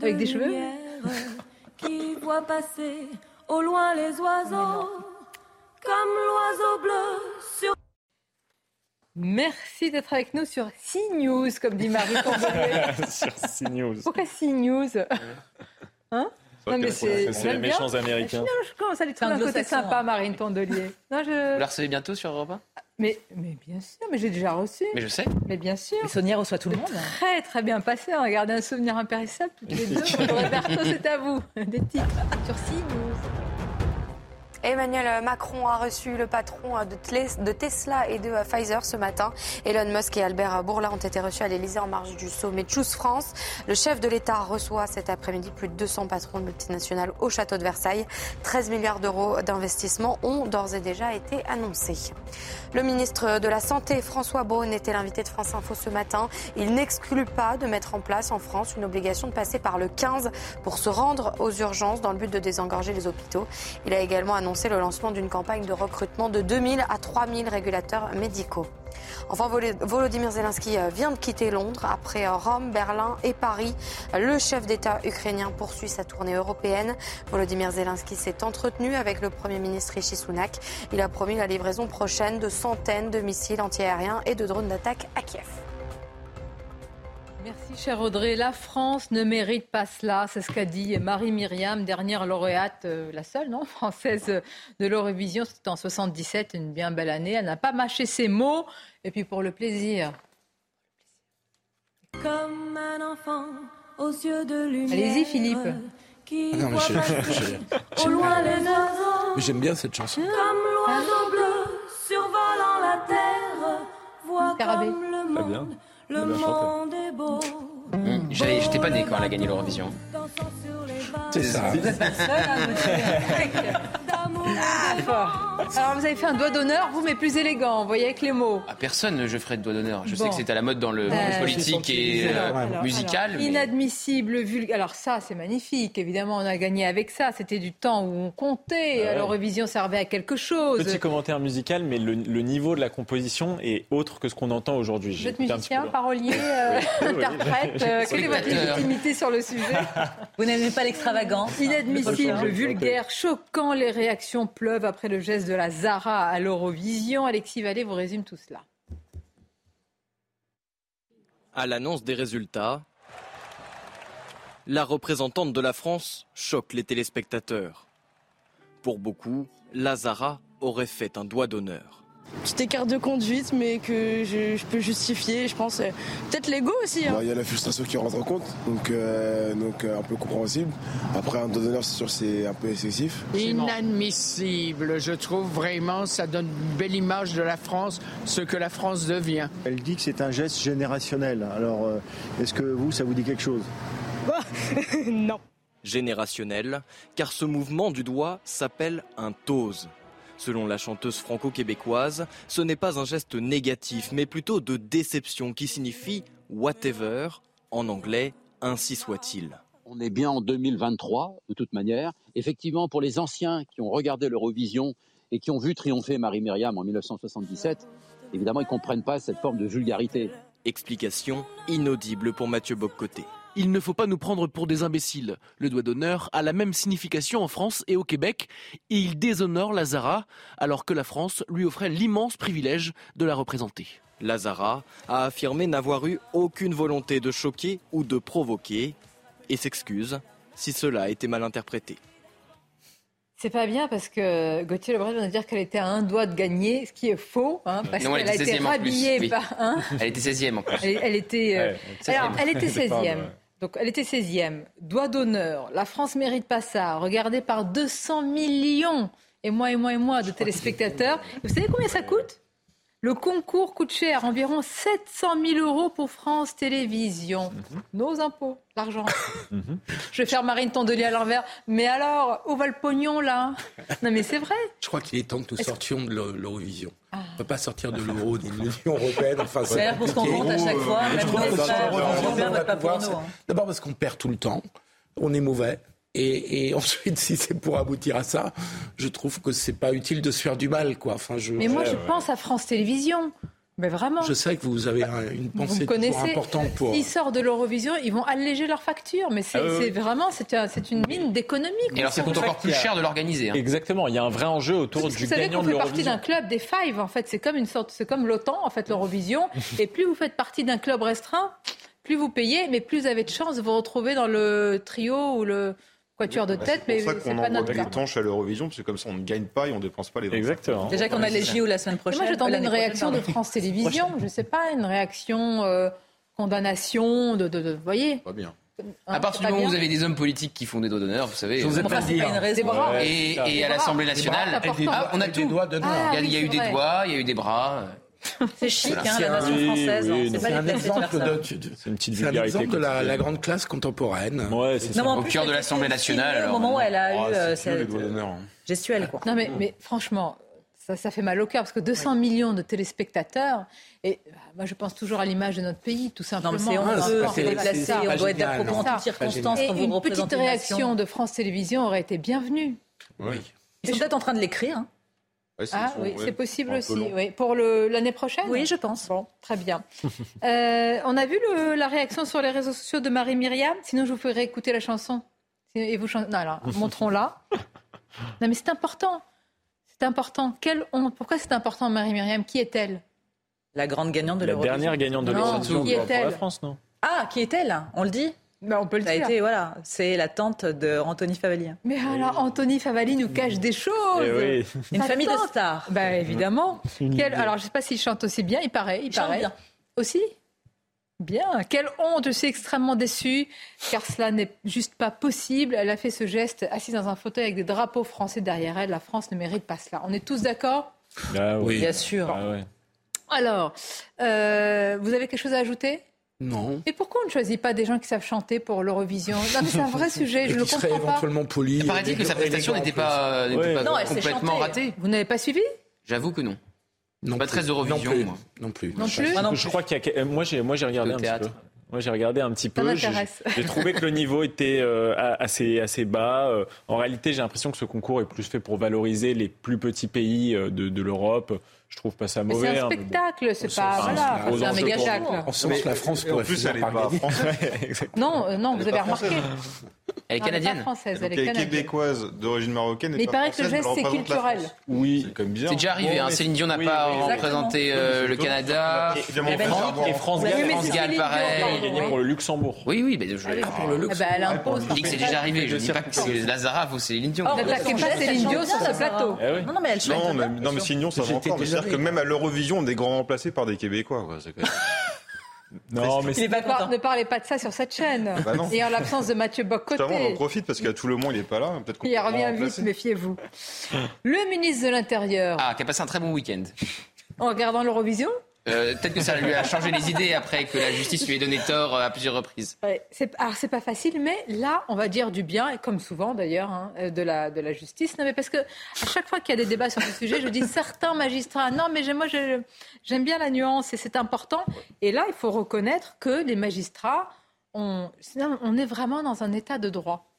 Avec des cheveux qui voit passer au loin les oiseaux, comme l'oiseau bleu sur... Merci d'être avec nous sur CNews, comme dit Marie sur CNews. Pourquoi CNews Hein? Non, mais c'est les méchants américains. je commence à lui trouver un côté sympa, Marine Tondelier. Non, je... Vous la recevez bientôt sur Europe 1 mais, mais bien sûr, mais j'ai déjà reçu. Mais je sais. Mais bien sûr. Mais Sonia reçoit tout le monde. Très, très bien passé. On a gardé un souvenir impérissable toutes les deux. Roberto, c'est à vous. Des titres sur CNews. Emmanuel Macron a reçu le patron de Tesla et de Pfizer ce matin. Elon Musk et Albert Bourla ont été reçus à l'Elysée en marge du sommet Choose France. Le chef de l'État reçoit cet après-midi plus de 200 patrons de multinationales au château de Versailles. 13 milliards d'euros d'investissement ont d'ores et déjà été annoncés. Le ministre de la Santé, François Braun, était l'invité de France Info ce matin. Il n'exclut pas de mettre en place en France une obligation de passer par le 15 pour se rendre aux urgences dans le but de désengorger les hôpitaux. Il a également annoncé le lancement d'une campagne de recrutement de 2000 à 3000 régulateurs médicaux. Enfin, Volodymyr Zelensky euh, vient de quitter Londres après euh, Rome, Berlin et Paris. Le chef d'État ukrainien poursuit sa tournée européenne. Volodymyr Zelensky s'est entretenu avec le Premier ministre Rishi Sunak. Il a promis la livraison prochaine de centaines de missiles antiaériens et de drones d'attaque à Kiev. Merci, cher Audrey. La France ne mérite pas cela. C'est ce qu'a dit Marie-Myriam, dernière lauréate, euh, la seule, non, française de l'Eurovision. C'était en 77, une bien belle année. Elle n'a pas mâché ses mots. Et puis pour le plaisir. Comme un enfant aux yeux de lumière. Allez-y, Philippe. Ah non, mais. J'aime bien cette chanson. Comme l'oiseau bleu survolant la terre. Voit comme le monde. Le monde est beau. Mmh. J'étais pas né quand elle a gagné l'Eurovision. C'est ça. À me ah, Alors vous avez fait un doigt d'honneur, vous, mais plus élégant, vous voyez, avec les mots. À personne, je ferai de doigt d'honneur. Je sais que c'est à la mode dans le Euh, monde politique et euh, Alors, musical. alors, mais- Inadmissible, vulgaire. Alors ça, c'est magnifique. Évidemment, on a gagné avec ça. C'était du temps où on comptait. Ouais. l'Eurovision servait à quelque chose. Petit commentaire musical, mais le, le niveau de la composition est autre que ce qu'on entend aujourd'hui. Vous J'ai êtes musicien, parolier, euh, Oui, oui. interprète. euh, quelle est votre légitimité sur le sujet? Vous n'aimez pas l'extravagance Inadmissible, vulgaire, choquant. Les réactions pleuvent après le geste de la Zara à l'Eurovision. Alexis Vallée vous résume tout cela. À l'annonce des résultats, la représentante de la France choque les téléspectateurs. Pour beaucoup, Lazara aurait fait un doigt d'honneur. Petit écart de conduite, mais que je, je peux justifier, je pense. euh, Peut-être l'ego aussi. hein. Bah, Il y a la frustration qui rentre en compte, donc, euh, donc euh, un peu compréhensible. Après, un dos d'honneur, c'est sûr, c'est un peu excessif. Inadmissible, je trouve vraiment, ça donne une belle image de la France, ce que la France devient. Elle dit que c'est un geste générationnel. Alors, est-ce que vous, ça vous dit quelque chose? Non. Générationnel, car ce mouvement du doigt s'appelle un tose. Selon la chanteuse franco-québécoise, ce n'est pas un geste négatif, mais plutôt de déception qui signifie whatever, en anglais, ainsi soit-il. On est bien en 2023, de toute manière. Effectivement, pour les anciens qui ont regardé l'Eurovision et qui ont vu triompher Marie-Myriam en 1977, évidemment, ils ne comprennent pas cette forme de vulgarité. Explication inaudible pour Mathieu Bobcoté. Il ne faut pas nous prendre pour des imbéciles. Le doigt d'honneur a la même signification en France et au Québec, et il déshonore Lazara, alors que la France lui offrait l'immense privilège de la représenter. Lazara a affirmé n'avoir eu aucune volonté de choquer ou de provoquer et s'excuse si cela a été mal interprété. C'est pas bien parce que Gauthier Lebret vient de dire qu'elle était à un doigt de gagner, ce qui est faux, hein, parce Non, elle qu'elle a était été 16e en plus, rhabillée oui. par. hein, Elle était 16e en plus. elle, elle était. euh, Ouais, 16e. alors, elle était C'est pas 16e. Donc, elle était 16e. Doigt d'honneur. La France mérite pas ça. Regardée par 200 millions, et moi, et moi, et moi, de téléspectateurs. Vous savez combien ça coûte? Le concours coûte cher, environ 700 000 euros pour France Télévisions. Mhm. Nos impôts, l'argent. Je vais faire Marine Tondelier à l'envers. Mais alors, où va le pognon, là Non, mais c'est vrai. Je crois qu'il est temps que nous sortions de l'Eu- l'Eurovision. Ah. On ne peut pas sortir de l'euro ni de l'Union européenne. Enfin, C'est pour ce qu'on compte à chaque fois. D'abord parce qu'on perd tout le temps, on est mauvais. Et, et ensuite, si c'est pour aboutir à ça, je trouve que c'est pas utile de se faire du mal, quoi. Enfin, je, Mais moi, je pense à France Télévisions. Mais vraiment. Je sais que vous avez un- une Vous pensée connaissez. importante pour. S'ils sortent de l'Eurovision, ils vont alléger leurs factures. Mais c'est Ah vraiment, c'est un- c'est une mine d'économie. Et alors, ça coûte encore plus cher de l'organiser. hein. Exactement, il y a un vrai enjeu autour Parce que du vous savez gagnant qu'on de fait partie d'un l'Eurovision. club des five, en fait. C'est comme une sorte, c'est comme l'OTAN, en fait, l'Eurovision. Et plus vous faites partie d'un club restreint, plus vous payez, mais plus vous avez de chances de vous retrouver dans le trio ou le quatuor de tête. Mais C'est pour ça c'est qu'on pas envoie notre les tanches à l'Eurovision, parce que comme ça, on ne gagne pas et on ne dépense pas les dons. Exactement. Déjà qu'on a les JO la semaine Et prochaine. moi, j'attendais une réaction de. France Télévisions. Je sais pas, une réaction euh, condamnation, de, de, de- vous voyez. Pas bien. à partir du moment où vous avez des hommes politiques qui font des doigts d'honneur, vous savez. vous êtes pas dit, hein. Des bras. Et, et à l'Assemblée nationale, ah, on a tout. Ah, il y a, eu des doigts, il y a eu des bras. C'est chic, hein, la nation française. Oui, c'est un de faire exemple de, une petite c'est un vulgarité. exemple de la, grande classe contemporaine. Ouais, c'est. Non, mais Au plus, cœur de l'Assemblée nationale, Au moment où elle a eu Ah, euh, vieux, les cette hein. gestuelle, quoi. Non mais, mais franchement, ça, ça fait mal au cœur parce que 200 millions de téléspectateurs, et bah, moi je pense toujours à l'image de notre pays, tout Non, simplement. mais c'est Ah, pas c'est terrible, déplacé, on doit être génial, propos en non. circonstances Et une petite réaction de France Télévisions aurait été bienvenue. Oui. Ils sont peut-être en train de l'écrire. hein. Ouais, Ah sont- oui, ouais, c'est possible aussi. Oui. Pour l'année prochaine Oui, je pense. Bon, très bien. Euh, on a vu le- la réaction sur les réseaux sociaux de Marie-Myriam. Sinon, je vous ferai écouter la chanson. Et vous chan- Non, alors, montrons-la. Non, mais c'est important. C'est important. Quelle honte. Pourquoi c'est important, Marie-Myriam Qui est-elle? La grande gagnante de La l'Eurovision. dernière gagnante de l'Eurovision qui pour, pour la est-elle? France, non Ah, qui est-elle? On le dit Ben, On peut le Ça a dire. été, voilà, c'est la tante de Anthony Favali. Mais alors, Anthony Favali nous cache des choses. Eh oui. Une Sa famille de stars. Ben, évidemment. Alors, je ne sais pas s'il chante aussi bien. Il paraît. Il, Il chante paraît. bien. Aussi Bien. Quelle honte. Je suis extrêmement déçue, car cela n'est juste pas possible. Elle a fait ce geste assise dans un fauteuil avec des drapeaux français derrière elle. La France ne mérite pas cela. On est tous d'accord Ah oui. Bien sûr. Ah ouais. Alors, euh, vous avez quelque chose à ajouter? Non. Et pourquoi on ne choisit pas des gens qui savent chanter pour l'Eurovision? Non, mais c'est un vrai sujet. Je ne comprends pas. éventuellement poli. Il paraît-il que sa prestation n'était pas, n'était Ouais. pas Non, elle s'est complètement ratée. Vous n'avez pas suivi? J'avoue que non. Non Pas plus. très Eurovision, Non plus. moi. Non plus. Non plus Moi non je crois qu'il y a. euh, Moi, j'ai, moi, j'ai regardé Le un théâtre. petit peu. Moi, j'ai regardé un petit Ça peu. J'ai, m'intéresse. j'ai trouvé que le niveau était euh, assez, assez bas. Euh, En réalité, j'ai l'impression que ce concours est plus fait pour valoriser les plus petits pays euh, de, de l'Europe. Je trouve pas ça mauvais. c'est un hein, mais bon. spectacle, c'est pas. Voilà, c'est un méga. En ce sens, la France Et en pourrait plus, finir elle est par pas gagner. française. Non, euh, non, vous avez remarqué. Elle est Non, elle n'est pas canadienne. française, elle est elle est canadienne. québécoise d'origine marocaine. Mais il paraît que le geste, c'est culturel. Oui. C'est. C'est déjà arrivé. Hein. Céline Dion n'a oui, pas représenté euh, le Canada. Eh ben, Et France Gall, c'est Céline Dion, pareil, gagné pour le Luxembourg. Oui, oui, mais je, pour le Eh ben, elle impose. je dis que c'est déjà arrivé. Je dis pas que c'est Lazara ou Céline Dion. N'attaquez pas Céline Dion sur ce plateau. Non, non, mais elle chante Non, mais, sûr. Signon, ça va encore. C'est-à-dire que même à l'Eurovision, on est grand remplacés par des Québécois. quoi. C'est quand même- Non, mais Il est pas Ne par- content. Ne parlez pas de ça sur cette chaîne. Bah. Et en l'absence de Mathieu Justement, on en Bocoté. profite parce qu'à tout le monde, il n'est pas là. Peut-être qu'on Il revient vite, méfiez-vous. Le ministre de l'Intérieur, Ah, qui a passé un très bon week-end. en regardant l'Eurovision, Euh, Peut-être que ça lui a changé les idées après que la justice lui ait donné tort euh, à plusieurs reprises. Ouais, c'est, alors c'est pas facile, mais là, on va dire du bien, et comme souvent d'ailleurs, hein, euh, de, la, de la justice. Non, mais parce que à chaque fois qu'il y a des débats sur ce sujet, je dis certains magistrats, non, mais j'ai- moi je- j'aime bien la nuance et c'est important. Et là, il faut reconnaître que les magistrats, on, on est vraiment dans un état de droit.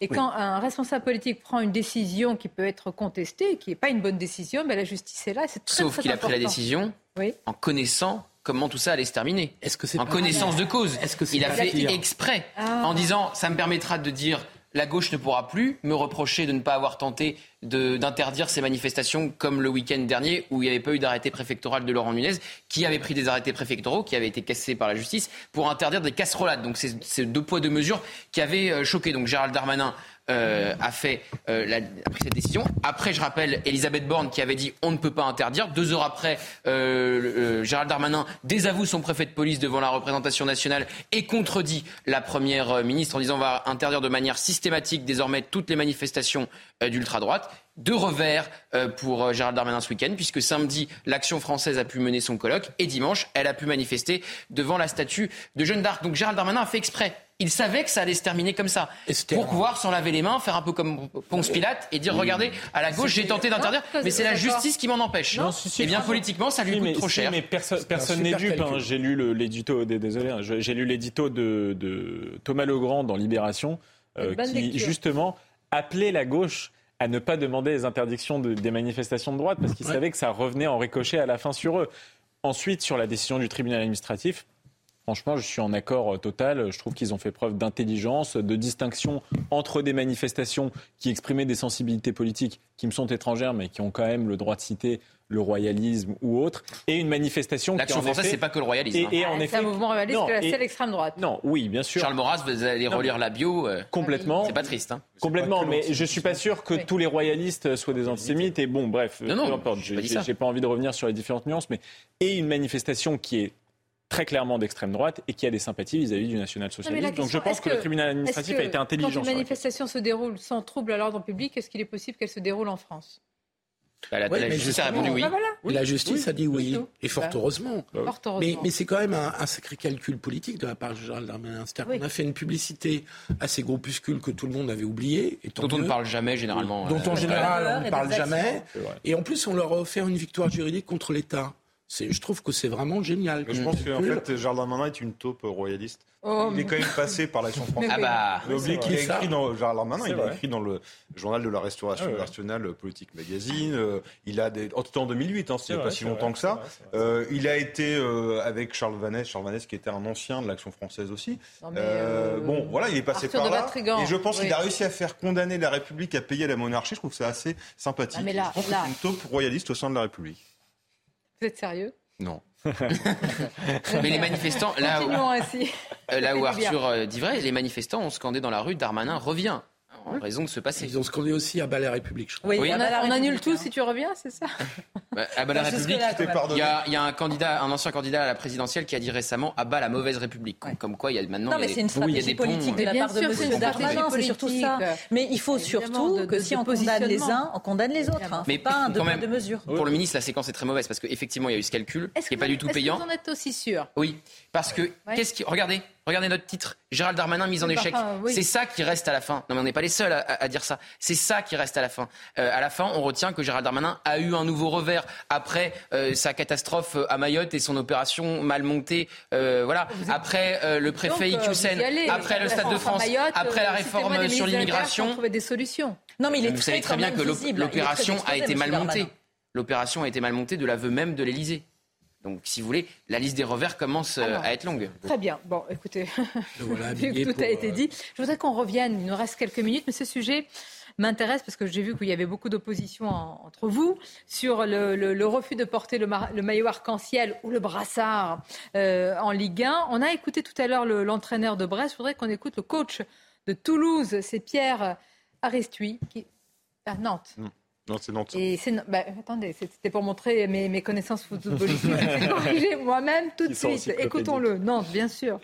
Et quand un responsable politique prend une décision qui peut être contestée, qui n'est pas une bonne décision, ben la justice est là. et C'est très, Sauf très qu'il a pris la décision Oui. en connaissant comment tout ça allait se terminer. Est-ce que c'est En connaissance de cause. Est-ce que Il a fait exprès Ah. en disant ça me permettra de dire la gauche ne pourra plus me reprocher de ne pas avoir tenté d'interdire ces manifestations comme le week-end dernier où il n'y avait pas eu d'arrêté préfectoral de Laurent Nunez qui avait pris des arrêtés préfectoraux qui avaient été cassés par la justice pour interdire des casserolades. Donc c'est c'est deux poids deux mesures qui avaient euh, choqué. Donc Gérald Darmanin euh, euh, a pris cette décision. Après, je rappelle Elisabeth Borne qui avait dit on ne peut pas interdire. Deux heures après, euh, Gérald Darmanin désavoue son préfet de police devant la représentation nationale et contredit la première ministre en disant on va interdire de manière systématique désormais toutes les manifestations euh, d'ultra droite. Deux revers pour Gérald Darmanin ce week-end, puisque samedi, l'Action française a pu mener son colloque et dimanche, elle a pu manifester devant la statue de Jeanne d'Arc. Donc Gérald Darmanin a fait exprès. Il savait que ça allait se terminer comme ça. Pour pouvoir s'en laver les mains, faire un peu comme Ponce Pilate et dire regardez, à la gauche, j'ai tenté d'interdire, mais c'est la justice qui m'en empêche. Non, si, si, et bien si. politiquement, ça lui coûte mais, trop cher. mais perso- personne n'est dupe. hein. J'ai lu l'édito, dé- désolé, hein, j'ai lu l'édito de, de Thomas Legrand dans Libération, euh, qui lecture. justement appelait la gauche à ne pas demander les interdictions de- des manifestations de droite parce qu'il Ouais. savait que ça revenait en ricochet à la fin sur eux. Ensuite, sur la décision du tribunal administratif, Franchement, je suis en accord euh, total. Je trouve qu'ils ont fait preuve d'intelligence, de distinction entre des manifestations qui exprimaient des sensibilités politiques qui me sont étrangères, mais qui ont quand même le droit de citer le royalisme ou autre, et une manifestation qui L'action française, c'est pas que le royalisme. Et, hein. et en Ah, c'est effet, un mouvement réaliste non, que la seule extrême droite. non, oui, bien sûr. Charles Maurras, vous allez Non, relire la bio. euh, Complètement. C'est pas triste. Hein. Complètement, mais je suis pas sûr que Oui. tous les royalistes soient des antisémites. Et bon, bref, Non, non, peu importe. j'ai pas pas envie de revenir sur les différentes nuances, mais et une manifestation qui est très clairement d'extrême droite et qui a des sympathies vis-à-vis du national-socialisme. Donc je pense que, le tribunal administratif a été intelligent. Quand une manifestation se déroule sans trouble à l'ordre public, est-ce qu'il est possible qu'elle se déroule en France? Bah, la, justice a répondu oui. Bah, la justice a dit oui, et fort heureusement. Mais, mais c'est quand même un, sacré calcul politique de la part de Gérald Darmanin. On a fait une publicité à ces groupuscules que tout le monde avait oubliés. Et dont on ne parle jamais généralement. Dont en général on ne parle jamais. Et en plus on leur a offert une victoire juridique contre l'État je trouve que c'est vraiment génial. je pense qu'en fait, Jardin Manin est une taupe royaliste. Oh, il est quand même passé par l'action française. Ah bah, il a écrit dans Manin, il a écrit dans le journal de la Restauration ah nationale, euh, Politique Magazine. Euh, il a des, en tout en 2008, hein, c'est pas si longtemps que ça. Euh, il a été avec Charles Vanès, Charles Vanès qui était un ancien de l'action française aussi. bon, voilà, il est passé par là. Et je pense qu'il a réussi à faire condamner la République à payer la monarchie. Je trouve que c'est assez sympathique. mais là, je pense une taupe royaliste au sein de la République. Vous êtes sérieux? Non. Mais les manifestants, là où, euh, là où Arthur euh, dit vrai, les manifestants ont scandé dans la rue Darmanin revient en raison de se passer. Ils ont scandé aussi à bas la République, je crois. Oui, on, annule tout si tu reviens, c'est ça? Bah, À bas la République, il y, a, y, a un candidat, un ancien candidat à la présidentielle qui a dit récemment à bas la mauvaise République. Comme quoi, il y a maintenant. Non, mais c'est une stratégie politique de la part de M. Darmanin, c'est surtout ça. Mais il faut surtout que si on condamne les uns, on condamne les autres. Hein. Mais pas un de mesure. Pour le ministre, la séquence est très mauvaise parce qu'effectivement, il y a eu ce calcul qui n'est pas du tout payant. Est-ce que vous en êtes aussi sûr? Oui, parce que qu'est-ce qui regardez Regardez notre titre. Gérald Darmanin mise en échec. C'est ça qui reste à la fin. Non mais on n'est pas les seuls à, dire ça. C'est ça qui reste à la fin. Euh, à la fin, on retient que Gérald Darmanin a eu un nouveau revers après euh, sa catastrophe à Mayotte et son opération mal montée. Euh, voilà. Après le préfet Iqiyoussen, après le Stade de France, après la réforme sur l'immigration. trouver des solutions. Non mais il est Vous savez très bien que l'opération a été mal montée. L'opération a été mal montée de l'aveu même de l'Élysée. Donc, si vous voulez, la liste des revers commence euh, à être longue. Très bien. Bon, écoutez, tout a été euh, dit. Je voudrais qu'on revienne. Il nous reste quelques minutes, mais ce sujet m'intéresse parce que j'ai vu qu'il y avait beaucoup d'opposition entre vous sur le, refus de porter le, maillot arc-en-ciel ou le brassard euh, en Ligue 1. On a écouté tout à l'heure l'entraîneur de Brest. Je voudrais qu'on écoute le coach de Toulouse, c'est Pierre Arestui, qui à Nantes. Non, c'est Nantes. Et c'est, bah, attendez, c'était pour montrer mes, mes connaissances footballistiques. corriger moi-même tout de suite. Écoutons-le. Nantes, bien sûr.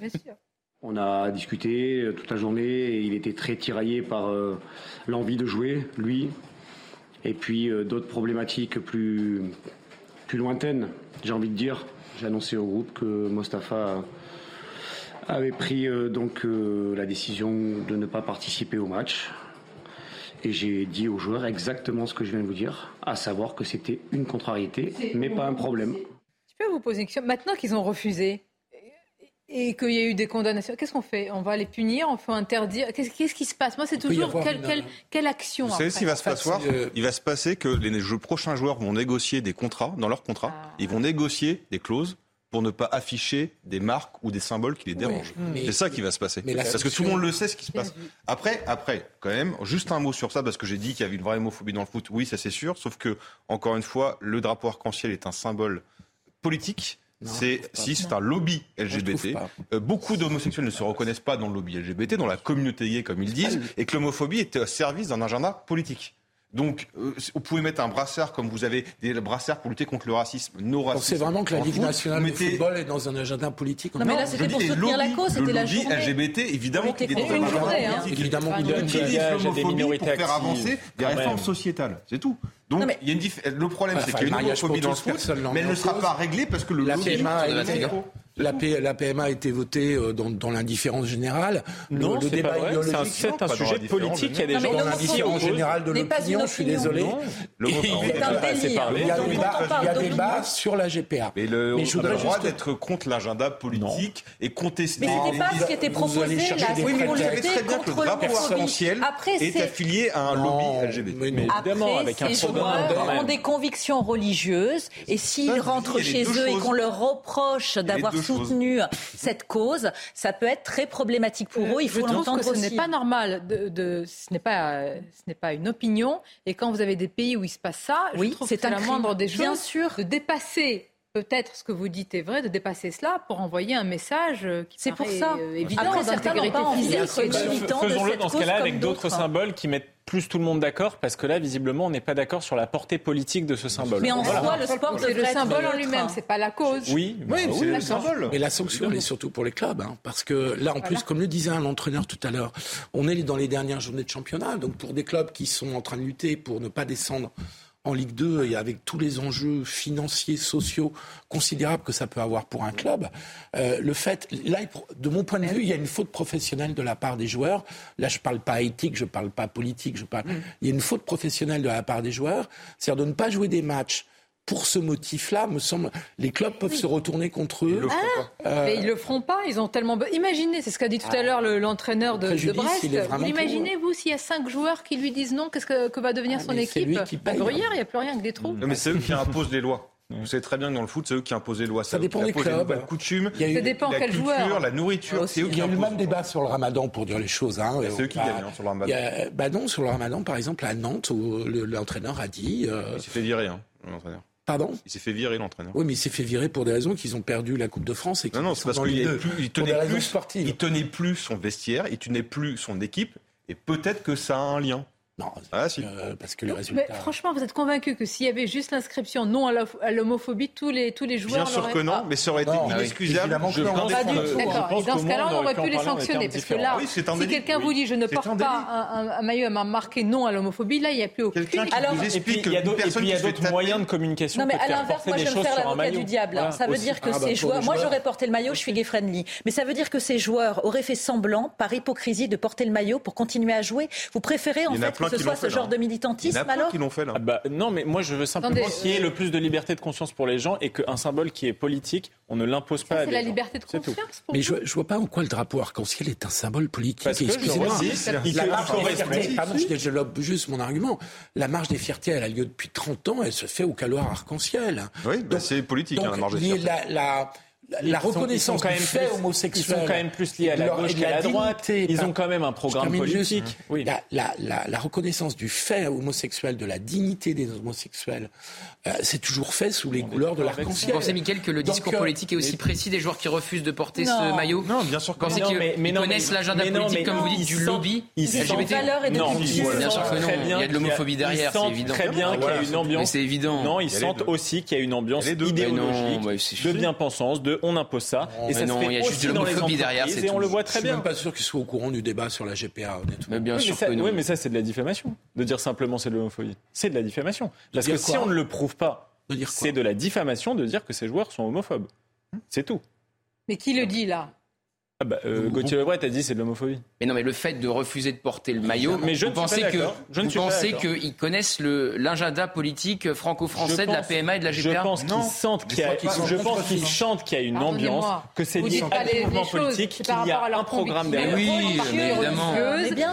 bien sûr. On a discuté euh, toute la journée et il était très tiraillé par euh, l'envie de jouer, lui, et puis euh, d'autres problématiques plus, plus lointaines, j'ai envie de dire. J'ai annoncé au groupe que Mostafa avait pris donc la décision de ne pas participer au match. Et j'ai dit aux joueurs exactement ce que je viens de vous dire, à savoir que c'était une contrariété, mais pas un problème. Je peux vous poser une question. Maintenant qu'ils ont refusé et qu'il y a eu des condamnations, qu'est-ce qu'on fait? On va les punir? On fait interdire? Qu'est-ce qui se passe? Moi, c'est toujours quelle, quelle, quelle, action Vous savez ce qui va se passer Il va se passer que les prochains joueurs vont négocier des contrats, dans leurs contrats, ah. ils vont négocier des clauses pour ne pas afficher des marques ou des symboles qui les dérangent. c'est ça qui va se passer. parce que tout le monde le sait ce qui se passe. Après, après, quand même, juste un mot sur ça, parce que j'ai dit qu'il y avait une vraie homophobie dans le foot. Oui, ça c'est sûr. Sauf que, encore une fois, le drapeau arc-en-ciel est un symbole politique. C'est si c'est un lobby LGBT. Euh, beaucoup d'homosexuels ne se reconnaissent pas dans le lobby LGBT, dans la communauté gay comme ils disent, et que l'homophobie est au service d'un agenda politique. Donc, euh, vous pouvez mettre un brassard comme vous avez des brassards pour lutter contre le racisme, nos racistes. C'est vraiment que la Ligue nationale de football est dans un agenda politique. Non, mais là, c'était pour soutenir la cause, c'était la journée. LGBT, évidemment qu'il est dans un agenda politique. Évidemment, il utilise l'homophobie pour faire avancer des réformes sociétales. C'est tout. Donc, il y a une le problème, c'est qu'il y a une homophobie dans le foot, mais elle ne sera pas réglée parce que le lobby... La, la, PMA a été votée euh, dans, dans l'indifférence générale. Non, le, débat C'est un, sujet politique. Il y a des gens dans l'indifférence générale de l'opinion. Je suis désolé. Il y a débat sur la GPA. Mais, le, on a le droit d'être contre l'agenda politique et contester. Mais c'était pas ce qui était proposé là. Oui, mais vous savez très bien que le drapeau arc-en-ciel est affilié à un lobby LGBT. Mais évidemment, avec un ont des convictions religieuses et s'ils rentrent chez eux et qu'on leur reproche d'avoir soutenu cette cause, ça peut être très problématique pour eux. Il faut l'entendre aussi. Ce n'est pas normal, de, ce n'est pas, ce n'est pas une opinion. Et quand vous avez des pays où il se passe ça, oui, je trouve c'est la moindre des choses Bien sûr. de dépasser peut-être ce que vous dites est vrai, de dépasser cela pour envoyer un message qui C'est pour ça. Euh, évident Après, certains n'ont pas envie d'être Faisons-le dans ce cas-là avec d'autres symboles qui mettent plus tout le monde d'accord, parce que là, visiblement, on n'est pas d'accord sur la portée politique de ce symbole. Mais en soi, le sport, c'est le symbole en lui-même, c'est pas la cause. Oui, bah c'est le symbole. Mais la sanction, elle est surtout pour les clubs, hein, parce que là, en plus, comme le disait un entraîneur tout à l'heure, on est dans les dernières journées de championnat, donc pour des clubs qui sont en train de lutter pour ne pas descendre en Ligue 2 et avec tous les enjeux financiers, sociaux considérables que ça peut avoir pour un club, euh, le fait, là, de mon point de vue, il y a une faute professionnelle de la part des joueurs. Là, je ne parle pas éthique, je ne parle pas politique, je parle. Mmh. Il y a une faute professionnelle de la part des joueurs, c'est-à-dire de ne pas jouer des matchs pour ce motif-là, me semble, les clubs peuvent se retourner contre eux. Ils le ah. Mais euh, ils le feront pas. Ils ont tellement. Imaginez, c'est ce qu'a dit tout à ah. l'heure l'entraîneur de, Brest. Imaginez vous s'il y a cinq joueurs qui lui disent non, qu'est-ce que, que, va devenir ah, son équipe qui bah, paye, Gruyère, il n'y a plus rien que des trous. Non, mais c'est eux qui imposent les lois. Vous savez très bien que dans le foot, c'est eux qui imposent les lois. Ça, dépend des clubs. La coutume, il ça dépend la quel culture, joueur. la nourriture. C'est Il y a eu le même débat sur le ramadan pour dire les choses. Hein. Bah, c'est eux qui gagnent hein, sur le ramadan. Bah non, sur le ramadan, par exemple, à Nantes, l'entraîneur a dit. Euh... Il s'est fait virer, hein, l'entraîneur. Pardon Il s'est fait virer l'entraîneur. Oui, mais il s'est fait virer pour des raisons qu'ils ont perdu la Coupe de France et qu'ils non, non, sont parce dans qu'il plus, il tenait plus, il tenait plus son vestiaire, il tenait plus son équipe, et peut-être que ça a un lien. Non, ah, parce que les résultats... Mais franchement, vous êtes convaincu que s'il y avait juste l'inscription non à l'homophobie, tous les, tous les joueurs. Bien sûr que non, mais ça aurait été non, inexcusable. Je pense pas du tout. D'accord. dans ce cas-là, on aurait pu les sanctionner. Parce que là, si quelqu'un vous dit je ne porte pas un, un, un maillot marqué non à l'homophobie, là, il n'y a plus aucune. Quelqu'un Alors, vous explique il y a d'autres moyens de communication. Non, mais à l'inverse, moi, je vais me faire l'avocat du diable. Hein. Ça veut dire que ces joueurs. Moi, j'aurais porté le maillot, je suis gay-friendly. Mais ça veut dire que ces joueurs auraient fait semblant, par hypocrisie, de porter le maillot pour continuer à jouer. Vous préférez, en fait, que ce soit ce genre de hein. militantisme alors qui l'ont fait là. Ah bah, non, mais moi je veux simplement qu'il y ait euh, le plus de liberté de conscience pour les gens et qu'un symbole qui est politique, on ne l'impose pas. C'est la liberté de conscience. Mais je, ne vois pas en quoi le drapeau arc-en-ciel est un symbole politique. Excusez-moi, la marche des fiertés. Pardon, je développe juste mon argument. La marche des fiertés, elle a lieu depuis 30 ans. Elle se fait au caloir arc-en-ciel. Oui, bah, c'est politique. Hein, la marche des fiertés la reconnaissance sont, ils sont quand même fait plus, homosexuel. Ils sont quand même plus liés à la gauche qu'à la, la droite. Ils ont quand même un programme politique. Hein. Oui. la, la, la, reconnaissance du fait homosexuel, de la dignité des homosexuels, euh, c'est toujours fait sous les On couleurs de l'arc-en-ciel. Vous pensez, Michael, que le discours euh, politique est aussi mais... précis des joueurs qui refusent de porter non. ce maillot Non, bien sûr que non. Ils, mais, mais connaissent l'agenda politique, comme vous dites, du lobby Ils LGBT valeurs et de Non, bien sûr que non. Il y a de l'homophobie derrière, c'est évident. Très bien qu'il y a une ambiance. C'est évident. Non, ils sentent aussi qu'il y a une ambiance idéologique de bien-pensance, de on impose ça. Non, et ça non, se fait y a juste dans les derrière, et tout. on le voit très bien. Je suis même pas sûr qu'ils soient au courant du débat sur la GPA. Mais bien sûr mais ça. Oui, mais ça c'est de la diffamation. De dire simplement c'est de l'homophobie, c'est de la diffamation. Parce que si on ne le prouve pas, c'est de la diffamation de dire que ces joueurs sont homophobes. C'est tout. Mais qui le dit là? Ah bah, euh, Gauthier Lebret a dit c'est de l'homophobie. Mais non, mais le fait de refuser de porter le maillot, mais je vous pensez que je vous pensez qu'ils connaissent le l'agenda politique franco-français de la PMA et de la GPA Je pense qu'ils sentent qu'il y a, je pense qu'ils chantent qu'il y a une ambiance, que c'est lié à des mouvements politiques, qu'il y a un programme derrière. Oui, évidemment.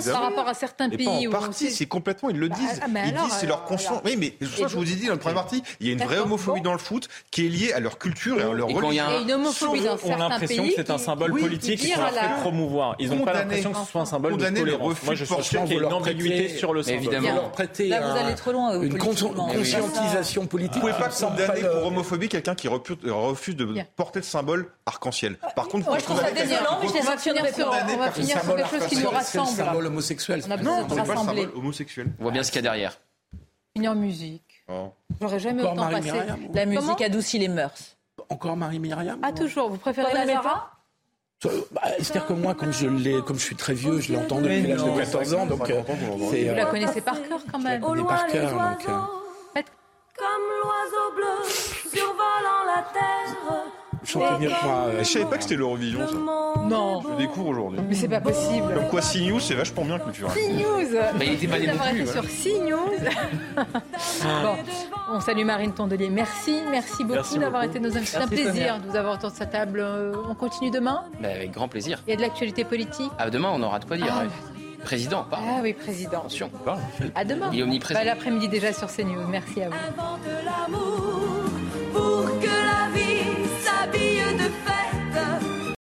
Par rapport à certains pays, partie, c'est complètement ils le disent. Ils disent c'est leur conscience. Oui, mais je vous ai dit dans le première partie, il y a une vraie homophobie dans le foot qui est liée à leur culture et à leur religion. Il y a une homophobie dans certains pays. On a l'impression que c'est un symbole politique politique qui sont fait promouvoir. Ils n'ont pas l'impression que ce soit un symbole de tolérance. Moi, je suis sûr qu'il y a une ambiguïté sur le symbole. Évidemment. Là, vous allez trop loin. Une conscientisation politique. Vous ne pouvez pas condamner pour homophobie quelqu'un qui euh, refuse de porter le symbole arc-en-ciel. Euh, Par contre, moi, je trouve ça désolant, mais je les finir sur. On va finir sur quelque chose qui nous rassemble. C'est le symbole homosexuel. Non, c'est pas le symbole homosexuel. On voit bien ce qu'il y a derrière. Finir en musique. Oh. J'aurais jamais autant passé. La musique adoucit les mœurs. Encore Marie Myriam Ah, toujours. Vous préférez la Zara bah, c'est-à-dire que moi, comme je, comme je suis très vieux, je l'entends depuis l'âge de 14 ans. Donc, euh, euh, vous la connaissez par cœur quand même. Euh. Comme l'oiseau bleu survolant la terre. Chanter miroir. Je savais pas que c'était Laurent Villon, ça. Non. Je découvre aujourd'hui. Mais c'est pas possible. Comme quoi, CNews, c'est vachement bien culturel. CNews bah, Il était pas d'avoir été sur CNews. bon, on salue Marine Tondelier. Merci, merci beaucoup d'avoir été nos invités. C'est un plaisir de vous avoir autour de sa table. Euh, on continue demain bah, Avec grand plaisir. Il y a de l'actualité politique ah, Demain, on aura de quoi dire. Ah. Président, pardon. Ah oui, président. Attention. À demain. Il est omniprésent. Bah, l'après-midi déjà sur CNews. Merci à vous. Invente l'amour pour que la vie s'habille de fête.